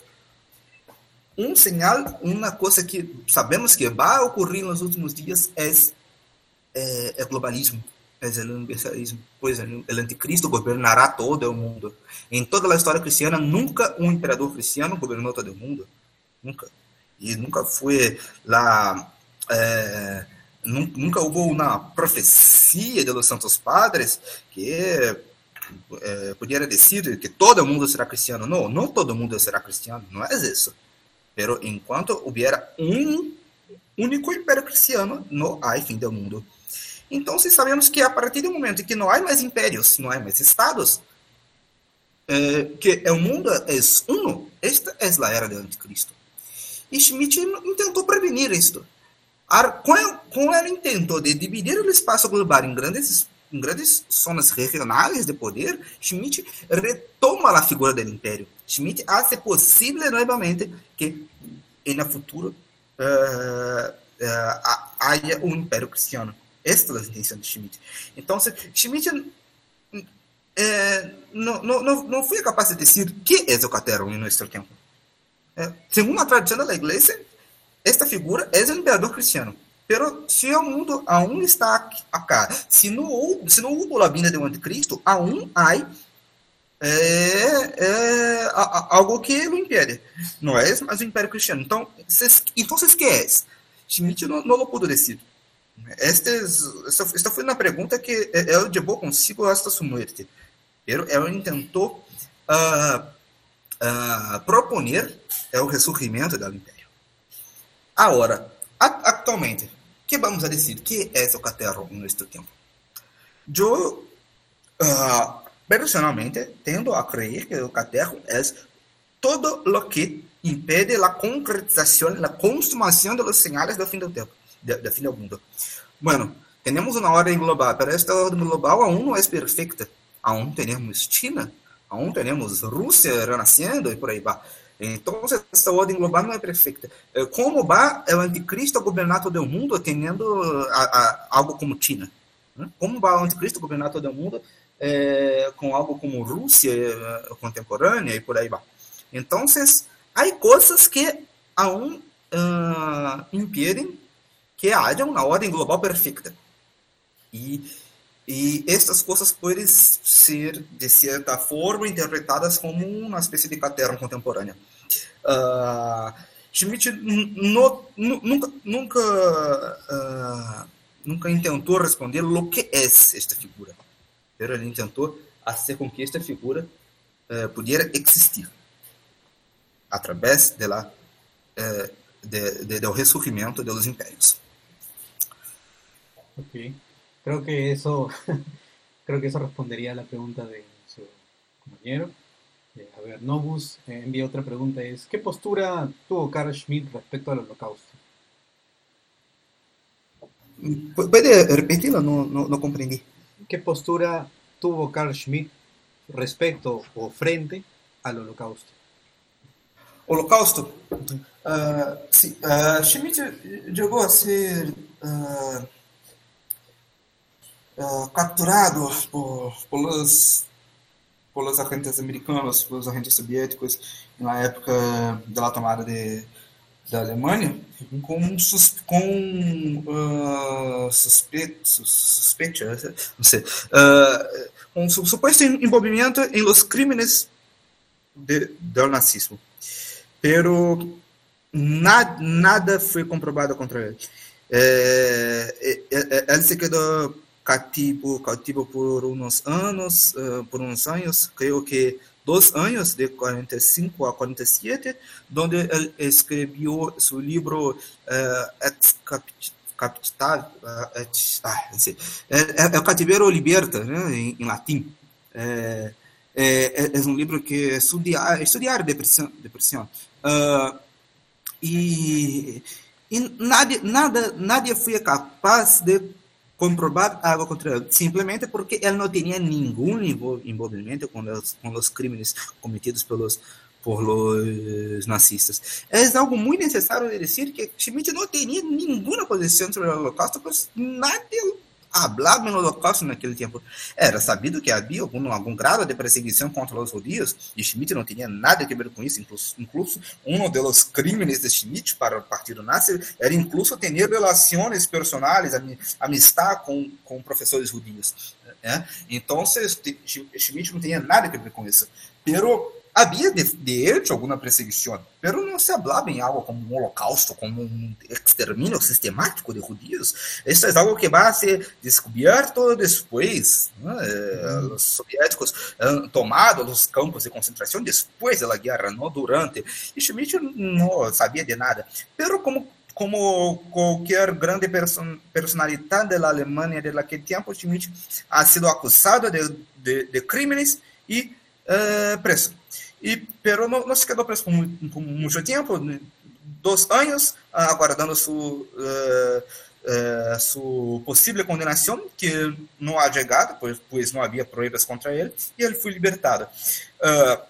Um sinal, uma coisa que sabemos que vai ocorrer nos últimos dias é, é, é globalismo es el universalismo, pues el, el, anticristo gobernará todo el mundo. En toda la historia cristiana, nunca un emperador cristiano gobernó todo el mundo, nunca. Y nunca fue la, eh, nunca houve uma profecia de los santos padres que pudiera dizer que todo mundo será cristiano. Não, não todo mundo será cristiano, não é isso. Pero enquanto hubiera um único império cristiano, não há fim do mundo. Então, se sabemos que a partir do momento em que não há mais impérios, não há mais estados, eh, que o mundo é uno, esta é a era do anticristo. Schmidt tentou prevenir isto. Com, com o intento de dividir o espaço global em grandes, em grandes zonas regionais de poder, Schmidt retoma a figura do império. Schmidt hace possível novamente que, no futuro, uh, uh, haya um império cristiano. Esta é a intenção de Schmidt. Então, Schmidt eh, não, não, não foi capaz de dizer que é o Catero em nosso tempo. Eh, segundo a tradição da igreja, esta figura é o imperador cristiano. Pero se o mundo aún está acá, se não se não houve a vinda do anticristo, aún há é, é, algo que o impede. Não é mas o império cristiano. Então, então que é? Schmidt não, não lo pudo. Esta, esta, esta foi uma pergunta que ele levou consigo hasta sua morte. Pero ele tentou uh, uh, proponer o ressurgimento do império. Agora, atualmente, que vamos a dizer que é o caterro nosso tempo? Eu, uh, personalmente, tendo a crer que o caterro é todo o que impede a concretização, a consumação dos sinais do fim do tempo, do fim do mundo. Bueno, temos uma ordem global, mas esta ordem global aún não é perfeita. Aún temos China, aún temos Rússia renascendo e por aí vai. Então, essa ordem global não é perfeita. Eh, como vai o anticristo governar todo o mundo a, algo como China? Né? Como vai o anticristo governar todo o mundo é, com algo como Rússia é, contemporânea e por aí vai? Então, há coisas que aún uh, impedem que haja uma ordem global perfeita. E, e estas coisas podem ser, de certa forma, interpretadas como uma espécie de caterra contemporânea. Uh, Schmidt nunca, nunca, uh, nunca intentou responder o que é esta figura. Mas ele tentou fazer com que esta figura uh, pudesse existir através uh, de, de, del ressurgimento de los impérios. Ok, creo que eso, creo que eso respondería a la pregunta de su compañero. Eh, a ver, Novus eh, envía otra pregunta, es ¿qué postura tuvo Carl Schmitt respecto al holocausto? ¿Puede repetirlo? No, no, no comprendí. ¿Qué postura tuvo Carl Schmitt respecto o frente al holocausto? Holocausto? Uh, sí, uh, Schmitt llegó a ser uh, capturado por, por los pelos agentes americanos, pelos agentes soviéticos na época da tomada de, da Alemanha, com, sus, com uh, suspeito, suspeito, não sei, uh, um suposto envolvimento em los crímenes de, do nazismo. Pero nada, nada foi comprovado contra ele. É, é, é, ele se quedou cativo, cativo por uns anos, uh, por uns anos, creio que dois anos, de 45 a 47, onde ele escreveu seu livro uh, Et Capital, uh, ah, é, é, é o Cativeiro Liberta, né, em, em latim. É, é, é, um livro que estudia, estudiar depressão, depressão. Uh, e, e nada, nada, nada foi capaz de comprobar algo contra simplesmente porque ele não tinha nenhum envolvimento com os, com os crimes cometidos pelos por los nazistas. É algo muito necessário dizer que Schmidt não tinha nenhuma posição sobre o Holocausto, pois nadie hablava no Holocausto naquele tempo. Era sabido que havia algum, algum grado de perseguição contra os judeus, e Schmidt não tinha nada a ver com isso. Incluso, um dos crimes de Schmidt para o partido nazi era incluso ter relações personais, amistad com, com professores judios. Né? Então, Schmidt não tinha nada a ver com isso. Pero había de, de, hecho alguna persecución, pero no se hablaba en algo como un holocausto, como un exterminio sistemático de judíos. Esto es algo que va a ser descubierto después. ¿no? Eh, los soviéticos han tomado los campos de concentración después de la guerra, no durante. Y Schmidt no sabía de nada. Pero como como qualquer grande person, personalidade da Alemanha daquele tempo, Schmidt ha sido acusado de, de, de crimes e uh, preso. E, pero não, não se quedou preso por, por muito tempo, dois anos, aguardando sua, uh, uh, sua possível condenação, que não ha chegado, pois, pois não havia provas contra ele, e ele foi libertado. Uh,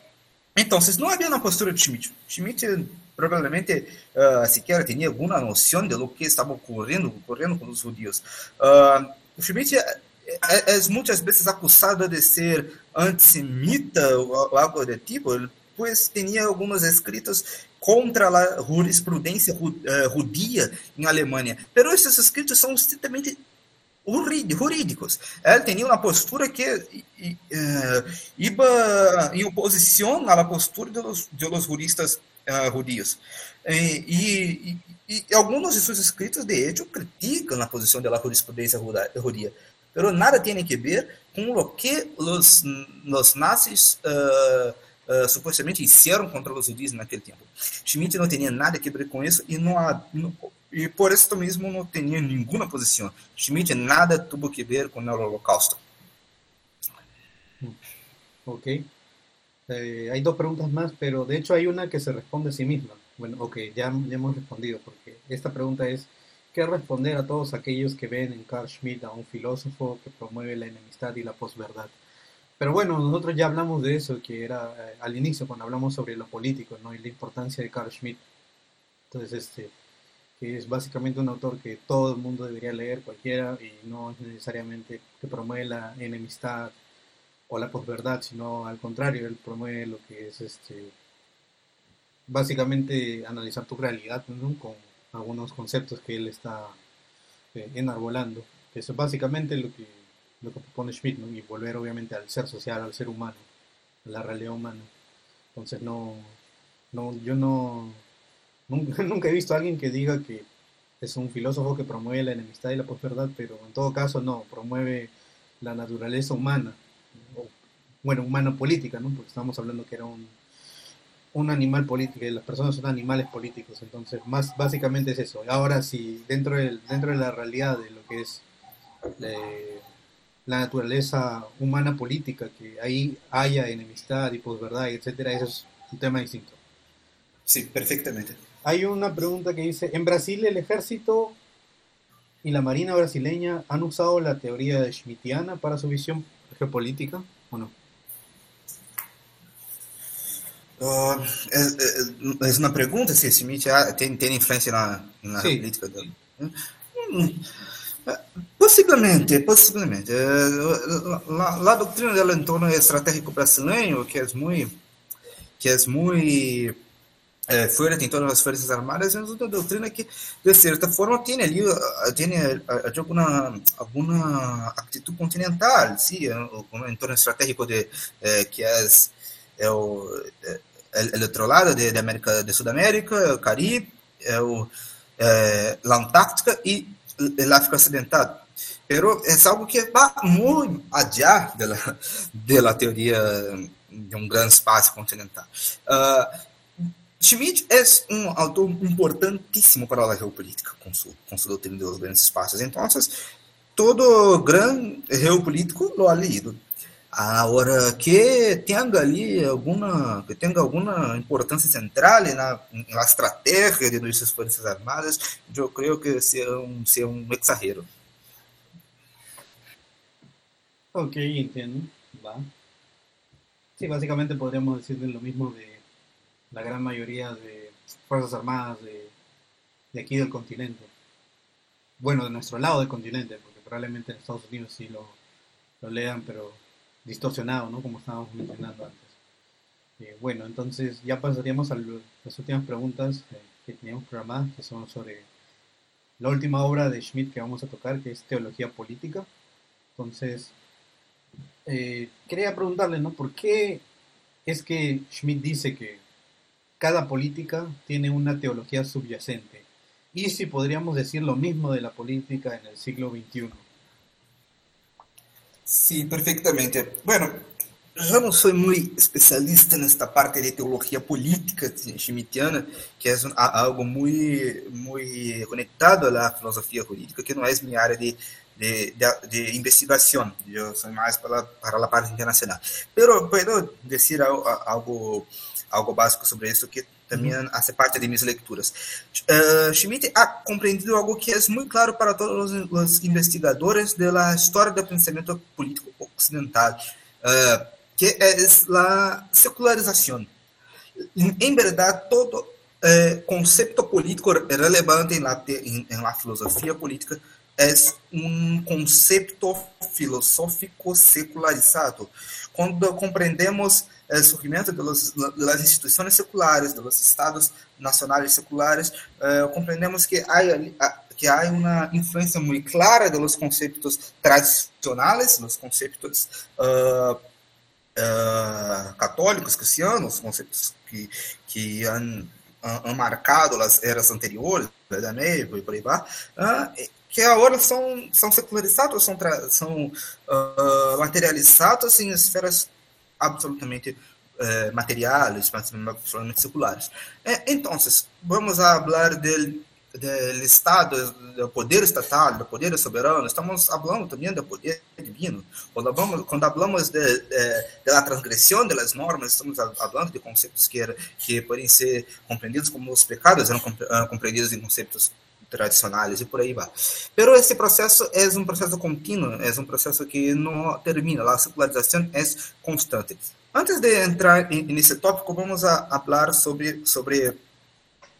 então, não havia uma postura de Schmidt. Schmidt probablemente uh, siquiera tenía alguna noción de lo que estaba ocurriendo, ocurriendo con los judíos. Uh, Schmidt es muchas veces acusado de ser antisemita o algo de tipo, pues tenía algunos escritos contra la jurisprudencia judía en Alemania, pero esses escritos são estrictamente jurídicos. Ele tinha uma postura que uh, iba em oposição à postura de los juristas uh, judíos. E, e, e, alguns de seus escritos, de hecho, criticam a posição da jurisprudência judia, mas nada tem que ver com o que os, os nazis uh, uh, supostamente fizeram contra os judeus naquele tempo. Schmidt não tinha nada que ver com isso e não, não e por isso mesmo não tinha nenhuma posição. Schmidt nada tuvo que ver com o Holocausto. Ok. Eh, hay dos preguntas más, pero de hecho hay una que se responde a sí misma. Bueno, ok, ya, ya hemos respondido, porque esta pregunta es, ¿qué responder a todos aquellos que ven en Carl Schmitt a un filósofo que promueve la enemistad y la posverdad? Pero bueno, nosotros ya hablamos de eso, que era eh, al inicio, cuando hablamos sobre lo político, ¿no? Y la importancia de Carl Schmitt. Entonces, este, que es básicamente un autor que todo el mundo debería leer, cualquiera, y no es necesariamente que promueve la enemistad o la posverdad, sino al contrario, él promueve lo que es este básicamente analizar tu realidad con algunos conceptos que él está eh, enarbolando. Eso es básicamente lo que, lo que propone Schmidt, y volver obviamente al ser social, al ser humano, a la realidad humana. Entonces no, no yo no nunca, he visto a alguien que diga que es un filósofo que promueve la enemistad y la posverdad, pero en todo caso no, promueve la naturaleza humana bueno, humana política, ¿no? Porque estábamos hablando que era un, un animal político, y las personas son animales políticos, entonces más básicamente es eso. Ahora si dentro de, dentro de la realidad de lo que es eh, la naturaleza humana política, que ahí haya enemistad y posverdad, etcétera, eso es un tema distinto. Sí, perfectamente. Hay una pregunta que dice, ¿en Brasil el ejército y la marina brasileña han usado la teoría de Schmittiana para su visión geopolítica o no? Uh, é, é, é, uma pergunta se Smith tem, tem influência na, na política dele. Hum, possivelmente, possivelmente. La, la doutrina del entorno estratégico brasileño, que é muito, que é muito é, fuerte em todas as forças armadas, é uma doutrina que, de certa forma, tem ali, tem alguma, alguma atitude continental, sim, um entorno estratégico de, que é é o, é, é, outro lado de, de América de Sudamérica, o Caribe, é o, é, a Antártica e a África Ocidental. Pero é algo que vai muito la, de la teoria de um grande espaço continental. Uh, Schmidt é um autor importantíssimo para a geopolítica, com sua, com doutrina dos grandes espaços. Então, todo grande geopolítico lo ha leído. Agora, que tenha ali alguma, que tenha alguma importância central na, na estratégia de nossas forças armadas, eu creio que seja um, seja um exagero. Ok, entendo. Va. Sí, básicamente podríamos decir lo mismo de la gran mayoría de Fuerzas Armadas de, de aquí del continente. Bueno, de nuestro lado del continente, porque probablemente en Estados Unidos sí lo, lo lean, pero distorsionado, ¿no? Como estábamos mencionando antes. Eh, bueno, entonces ya pasaríamos a las últimas preguntas eh, que teníamos programadas, que son sobre la última obra de Schmidt que vamos a tocar, que es Teología Política. Entonces, eh, quería preguntarle, ¿no? ¿Por qué es que Schmidt dice que cada política tiene una teología subyacente. Y si podríamos decir lo mismo de la política en el siglo XXI. Sí, perfectamente. Bueno, yo no soy muy especialista en esta parte de teología política schmittiana, que es algo muy, muy conectado a la filosofía política, que no es mi área de, de, de, de investigación. Yo soy más para, para la parte internacional. Pero puedo decir algo algo básico sobre isso que também uhum. faz parte de minhas leituras. Uh, Schmidt ha compreendido algo que é muito claro para todos os, os investigadores da história do pensamento político ocidental, uh, que é a secularização. Em, verdade, todo uh, conceito político relevante em, la filosofia política é um conceito filosófico secularizado. Quando compreendemos de, los, de, las instituciones seculares, de los estados nacionales seculares, eh, comprendemos que hay, que influencia muy clara de los conceptos tradicionales, los conceptos uh, uh, católicos, cristianos, conceptos que, que han, han, marcado as eras anteriores, da Meia e por aí vai, uh, que agora são, são secularizados, são, são materializados em esferas absolutamente eh, materiales, absolutamente seculares. Eh, entonces, vamos hablar del, del Estado, del poder estatal, del poder soberano, estamos hablando también del poder divino. Cuando hablamos, cuando hablamos de, de, de las normas, estamos hablando de conceptos que, que pueden ser comprendidos como os pecados eram compreendidos em conceptos tradicionais e por aí vai. Pero esse processo é um processo contínuo, é um processo que não termina, a secularização é constante. Antes de entrar nesse tópico, vamos a falar sobre, sobre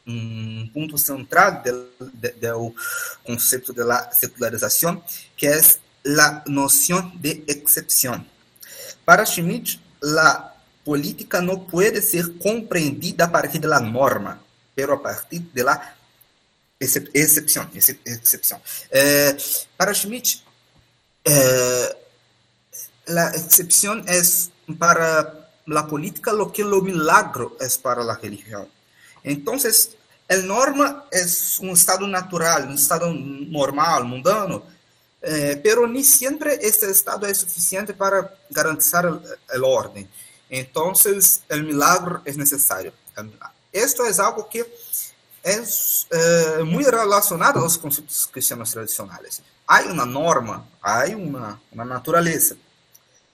um ponto central do, do conceito da secularização, que é a noção de exceção. Para Schmidt, a política não pode ser compreendida a partir da norma, pero a partir da excepção. excepção. Eh, para Schmidt, eh, a excepção é para la política lo que lo milagro es para la religión. Entonces, el norma es un estado natural, un estado normal, mundano, eh, pero ni siempre este estado es suficiente para garantizar el orden. Entonces, el milagro es necesario. Esto es algo que es eh, muy relacionado a los conceptos cristianos tradicionales. Hay una norma, hay una, una naturaleza,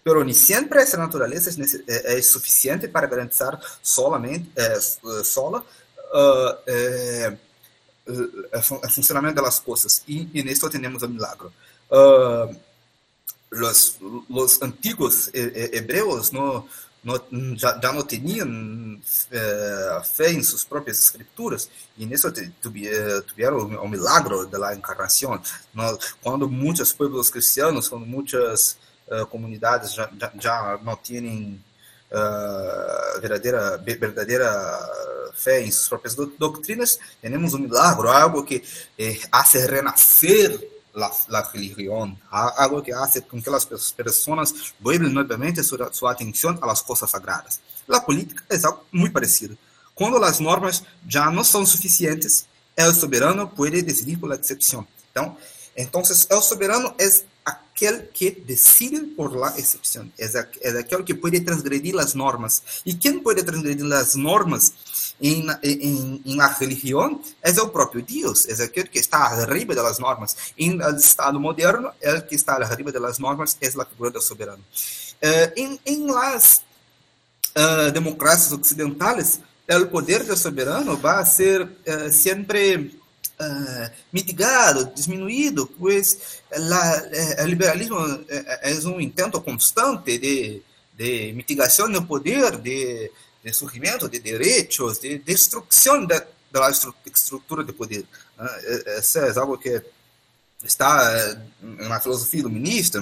pero ni siempre essa natureza é, é suficiente para garantizar solamente, é, sola é, o funcionamento das coisas. E, e nisso temos o milagre. Uh, los antiguos hebreus no, já não tinham eh, fé em suas próprias escrituras e nisso tiveram o milagre da encarnação. Quando muitos povos cristianos, quando muitas uh, comunidades já, já, já, não têm verdadeira, verdadeira fé em suas próprias doutrinas, temos um milagre, algo que eh, hace renascer la, la religión, algo que hace com que as pessoas vuelvan novamente sua, sua atenção às coisas sagradas. A política é algo muito parecido. Quando as normas já não são suficientes, o soberano pode decidir por exceção. Então, então, o soberano é aquel que decide por la excepción, es, es aquel que puede transgredir las normas. ¿Y quién puede transgredir las normas en, en, en, la religión? Es el propio Dios, es aquel que está arriba de las normas. El Estado moderno, el que está arriba de las normas es la figura del soberano. En, en, las uh, democracias occidentales, el poder del soberano va a ser uh, siempre uh, mitigado, diminuído, pois o liberalismo é, é um intento constante de, de mitigação do poder, de, de surgimento de direitos, de destruição da, da estrutura de poder. Isso é algo que está na filosofia iluminista,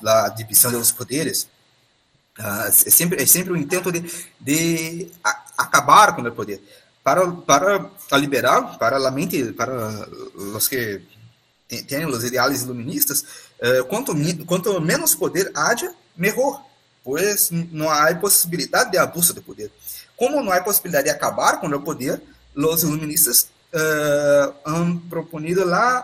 na divisão dos poderes. Uh, é, sempre, é sempre um intento de, de acabar com o poder para, para liberar, para a mente, para os que têm os ideais iluministas, eh, quanto, quanto menos poder haja, melhor. Pues não há possibilidade de abuso de poder. Como não há possibilidade de acabar com o poder, os iluministas uh, han proponido la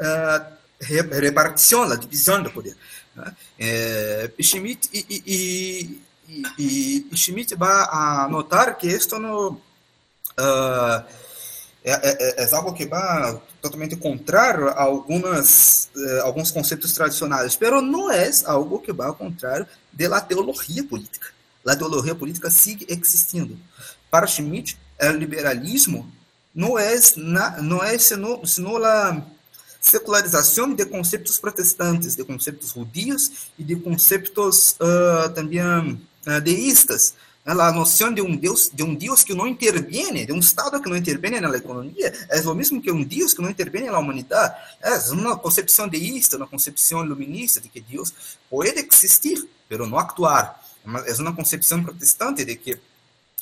uh, repartição, a divisão do poder. Né? É, Schmidt e, e, e, e, Schmidt vai notar que isto no, uh, é, é, é, algo que vai totalmente contrário a algumas, uh, alguns conceitos tradicionais, mas não é algo que vai ao contrário da teologia política. A teologia política sigue existindo. Para Schmidt, o liberalismo não é, não é senão, senão a secularização de conceitos protestantes, de conceitos judios e de conceitos uh, também uh, deístas. A noção de um Deus, de um Deus que não interviene, de um Estado que não interviene na economia, é o mesmo que um Deus que não interviene na humanidade. É uma concepção deísta, uma concepção iluminista de que Deus pode existir, mas não actuar. É uma concepção protestante de que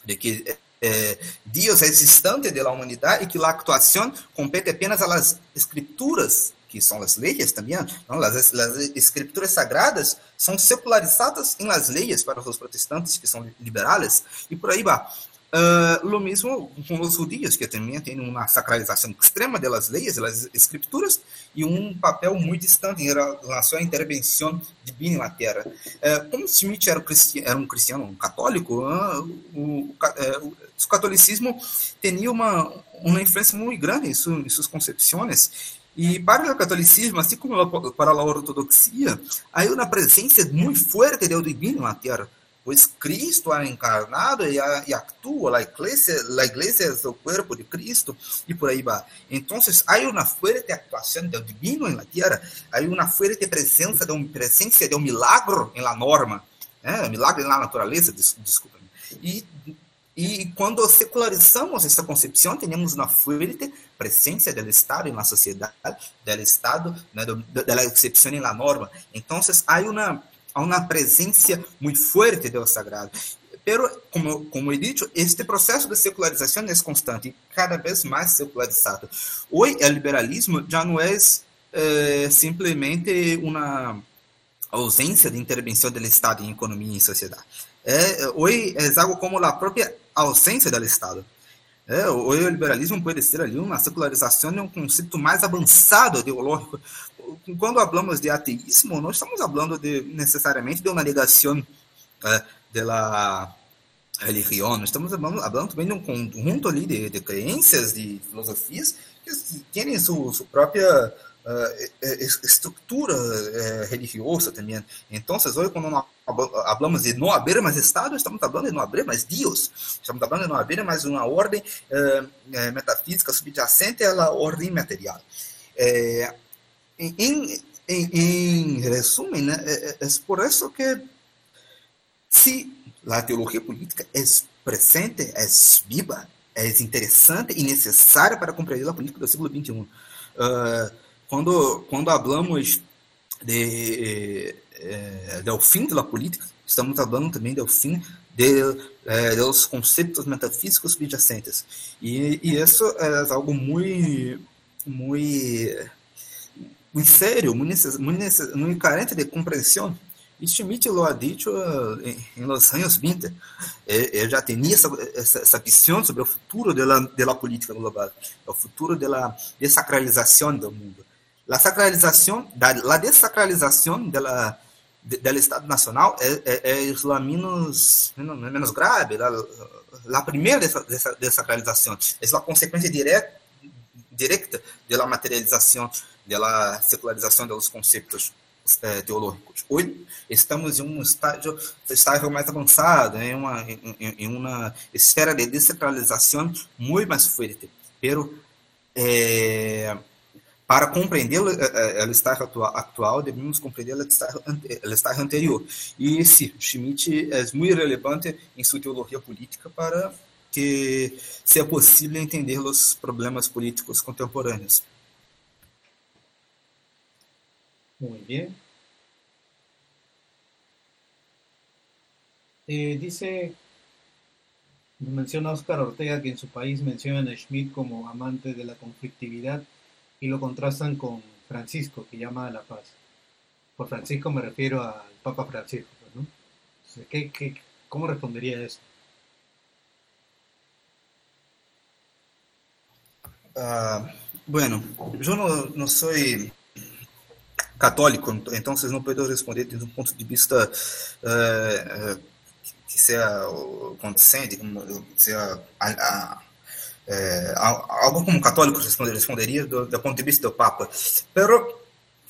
de que eh, Deus é existente da humanidade e que a actuação compete apenas às escrituras, que são as leis também. Não? As, as escrituras sagradas são secularizadas em las leis para os protestantes, que são liberais, e por aí vai. Uh, lo mesmo com os judios, que também têm uma sacralização extrema das leis, das escrituras, e um papel muito distante em relação à intervenção divina na Terra. Uh, como Smith era, era, um cristiano um católico, uh, o, o, o, catolicismo tinha uma, uma influência muito grande em, su, em suas concepções, e para o catolicismo, assim como para a ortodoxia, há uma presença muito forte do divino na Terra pois Cristo ha encarnado e, e atua, a igreja, a igreja é o corpo de Cristo e por aí vai. Então, há uma forte atuação do divino na terra, há uma forte presença de um presença de um milagro la norma, né? milagre na natureza, desculpa. E e quando secularizamos essa concepção, temos uma forte presença do Estado na sociedade, do Estado, né, da excepção na norma. Então, há uma há uma presença muito forte do sagrado. Pero, como, como he dicho, este processo de secularização é constante, cada vez mais secularizado. Hoje, o liberalismo já não é eh, simplesmente uma ausência de intervenção do Estado em economia e sociedade. É, hoje é algo como a própria ausência do Estado. É, o liberalismo pode ser ali uma secularização de um conceito mais avançado ideológico, quando falamos de ateísmo, não estamos falando de necessariamente de uma negação eh, da religião, estamos falando, falando também de um conjunto ali de, de crenças, de filosofias que têm sua, sua própria estrutura uh, religiosa também. Então, hoje, quando nós falamos de não haver mais Estado, estamos falando de não haver mais Deus, estamos falando de não haver mais uma ordem metafísica subjacente à ordem material. É, em, resumo, né, é, é, por isso que se a teologia política é presente, é viva, é interessante e necessária para compreender a política do século XXI. Uh, quando, quando falamos de, eh, do fim da política, estamos falando também do fim de, eh, dos conceitos metafísicos subjacentes. E, e isso é algo muito, muito muito sério, muito, muito, muito carente de compreensão. E Schmidt lo ha dicho eh, em los anos 20. Ele já tinha essa, essa, essa visão sobre o futuro da, da política global, o futuro da desacralização do mundo. A sacralização, a desacralização da, do Estado Nacional é, é, é a menos, menos grave. A, a primeira dessa, dessa desacralização é a consequência direta, direta da materialização da secularização dos conceitos é, teológicos. Hoje estamos em um estágio, estágio mais avançado, em uma, em, uma esfera de descentralização muito mais forte. Pero, é, para compreender o estágio atual, atual, devemos compreender o estágio anterior. E esse Schmidt é muito relevante em sua teologia política para que seja possível entender os problemas políticos contemporâneos. Muy bien. Eh, dice, menciona Oscar Ortega que en su país mencionan a Schmidt como amante de la conflictividad y lo contrastan con Francisco, que llama a la paz. Por Francisco me refiero al Papa Francisco, ¿no? ¿Qué, qué, cómo respondería eso? Uh, bueno, yo no, no, soy católico, entonces no puedo responder desde un punto de vista uh, uh, que sea condescendente, como sea é, algo como católico responderia do, do, ponto de vista do Papa. Pero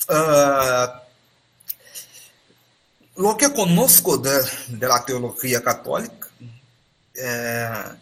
uh, que conozco de, de la teología católica é,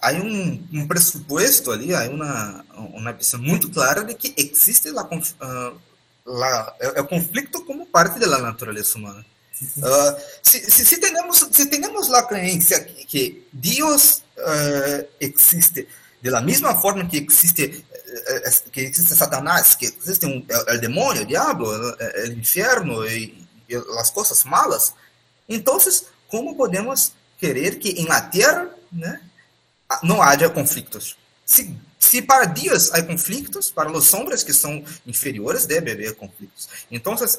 há um, um pressuposto ali, há uma, uma visão muito clara de que existe la, uh, la, o conflito como parte da natureza humana. Uh, se, se, se, temos, se temos a crença que, que Deus uh, existe de la misma forma que existe uh, que existe Satanás, que existe um, el, el demonio, el diablo, el, el infierno e, e as coisas malas, então como podemos querer que em la Terra né, não haja conflitos? Se se para Deus há conflitos, para os sombras que são inferiores deve haver conflitos. Então essa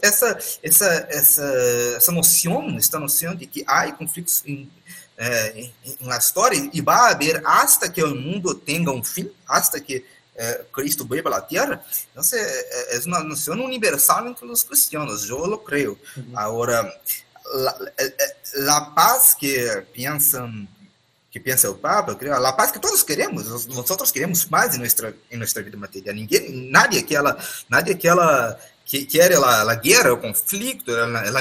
essa essa essa noção, esta noção de que há conflitos em, eh, na história e vai haver hasta que o mundo tenha um fim, hasta que eh, Cristo vuelva à Terra, então é, é uma noção universal entre os cristianos, eu lo creio. Uhum. Agora, a paz que pensam que pensa o Papa, a paz que todos queremos, nós queremos paz em nossa em nossa vida material. Ninguém, nadie que ela, nadie que ela que quer a, guerra, o conflito, a,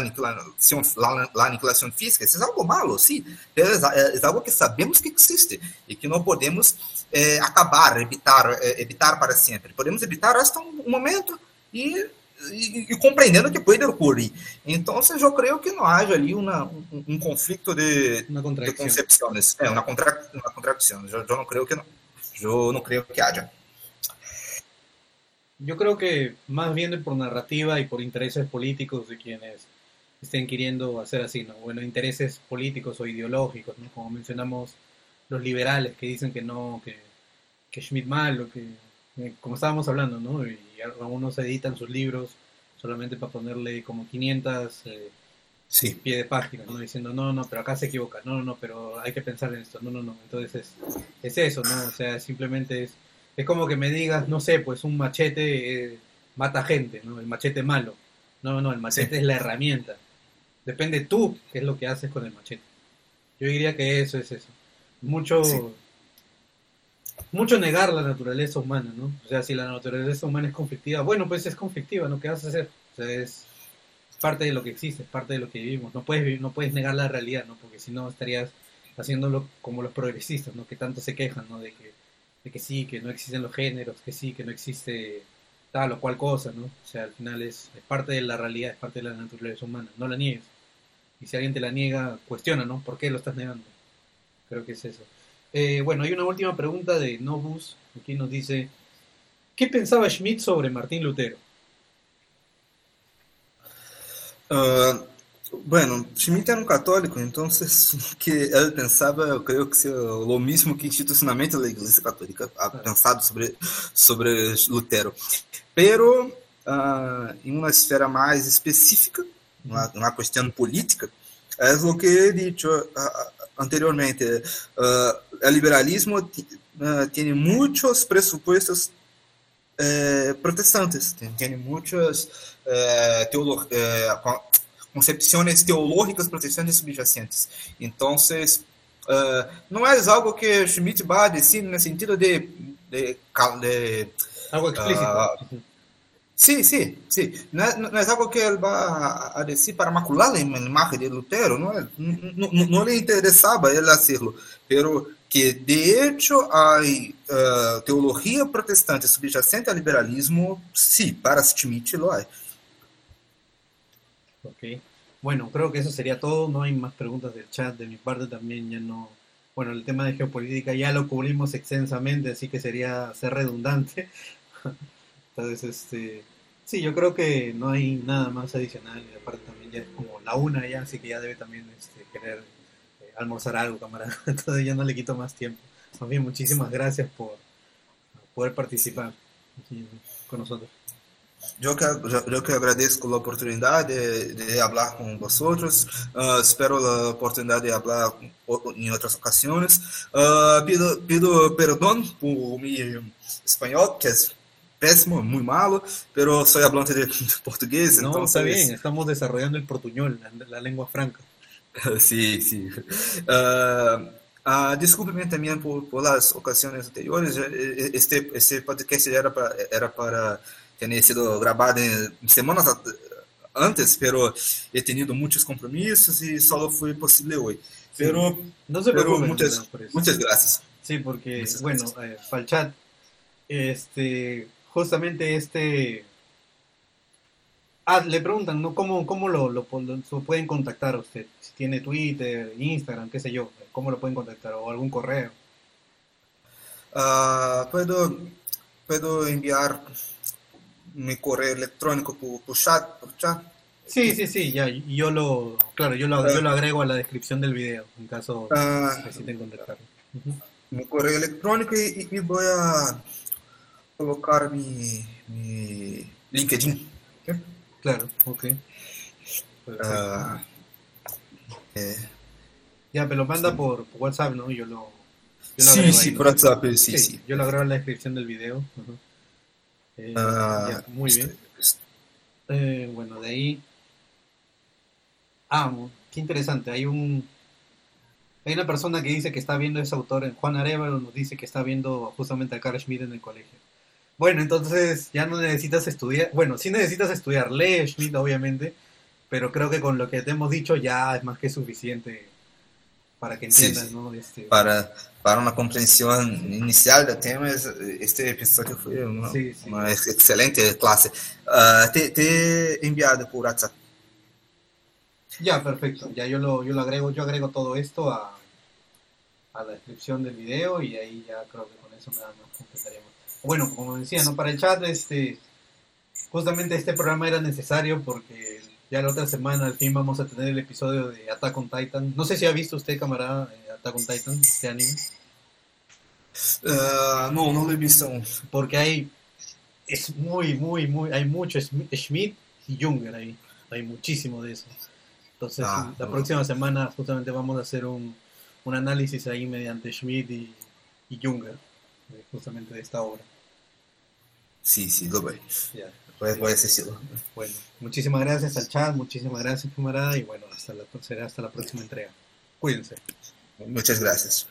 aniquilação, física, isso é algo malo, sim, é, é, algo que sabemos que existe e que não podemos é, acabar, evitar, é, evitar para sempre. Podemos evitar até um momento e e, e, compreendendo que pode ocorrer. Então, eu creio que não haja ali uma, um, um conflito de, de concepções. É, uma, contra, uma eu não creio que não. Eu não creio que haja. Yo creo que más bien por narrativa y por intereses políticos de quienes estén queriendo hacer así, ¿no? Bueno, intereses políticos o ideológicos, ¿no? Como mencionamos los liberales que dicen que no, que, que Schmidt malo, que, como estábamos hablando, ¿no? Y algunos editan sus libros solamente para ponerle como 500 eh, sí. pie de página, ¿no? Diciendo, no, no, pero acá se equivoca, no, no, no, pero hay que pensar en esto, no, no, no. Entonces es, es eso, ¿no? O sea, simplemente es, es como que me digas, no sé, pues un machete eh, mata gente, ¿no? El machete malo. No, no, el machete es la herramienta. Depende tú qué es lo que haces con el machete. Yo diría que eso es eso. Mucho mucho negar la naturaleza humana, ¿no? O sea, si la naturaleza humana es conflictiva, bueno, pues es conflictiva, ¿no? ¿Qué vas a hacer? O sea, es parte de lo que existe, es parte de lo que vivimos. No puedes, no puedes negar la realidad, ¿no? Porque si no estarías haciéndolo como los progresistas, ¿no? Que tanto se quejan, ¿no? De que, de que sí, que no existen los géneros, que sí, que no existe tal o cual cosa, ¿no? O sea, al final es, es parte de la realidad, es parte de la naturaleza humana, no la niegues. Y si alguien te la niega, cuestiona, ¿no? ¿Por qué lo estás negando? Creo que es eso. Eh, bueno, hay una última pregunta de Nobus. Aquí nos dice, ¿qué pensaba Schmidt sobre Martín Lutero? Uh, bueno, Schmidt era um católico, então o que ele pensava, eu creio que seja o mesmo que institucionalmente a Igreja Católica ha pensado sobre, sobre Lutero. Pero, uh, em uma esfera mais específica, uma, uma questão política, é o que ele disse, uh, anteriormente, uh, el liberalismo uh, tiene muchos presupuestos uh, protestantes, tiene muchas concepciones teológicas protestantes subyacentes. Entonces, não é algo que Schmidt va a decir no sentido de, de, de algo explícito. Sim, sim, sim. Não é, não é algo que ele vai a dizer para macular a imagem de Lutero, não, é, não, não, não lhe interessava ele fazê-lo, pero que de hecho a uh, teologia protestante subjacente ao liberalismo, sim, para Schmidt lo hay. Ok. Bueno, creo que eso sería todo. No hay más preguntas del chat. De mi parte también ya no. Bueno, el tema de geopolítica ya lo cubrimos extensamente, así que sería ser redundante. Entonces, este, sí, yo creo que no hay nada más adicional y aparte también ya es como la una ya, así que ya debe también este, querer eh, almorzar algo, camarada. Entonces ya no le quito más tiempo. Bien, muchísimas gracias por poder participar aquí con nosotros. Eu que, eu que agradeço a oportunidade de, de falar com vocês. Uh, espero a oportunidade de falar em outras ocasiões. Uh, pido, pido perdão por meu espanhol, que é péssimo, muito malo, pero soy hablante de portugués. No, entonces... está bien, estamos desarrollando el portuñol, la, la lengua franca. sí, sí. Uh, uh, desculpe também por, por las ocasiones anteriores. Este, este podcast era para, era para ter sido gravado em semanas antes, pero he tenido muitos compromissos e só foi possível hoje. Pero, no se pero muchas, muchas gracias. Sí, porque, muchas bueno, eh, Falchat, este, justamente este... Ah, le preguntan, ¿no? ¿Cómo, cómo lo, lo, lo, pueden contactar a usted? Si tiene Twitter, Instagram, qué sé yo, ¿cómo lo pueden contactar? ¿O algún correo? Uh, puedo, puedo enviar mi correo electrónico por, por chat, por chat. Sí, sí, sí, ya, yo lo, claro, yo lo, uh, yo lo agrego a la descripción del video, en caso uh, necesiten contactarlo. -huh. Mi correo electrónico y, y voy a colocar mi, mi LinkedIn. Claro, ok. Uh, eh. Ya, me lo manda por, por WhatsApp, ¿no? Yo lo. Yo lo sí, sí, por WhatsApp, sí, sí, sí, Yo lo agrego en la descripción del video. Uh -huh. eh, ya, muy bien. Eh, bueno, de ahí. Ah, qué interesante. Hay un. Hay una persona que dice que está viendo ese autor, Juan Arevalo nos dice que está viendo justamente a Carl Schmidt en el colegio. Bueno, entonces ya no necesitas estudiar, bueno, sí necesitas estudiar, lee Schmidt obviamente, pero creo que con lo que te hemos dicho ya es más que suficiente para que entiendas, sí, ¿no? Este... Para, para una comprensión inicial del tema, este episodio fue una, sí, sí. una excelente clase. Uh, te, te, he enviado por WhatsApp. Ya, perfecto. Ya yo lo, yo lo agrego, yo agrego todo esto a, a la descripción del video y ahí ya creo que con eso nada más bueno, como decía, ¿no? Para el chat, este, justamente este programa era necesario porque ya la otra semana al fin vamos a tener el episodio de Attack on Titan. No sé si ha visto usted, camarada, eh, Attack on Titan, este anime. Uh, no, no lo he visto. Porque hay, es muy, muy, muy, hay mucho Schmidt y Junger ahí. Hay muchísimo de eso. Entonces, ah, la no. próxima semana justamente vamos a hacer un, un análisis ahí mediante Schmidt y, y Junger justamente de esta obra. Sí, sí, lo voy. Ya. Puedes, puedes decirlo. Bueno, muchísimas gracias al chat, muchísimas gracias, camarada, y bueno, hasta la, será hasta la próxima entrega. Cuídense. Muchas gracias.